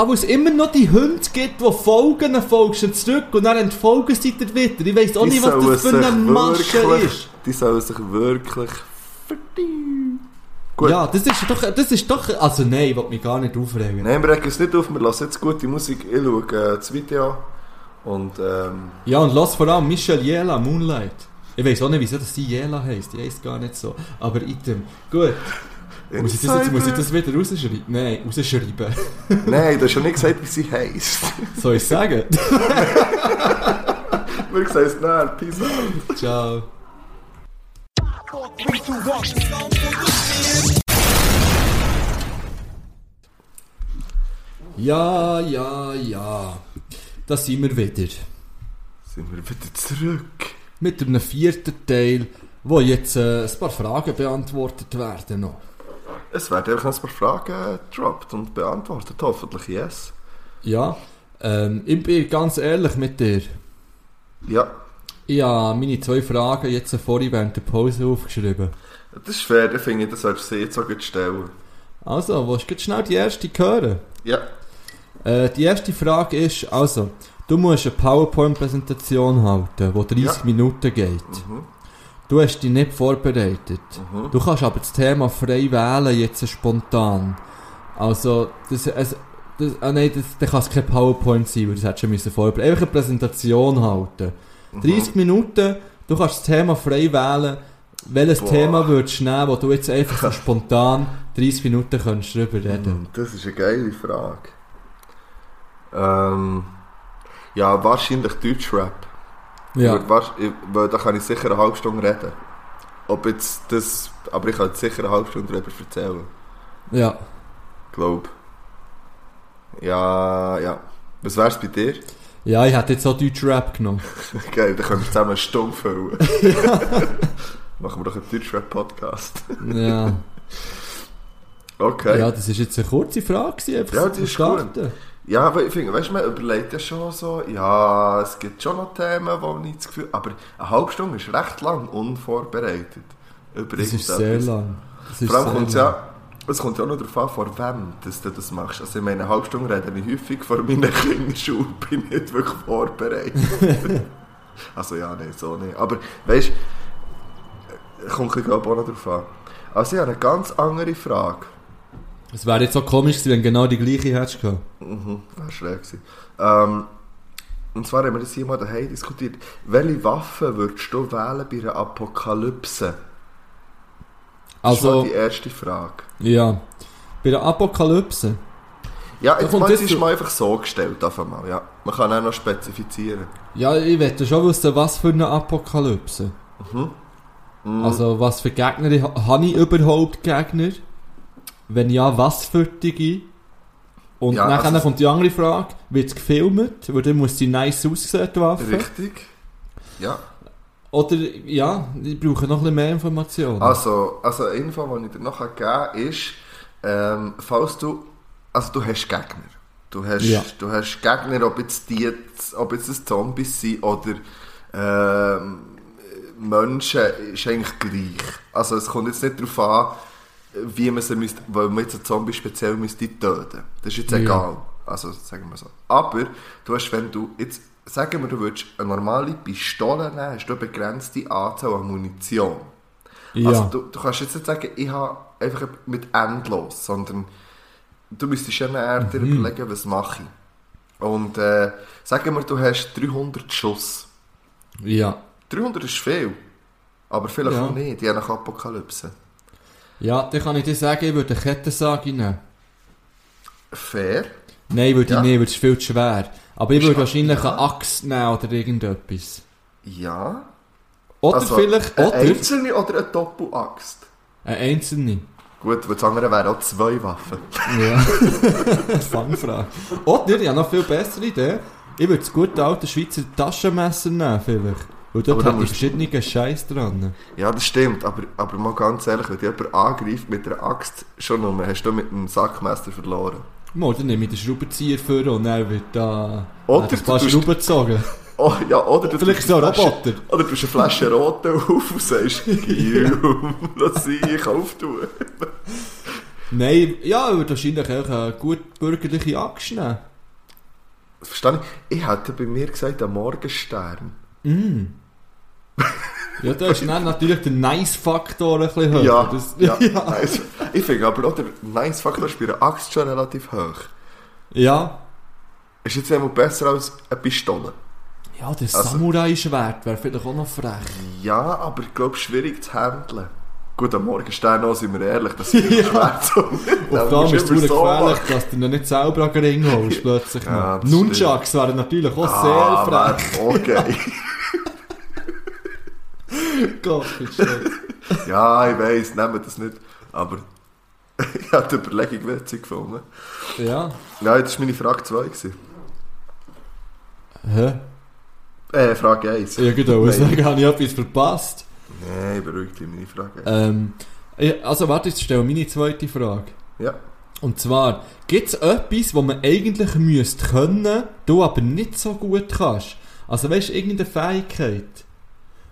S2: Weil es immer noch die Hunde gibt, die folgen, dann folgst du zurück und dann entfolgen sie dir wieder. Ich weiss auch
S3: Die
S2: nicht, was das für eine Masche
S3: wirklich-
S2: ist.
S3: Die sollen sich wirklich verdienen. Gut.
S2: Ja, das ist doch, das ist doch, also nein, ich will mich gar nicht aufregen.
S3: Nein, wir regen es nicht auf, wir lassen jetzt gute Musik. Ich schaue äh, das Video an. und ähm,
S2: Ja, und lass vor allem Michelle Jela, Moonlight. Ich weiß auch nicht, wieso das die Jela heisst. Die heisst gar nicht so. Aber item. Gut. Muss ich das, jetzt, muss ich das wieder rausschreiben? Nein, rausschreiben.
S3: Nein, du hast ja nicht gesagt, wie sie heisst.
S2: Soll ich sagen?
S3: wir sagen es nachher. Peace out.
S2: Ciao. Ja, ja, ja. Da sind wir wieder.
S3: Sind wir wieder zurück.
S2: Mit einem vierten Teil, wo jetzt äh, ein paar Fragen beantwortet werden noch.
S3: Es werden einfach noch ein paar Fragen gedroppt und beantwortet. Hoffentlich yes.
S2: Ja, ähm, ich bin ganz ehrlich mit dir.
S3: Ja,
S2: Ich habe meine zwei Fragen jetzt vorhin während der Pause aufgeschrieben.
S3: das ist fair. Ich finde, das solltest du jetzt auch gut stellen.
S2: Also, willst du schnell die erste hören?
S3: Ja.
S2: Äh, die erste Frage ist, also, du musst eine PowerPoint-Präsentation halten, die 30
S3: Ja.
S2: Minuten geht.
S3: Mhm.
S2: Du hast dich nicht vorbereitet.
S3: Mhm.
S2: Du kannst aber das Thema frei wählen, jetzt spontan. Also, das, es, das, ah nein, das, dann kann es kein PowerPoint sein, weil das hättest du schon müssen vorbereiten. Einfach eine Präsentation halten.
S3: Mhm.
S2: 30 Minuten, du kannst das Thema frei wählen. Welches
S3: Boah.
S2: Thema würdest du nehmen, wo du jetzt einfach so spontan 30 Minuten kannst drüber reden?
S3: Hm, Das ist eine geile Frage. Ähm, ja, wahrscheinlich Deutschrap.
S2: Ja.
S3: Weil, da kann ich sicher eine halbe Stunde reden. Ob jetzt das... Aber ich kann sicher eine halbe Stunde darüber erzählen.
S2: Ja.
S3: Glaub. Ja, ja. Was wär's bei dir?
S2: Ja, ich hätte jetzt auch Deutschrap genommen.
S3: Geil, dann können wir zusammen eine Stunde füllen. Machen wir doch einen Deutschrap-Podcast.
S2: Ja.
S3: Okay.
S2: ja, das ist jetzt eine kurze Frage, einfach
S3: Ja,
S2: zum
S3: ist gut. Ja, aber ich finde, weißt du, man überlegt ja schon so, ja, es gibt schon noch Themen, wo ich das Gefühl aber eine halbe Stunde ist recht lang unvorbereitet. Über
S2: Das ist
S3: irgendetwas.
S2: sehr lang. Ist
S3: Vor allem kommt es ja, es kommt ja auch noch darauf an, vor wem dass du das machst. Also ich meine, eine halbe Stunde rede ich häufig vor meiner Kinderschule, bin ich nicht wirklich vorbereitet. also ja, nein, so nicht. Aber weißt du, kommt glaube ich auch noch darauf an. Also ich habe eine ganz andere Frage.
S2: Es wäre jetzt so komisch gewesen, wenn du genau die gleiche hättest gehabt.
S3: Mhm, das war schräg. gewesen. Ähm, Und zwar haben wir das hier mal daheim diskutiert. Welche Waffe würdest du wählen bei einer Apokalypse? Das ist mal
S2: Also,
S3: die erste Frage.
S2: ja. Bei der Apokalypse.
S3: Ja, jetzt mal,
S2: das
S3: ist mal einfach so gestellt, einmal, ja. Man kann auch noch spezifizieren.
S2: Ja, ich wette schon wissen, was für eine Apokalypse.
S3: Mhm.
S2: Also, was für Gegner habe ich überhaupt Gegner? Wenn ja, was für die? Und
S3: Ja,
S2: nachher
S3: also-
S2: kommt die andere Frage, wird es gefilmt? Weil dann muss sie nice aussehen, die Waffe.
S3: Richtig? Ja.
S2: Oder, ja, ich brauche noch ein bisschen mehr Informationen.
S3: Also, also eine Info, die ich dir noch geben kann, ist, ähm, falls du, also du hast Gegner. Du hast,
S2: Ja.
S3: du hast Gegner, ob jetzt die, ob jetzt das Zombies sind oder ähm, Menschen, ist eigentlich gleich. Also es kommt jetzt nicht darauf an, wie man sie müsste, weil man jetzt einen Zombie speziell müsste töten. Das ist jetzt
S2: Ja.
S3: egal. Also sagen wir so. Aber du hast, wenn du jetzt, sagen wir, du würdest eine normale Pistole nehmen, hast du eine begrenzte Anzahl an Munition.
S2: ja.
S3: Also du, du kannst jetzt nicht sagen, ich habe einfach mit endlos, sondern du müsstest ja eher dir
S2: Mhm.
S3: überlegen, was mache ich. Und äh, sagen wir, du hast 300 Schuss.
S2: ja.
S3: 300 ist viel, aber vielleicht
S2: Ja.
S3: auch nicht, je nach Apokalypse.
S2: Ja, dann kann ich dir sagen, ich würde eine Kettensage nehmen.
S3: Fair.
S2: Nein, würde
S3: Ja.
S2: ich nicht, weil es ist viel zu schwer. Aber ich würde wahrscheinlich
S3: ja.
S2: eine Axt nehmen oder irgendetwas.
S3: Ja.
S2: Oder
S3: Also,
S2: vielleicht,
S3: eine
S2: oder
S3: einzelne oder eine Doppelaxt?
S2: eine einzelne.
S3: Gut, weil das andere wären auch zwei Waffen.
S2: Ja. Fangfrage. Oder, ich habe noch viel bessere Idee. Ich würde das gute alte Schweizer Taschenmesser nehmen, vielleicht. Weil dort hat verschiedenen Scheiß dran.
S3: Ja, das stimmt, aber, aber mal ganz ehrlich, wenn dich jemand angreift mit einer Axt, schon nur, hast du mit einem Sackmesser verloren.
S2: Mal, dann nehme ich den Schraubenzieher vor und dann wird da
S3: Oder
S2: ein paar Schrauben gezogen.
S3: Oh, ja, oder du
S2: Vielleicht so ein Roboter.
S3: Oder du tust eine Flasche Rote auf und sagst, Gium, lass ich auftun.
S2: Nein, ja, ich würde wahrscheinlich auch eine gut bürgerliche Axt nehmen.
S3: Verstehe ich? Ich hätte bei mir gesagt, ein Morgenstern.
S2: Mm. Ja, da ist dann natürlich der Nice-Faktor ein bisschen höher.
S3: Ja,
S2: Das,
S3: ja.
S2: ja.
S3: Nice. Ich finde aber auch der Nice-Faktor ist bei einer Axt schon relativ hoch.
S2: ja.
S3: Ist jetzt einmal besser als eine Pistole.
S2: Ja, das
S3: Also-
S2: Samurai-Schwert wäre vielleicht auch noch frech.
S3: Ja, aber ich glaube, schwierig zu handeln. Gut, am Morgenstern auch, sind wir ehrlich, das ist ja. schwer zu
S2: Auf da ist es gefährlich, dass du ihn nicht selber an den Ring holst, plötzlich
S3: Ja,
S2: noch. Nunchucks wären natürlich auch
S3: Ah,
S2: sehr frech.
S3: okay.
S2: Gott,
S3: ja, ich weiss, nehmen das nicht. Aber ich habe die Überlegung witzig gefunden.
S2: Ja.
S3: Nein, das war meine Frage 2. gewesen.
S2: Hä?
S3: Äh, Frage 1.
S2: Irgendwo
S3: Nein.
S2: sagen, habe ich etwas verpasst.
S3: Nein, beruhig dich, meine Frage 1.
S2: Ähm, ja, also warte, ich stelle meine zweite Frage.
S3: Ja.
S2: Und zwar, gibt es etwas, was man eigentlich müsste können, du aber nicht so gut kannst? Also weißt du, irgendeine Fähigkeit,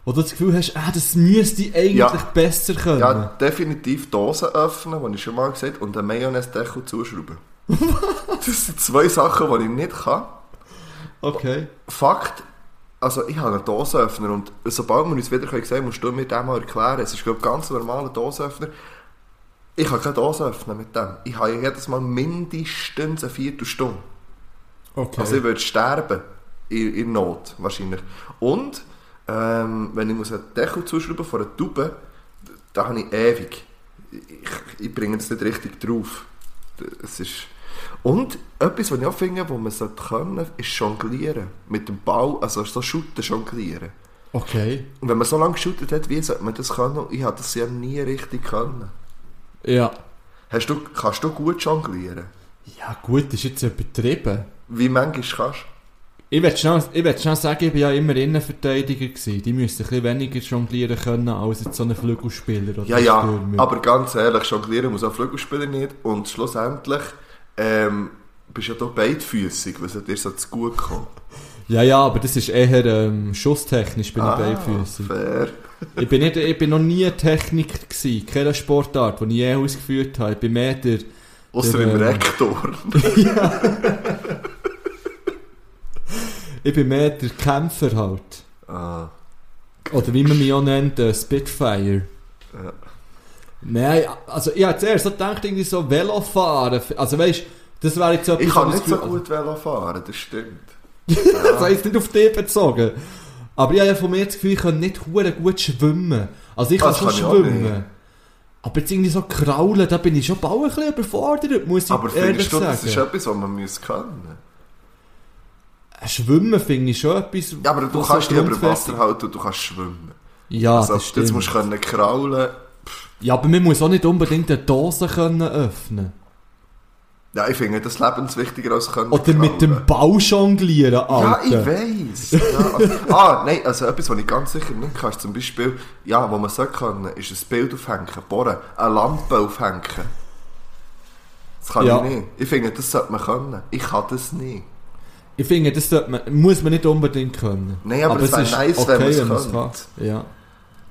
S2: wo du das Gefühl hast, ah, das müsste ich eigentlich
S3: Ja.
S2: besser können.
S3: ja, definitiv Dosen öffnen, habe ich schon mal gesagt, und einen Mayonnaise-Deckel zuschrauben. das sind zwei Sachen, die ich nicht kann.
S2: Okay.
S3: Fakt, also ich habe einen Dosenöffner und sobald wir uns wieder sehen können, musst du mir den mal erklären. Es ist glaube ich, ein ganz normaler Dosenöffner. Ich kann keine Dosen öffnen mit dem. Ich habe jedes Mal mindestens eine Viertelstunde.
S2: Okay.
S3: Also ich würde sterben. In, in Not, wahrscheinlich. Und, ähm, wenn ich muss einen Deckel zuschrauben von einer Tube, da habe ich ewig. Ich, ich bringe es nicht richtig drauf. Es ist... Und etwas, was ich auch finde, wo man sollte können, ist jonglieren. Mit dem Ball, also so shooten, jonglieren.
S2: okay.
S3: Und wenn man so lange geshootet hat, wie sollte man das können? Ich habe das ja nie richtig können.
S2: Ja.
S3: Hast du, kannst du gut jonglieren?
S2: Ja gut, das ist jetzt übertrieben.
S3: Wie manchmal kannst
S2: Ich will schnell, ich will schnell sagen, ich war ja immer Innenverteidiger. Gewesen. Die müssten ein bisschen weniger jonglieren können als jetzt so ein Flügelspieler oder
S3: Ja, ja,
S2: Stürmer.
S3: aber ganz ehrlich, jonglieren muss auch Flügelspieler nicht. Und schlussendlich ähm, bist du ja hier beidfüßig, was hat dir so zu gut kommt.
S2: Ja, ja, aber das ist eher ähm, schusstechnisch bin
S3: Ah,
S2: ich beidfüßig.
S3: fair.
S2: Ich bin, nicht, ich bin noch nie Techniker gewesen, keine Sportart, die ich je ausgeführt habe. Ich bin mehr der...
S3: Außer
S2: Der,
S3: im
S2: ähm,
S3: Rektor.
S2: Ich bin mehr der Kämpfer halt.
S3: ah,
S2: Oder wie man mich auch nennt, äh, Spitfire.
S3: Ja.
S2: Nein, also ich habe zuerst so gedacht, irgendwie so Velofahren. Also weißt das wäre jetzt etwas...
S3: ich kann nicht so gut Velo fahren, das stimmt.
S2: das heisst nicht auf dich bezogen. Aber ich habe ja von mir das Gefühl, ich kann nicht gut schwimmen. Also ich kann
S3: Das
S2: schon
S3: kann ich
S2: schwimmen. Aber jetzt irgendwie so kraulen, da bin ich schon bald ein bisschen überfordert, muss ich
S3: Aber
S2: ehrlich
S3: findest du,
S2: sagen.
S3: das ist etwas, was man muss können?
S2: Schwimmen finde ich schon etwas...
S3: Ja, aber du kannst dich über Wasser halten und du kannst schwimmen.
S2: Ja,
S3: also,
S2: das stimmt.
S3: jetzt musst du können kraulen.
S2: Ja, aber man muss auch nicht unbedingt eine Dose können öffnen
S3: Ja, ich finde das lebenswichtiger als können
S2: Oder mit dem
S3: kraulen.
S2: Ball jonglieren,
S3: Ja,
S2: Alter.
S3: ich weiss. Ja, also, ah, nein, also etwas, was ich ganz sicher nicht kann, ist zum Beispiel, ja, was man so kann, ist ein Bild aufhängen, bohren, eine Lampe aufhängen. Das kann
S2: Ja.
S3: ich nicht. Ich finde, das sollte man können. Ich kann das nicht.
S2: Ich finde, das man, muss man nicht unbedingt können.
S3: Nein, aber es wäre
S2: ist
S3: nice, wenn man es
S2: kann. Ja.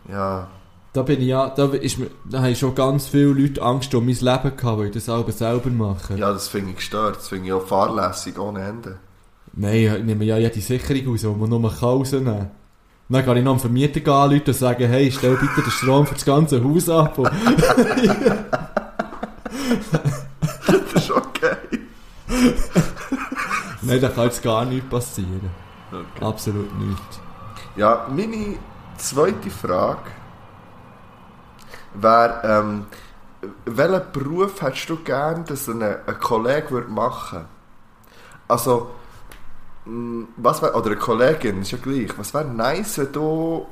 S3: Ja,
S2: Da bin ich ja, da ist da haben schon ganz viele Leute Angst um mein Leben gehabt, weil ich das selber selber mache.
S3: ja, das finde ich gestört. Das finde ich auch fahrlässig ohne Ende.
S2: Nein, ich nehme ja jede Sicherung raus, die man nur rausnehmen kann. Dann kann ich noch einen Vermieter anrufen und sagen, hey, stell bitte den Strom für das ganze Haus ab.
S3: Das ist okay.
S2: Nein, da kann jetzt gar nichts passieren.
S3: okay.
S2: Absolut nichts.
S3: Ja, meine zweite Frage wäre, ähm, welchen Beruf hättest du gern, dass ein, ein Kollege würde machen Also, mh, was wär, oder eine Kollegin, ist ja gleich. Was wäre nice, wenn du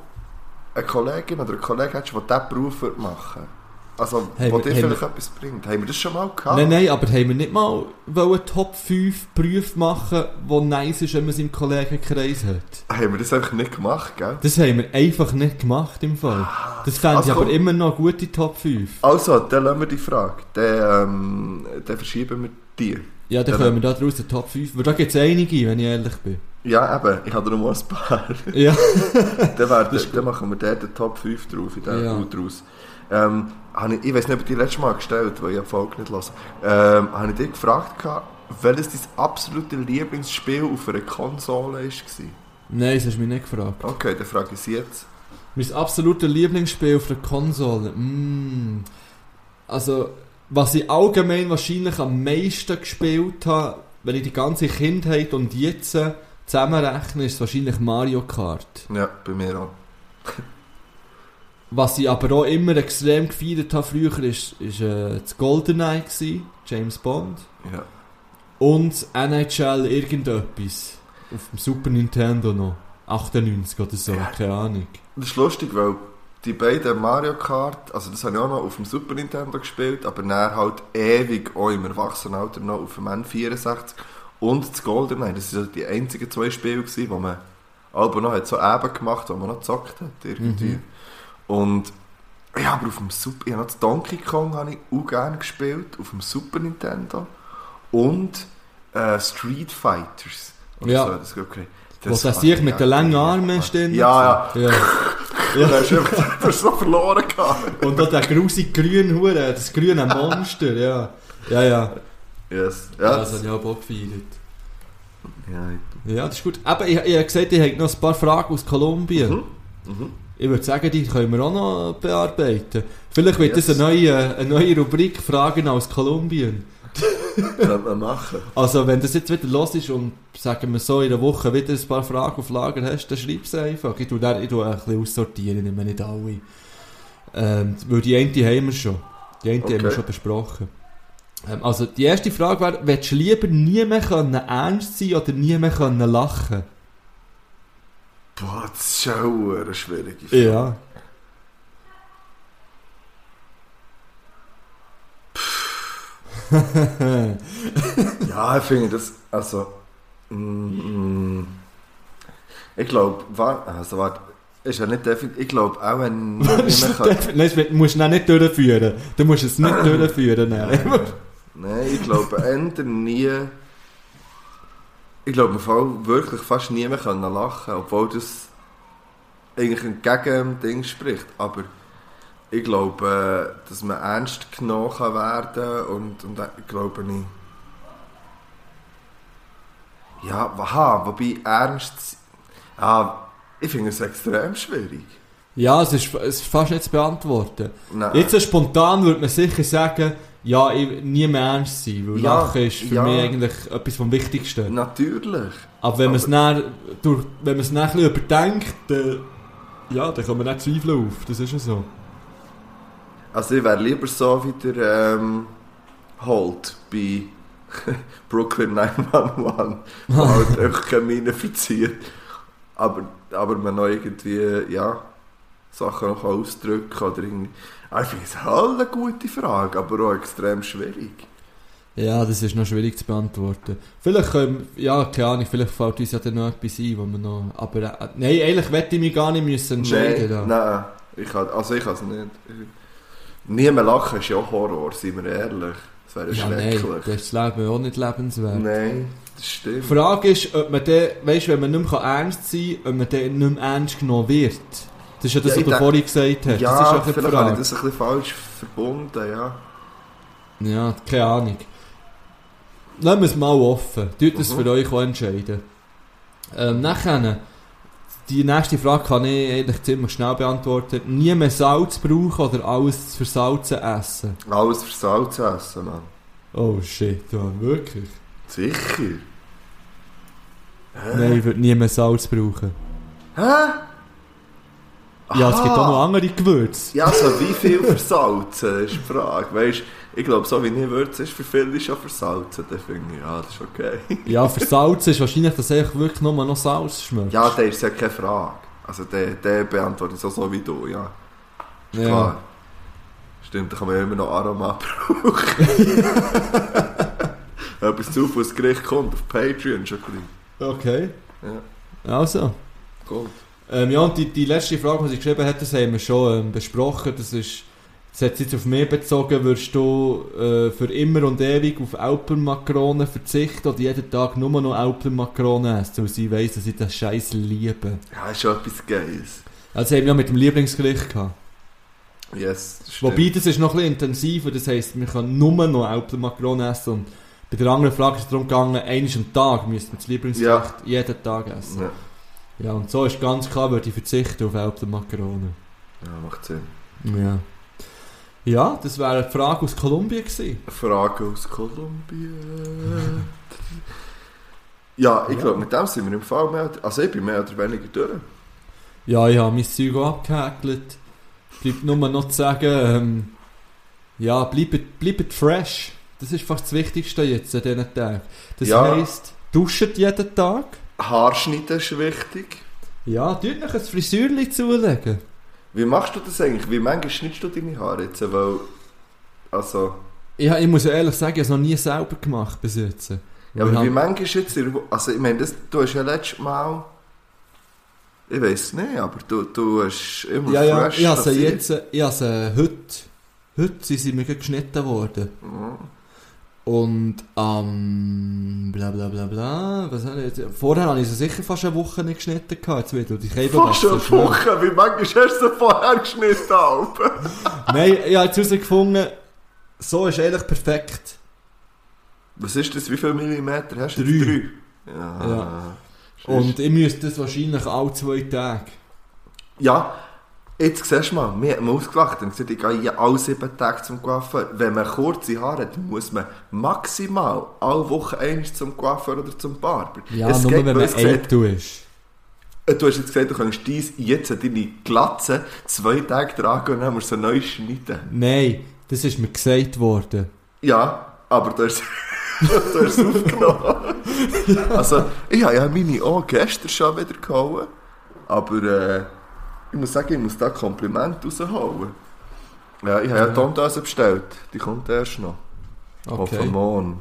S3: eine Kollegin oder einen Kollegen hättest, der diesen Beruf würde machen Also,
S2: Haben
S3: wo dir vielleicht
S2: wir-
S3: etwas bringt. Haben wir das schon mal gehabt?
S2: Nein, nein, aber haben wir nicht mal wollen Top 5 Berufe machen, wo nice ist, wenn man es im Kollegenkreis hat?
S3: Haben wir das einfach nicht gemacht, gell?
S2: Das haben wir einfach nicht gemacht im Fall. Das fände
S3: Also
S2: ich aber
S3: komm.
S2: immer noch gute Top 5.
S3: Also, dann lassen wir die Frage. Dann, ähm, dann verschieben wir die.
S2: Ja, dann
S3: Dann-
S2: können wir da draus eine Top 5. Weil da gibt es einige, wenn ich ehrlich bin.
S3: Ja, eben. Ich habe da noch mal ein paar.
S2: Ja.
S3: dann, wär, dann, dann machen wir dort den Top 5 drauf, in der
S2: Ja.
S3: ja. draus. Ähm, habe ich, ich weiß nicht, ob ich die letzte Mal gestellt weil ich die Folge nicht höre. Ähm, habe ich dich gefragt, gehabt, welches dein absolute Lieblingsspiel auf einer Konsole war?
S2: Nein, das hast du mich nicht gefragt.
S3: Okay, dann frage ich sie jetzt.
S2: Mein absolutes Lieblingsspiel auf der Konsole. Mm. Also, was ich allgemein wahrscheinlich am meisten gespielt habe, wenn ich die ganze Kindheit und jetzt zusammenrechne, ist es wahrscheinlich Mario Kart.
S3: Ja, bei mir auch.
S2: Was ich aber auch immer extrem gefeiert habe früher, ist, ist äh, das GoldenEye gewesen, James Bond.
S3: Ja.
S2: Und NHL irgendetwas. Auf dem Super Nintendo noch. 98 oder so,
S3: Ja.
S2: keine Ahnung.
S3: Das ist lustig, weil die beiden Mario Kart, also das habe ich auch noch auf dem Super Nintendo gespielt, aber dann halt ewig auch im Erwachsenenalter noch auf dem N64 und das GoldenEye. Das waren die einzigen zwei Spiele, wo man aber noch hat so eben gemacht, wo man noch gezockt hat irgendwie.
S2: Mhm.
S3: Und ja, aber auf dem Super, ich habe noch Donkey Kong habe ich auch gerne gespielt, auf dem Super Nintendo und äh, Street Fighters. Oder
S2: Ja.
S3: so, das, okay.
S2: Das
S3: habe
S2: sich
S3: ich
S2: mit den langen. Armen stehen.
S3: Ja, ja.
S2: ja.
S3: Ja. Du hast einfach- du hast so verloren gehabt.
S2: Und auch der grusige grüne Hure, das grüne Monster, ja. Ja, ja.
S3: Yes.
S2: ja
S3: Ja,
S2: das habe ich auch Bock gefeiert.
S3: ja.
S2: Ja, das ist gut. Aber ich, ich habe gesagt, ich habe noch ein paar Fragen aus Kolumbien.
S3: Mhm. Mhm.
S2: Ich würde sagen, die können wir auch noch bearbeiten. Vielleicht wird
S3: Yes.
S2: das eine neue, eine neue Rubrik Fragen aus Kolumbien.
S3: Könnte man machen.
S2: Also, wenn das jetzt wieder los ist und sagen wir so in einer Woche wieder ein paar Fragen auf Lager hast, dann schreib es einfach. Ich tue, dann, ich tue ein bisschen aussortieren, ich nehme nicht alle. Ähm, weil die eine haben wir schon. Die eine haben wir
S3: Okay.
S2: schon besprochen. Ähm, also, die erste Frage wäre, willst du lieber nie mehr können ernst sein oder nie mehr können lachen?
S3: Boah, das ist schon eine schwierige Frage.
S2: Ja.
S3: Ja, ich finde das, also, mm, mm, ich glaube, also warte, ist ja nicht definitiv, ich glaube auch wenn nicht kann,
S2: Nein, das musst du nicht durchführen. Du musst es nicht durchführen. Nein.
S3: nein, ich glaube ändern nie, ich glaube im Fall wirklich fast nie mehr können lachen, obwohl das eigentlich entgegen dem Ding spricht, aber ich glaube, äh, dass man ernst genommen kann werden und, und ich glaube nicht. Ja, aha, wobei ernst, ja, ich finde es extrem schwierig.
S2: Ja, es ist, es ist fast nicht zu beantworten.
S3: Nein.
S2: Jetzt so spontan würde man sicher sagen, ja, ich, nie mehr ernst sein, weil
S3: Ja,
S2: Lachen ist für
S3: ja.
S2: mich eigentlich etwas vom Wichtigsten.
S3: Natürlich.
S2: Aber wenn man es dann, durch, wenn man es dann ein bisschen überdenkt, dann, ja, dann man nicht zweifeln auf, das ist ja so.
S3: Also ich wäre lieber so wie der ähm, Holt bei Brooklyn 911, der halt einfach keine Mine verzieht. Aber, aber man noch irgendwie, ja, Sachen noch ausdrücken kann oder irgendwie... Ah, Ich finde es halt eine gute Frage, aber auch extrem schwierig.
S2: Ja, das ist noch schwierig zu beantworten. Vielleicht können, ja, keine Ahnung, vielleicht fällt uns ja dann noch etwas ein, wo man noch, aber, äh, nein, eigentlich wette ich mich gar nicht müssen entscheiden.
S3: Nein,
S2: da.
S3: nein, ich kann, also ich kann es nicht. Niemand lachen ist ja auch Horror, seien wir ehrlich. Das wäre
S2: Ja, nein,
S3: schrecklich.
S2: das ist das Leben auch nicht lebenswert.
S3: Nein, das
S2: Die
S3: stimmt.
S2: Frage ist, ob man dann, weißt du, wenn man nicht mehr ernst sein kann, ob man dann nicht mehr ernst genommen wird. Das ist ja das,
S3: Ja,
S2: was du
S3: denk-
S2: vorhin gesagt hast.
S3: Ja,
S2: das ist auch
S3: vielleicht habe ich das ein bisschen falsch verbunden, ja.
S2: Ja, keine Ahnung. Lassen wir es mal offen. Tut das
S3: Mhm.
S2: für euch auch entscheiden. Ähm, nachher, die nächste Frage kann ich eigentlich ziemlich schnell beantworten. Nie mehr Salz brauchen oder alles zu versalzen essen?
S3: Alles für Salz essen, Mann.
S2: Oh shit, ja, wirklich?
S3: Sicher.
S2: Nein, ich würde nie mehr Salz brauchen.
S3: Hä?
S2: Ja, es gibt auch noch andere Gewürze.
S3: Ja, so wie viel versalzen ist die Frage. Weißt ich glaube, so wie ich würze, ist für viele schon versalzen. Dann finde ich, ja, das ist okay.
S2: Ja, versalzen ist wahrscheinlich, dass einfach wirklich nur noch Salz schmeckt.
S3: Ja, der ist ja keine Frage. Also, der, der beantwortet so, so wie du, ja. Ist
S2: Ja.
S3: klar. Stimmt, da kann man ja immer noch Aroma brauchen. Etwas zu das Gericht kommt, auf Patreon schon gleich.
S2: Okay.
S3: Ja,
S2: Also.
S3: gut.
S2: Ähm, ja, und die, die letzte Frage, die sie geschrieben hat, das haben wir schon ähm, besprochen. Das ist, das hat sich jetzt auf mich bezogen. Würdest du äh, für immer und ewig auf Alpenmakronen verzichten oder jeden Tag nur noch Alpenmakronen essen, weil sie weiss, dass ich das Scheiß liebe?
S3: Ja, ist schon etwas Geiles.
S2: Also haben wir ja mit dem Lieblingsgericht gehabt.
S3: Yes, das.
S2: Wobei, das ist noch ein bisschen intensiver. Das heisst, wir können nur noch Alpenmakronen essen. Und bei der anderen Frage ist es darum gegangen, einmal am Tag müsste man das Lieblingsgericht jeden Tag essen.
S3: Ja.
S2: Ja, und so ist ganz klar, würde ich verzichten auf Alpenmakronen.
S3: ja, macht Sinn.
S2: Ja. Ja, das wäre eine Frage aus Kolumbien gewesen.
S3: Eine Frage aus Kolumbien. Ja, ich
S2: Ja.
S3: glaube, mit dem sind wir im Fall mehr, also ich bin mehr oder weniger durch.
S2: Ja, ich habe mein Zeug abgehäkelt. Bleibt nur noch zu sagen, ähm, ja, bleibt, bleibt fresh. Das ist fast das Wichtigste jetzt an diesen Tagen. Das
S3: Ja.
S2: heisst, duscht jeden Tag.
S3: Haarschneiden ist wichtig.
S2: Ja, tut noch ein Frisürchen zulegen.
S3: Wie machst du das eigentlich? Wie manchmal schneidest du deine Haare jetzt? Weil, also,
S2: Ja, ich muss ja ehrlich sagen, ich habe es noch nie selber gemacht bis jetzt.
S3: ja,
S2: Wir
S3: aber wie manchmal jetzt, also ich meine, das, du hast ja letztes Mal, ich weiß nicht, aber du, du hast immer
S2: Ja, ja,
S3: fresh
S2: ich habe sie jetzt, ich habe sie heute, heute sind sie mir geschnitten worden.
S3: Mhm.
S2: Und ähm, bla bla bla bla, was habe ich jetzt? Vorher habe ich sie sicher fast eine Woche nicht geschnitten gehabt, jetzt wieder. Habe
S3: Fast eine Woche, wie manchmal hast du sie vorher geschnitten, Alpen?
S2: Nein, ich habe jetzt herausgefunden, so ist eigentlich perfekt.
S3: Was ist das, wie viele Millimeter hast du?
S2: Drei.
S3: Drei. Ja.
S2: Ja. Und ich müsste das wahrscheinlich alle zwei Tage.
S3: Ja, jetzt siehst du mal, wir haben ausgelacht und gesagt, ich gehe hier alle sieben Tage zum Coiffeur. Wenn man kurze Haare hat, muss man maximal alle Woche eins zum Coiffeur oder zum Barber.
S2: Ja,
S3: Es
S2: nur
S3: geht,
S2: wenn man älter ist.
S3: äh, Du hast jetzt gesagt, du kannst dies jetzt deine Glatze zwei Tage tragen und dann musst du sie neu schneiden.
S2: Nein, das ist mir gesagt worden.
S3: Ja, aber du hast, du hast es aufgenommen. Also, ich habe ja meine auch gestern schon wieder gehauen. Aber äh, ich muss sagen, ich muss da Kompliment rausholen. Ja, ich habe ja
S2: Ja.
S3: bestellt. Die kommt erst noch.
S2: Okay.
S3: Auf morgen.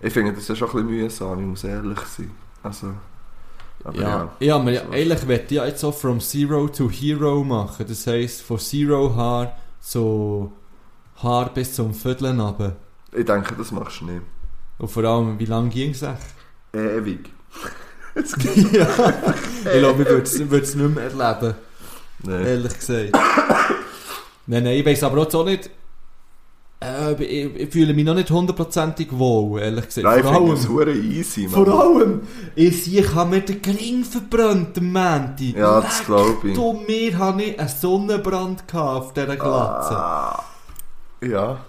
S3: Ich finde das ja schon ein bisschen mühsam, ich muss ehrlich sein. Also, aber
S2: Ja,
S3: ja.
S2: ja, aber ja, eigentlich möchte ich ja jetzt so from Zero to Hero machen. Das heisst, von Zero Haar so Haar bis zum Vierteln runter.
S3: Ich denke, das machst du nicht.
S2: Und vor allem, wie lange ging es echt?
S3: Ewig. Es
S2: ja. Ich glaube, ich würde es nicht mehr erleben,
S3: Nee.
S2: ehrlich gesagt. nein, nein, ich weiß aber auch so nicht... Äh, ich, ich fühle mich noch nicht hundertprozentig wohl, ehrlich gesagt.
S3: Nein, ich
S2: vor allem...
S3: es hure easy, Mann.
S2: Vor allem, ich sehe, ich habe mir den Kling verbrannt am Mänti.
S3: Ja, das glaube ich.
S2: Du, mir habe ich einen Sonnenbrand gehabt auf dieser Glatze.
S3: Ah, ja.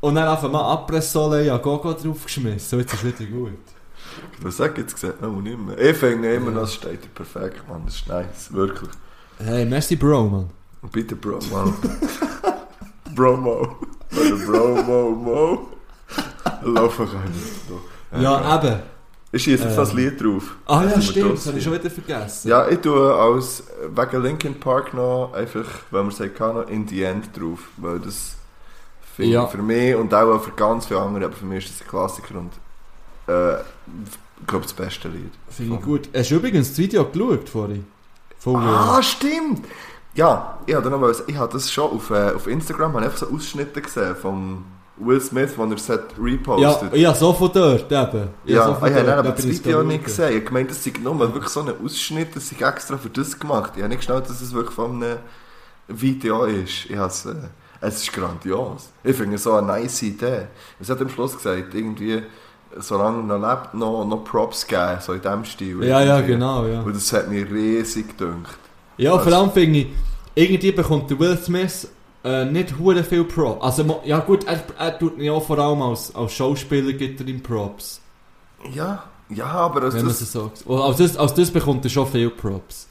S2: Und dann einfach mal Abrissole ja Gogo draufgeschmissen. Und jetzt ist wieder gut.
S3: Was sag jetzt gesagt? Oh, nicht mehr. Ich finde immer noch, es steht perfekt, Mann. Das ist nice. Wirklich.
S2: Hey, merci Bro, Mann.
S3: Bitte Bro, Mo. Bro, Mo. Oder Bro, Mo, Mo. Laufen können.
S2: Ja, eben.
S3: Ich schieße jetzt das
S2: Ähm.
S3: Lied drauf.
S2: Ah ja,
S3: Das
S2: stimmt, das habe ich schon wieder vergessen.
S3: Ja, ich tue als wegen Linkin Park noch einfach, wenn man sagt, kann, noch In the End drauf. Weil das finde
S2: Ja.
S3: ich für mich und auch für ganz viele andere, aber für mich ist das ein Klassiker und äh, ich glaube das beste Lied.
S2: Finde ich gut. Hast du übrigens das Video geschaut vorhin? Von
S3: Ah, stimmt! Ja, ich habe noch ich habe das schon auf, äh, auf Instagram, habe ich einfach so Ausschnitte gesehen von Will Smith, wo er es hat
S2: ja,
S3: repostet.
S2: ja, so von dort eben.
S3: Ja,
S2: so
S3: ich habe aber
S2: da
S3: das
S2: ich
S3: Video nicht gesehen. Ich habe gemeint, das sei nur wirklich so ein Ausschnitt, das sei extra für das gemacht. Ich habe nicht geschnallt, dass es wirklich von einem Video ist. Ich habe es, äh, es ist grandios. Ich finde es so eine nice Idee. Es hat am Schluss gesagt, irgendwie, solange er noch lebt, noch, noch Props geben, so in diesem Stil.
S2: Ja, ja, genau, ja.
S3: Und das hat mich riesig gedünkt.
S2: Ja,
S3: Was?
S2: vor allem finde ich, irgendwie bekommt der Will Smith äh, nicht hure viel Props. Also, ja gut, er, er tut ja auch vor allem als, als Schauspieler gibt er ihm Props.
S3: Ja, ja, aber als
S2: Wenn
S3: das...
S2: so Als das, als das bekommt er schon viel Props.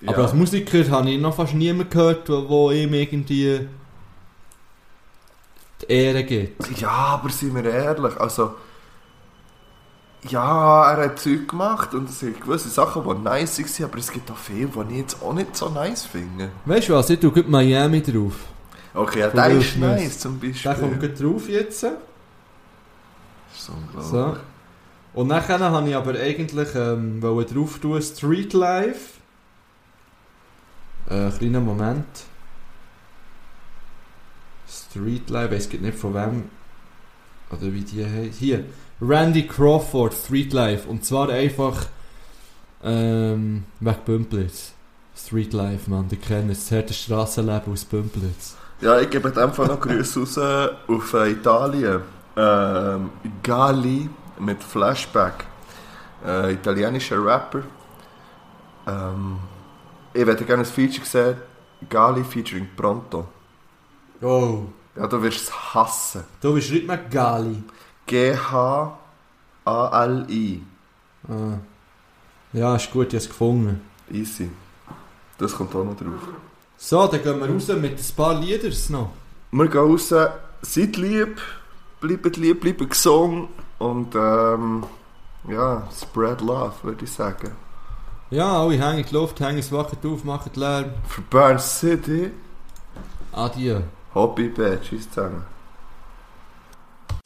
S3: ja.
S2: Aber als Musiker habe ich noch fast niemanden gehört, wo, wo ihm irgendwie die Ehre gibt.
S3: Ja, aber seien wir ehrlich, also... Ja, er hat Zeug gemacht und es gibt gewisse Sachen, die nice waren, aber es gibt auch viele, die ich jetzt auch nicht so nice finde.
S2: Weißt du was, ich tue Miami drauf.
S3: Okay, ja, der ist nice zum Beispiel.
S2: Der kommt drauf jetzt.
S3: Das ist unglaublich.
S2: So. Und nachher habe ich aber eigentlich ähm, drauf tun Street Life. Äh, kleiner Moment. Street Life, ich weiß nicht von wem. Oder wie die heißt. Hier. Randy Crawford, Street Life. Und zwar einfach ähm, wegen Bümplitz. Street Life, man, die kennen es. Das harte Strassenleben aus Bümplitz.
S3: Ja, ich gebe in dem Fall noch Grüße raus auf äh, Italien. Ähm, Gali mit Flashback. Äh, italienischer Rapper. Ähm, ich hätte gerne ein Feature sehen. Gali featuring Pronto.
S2: Oh.
S3: Ja, du wirst es hassen.
S2: Du bist nicht mehr Gali.
S3: G-H-A-L-I.
S2: Ah. Ja, ist gut, ich habe es gefunden.
S3: Easy. Das kommt auch noch drauf.
S2: So, dann gehen wir raus mit ein paar Lieders noch.
S3: Wir gehen raus. Seid lieb. Bleibt lieb, bleibt gesund. Und ähm, ja, spread love, würde ich sagen.
S2: Ja, alle hängen die Luft, hängen das Wachen auf, machen Lärm.
S3: Für Burn City.
S2: Adieu.
S3: Hobby Bad. Tschüss zusammen.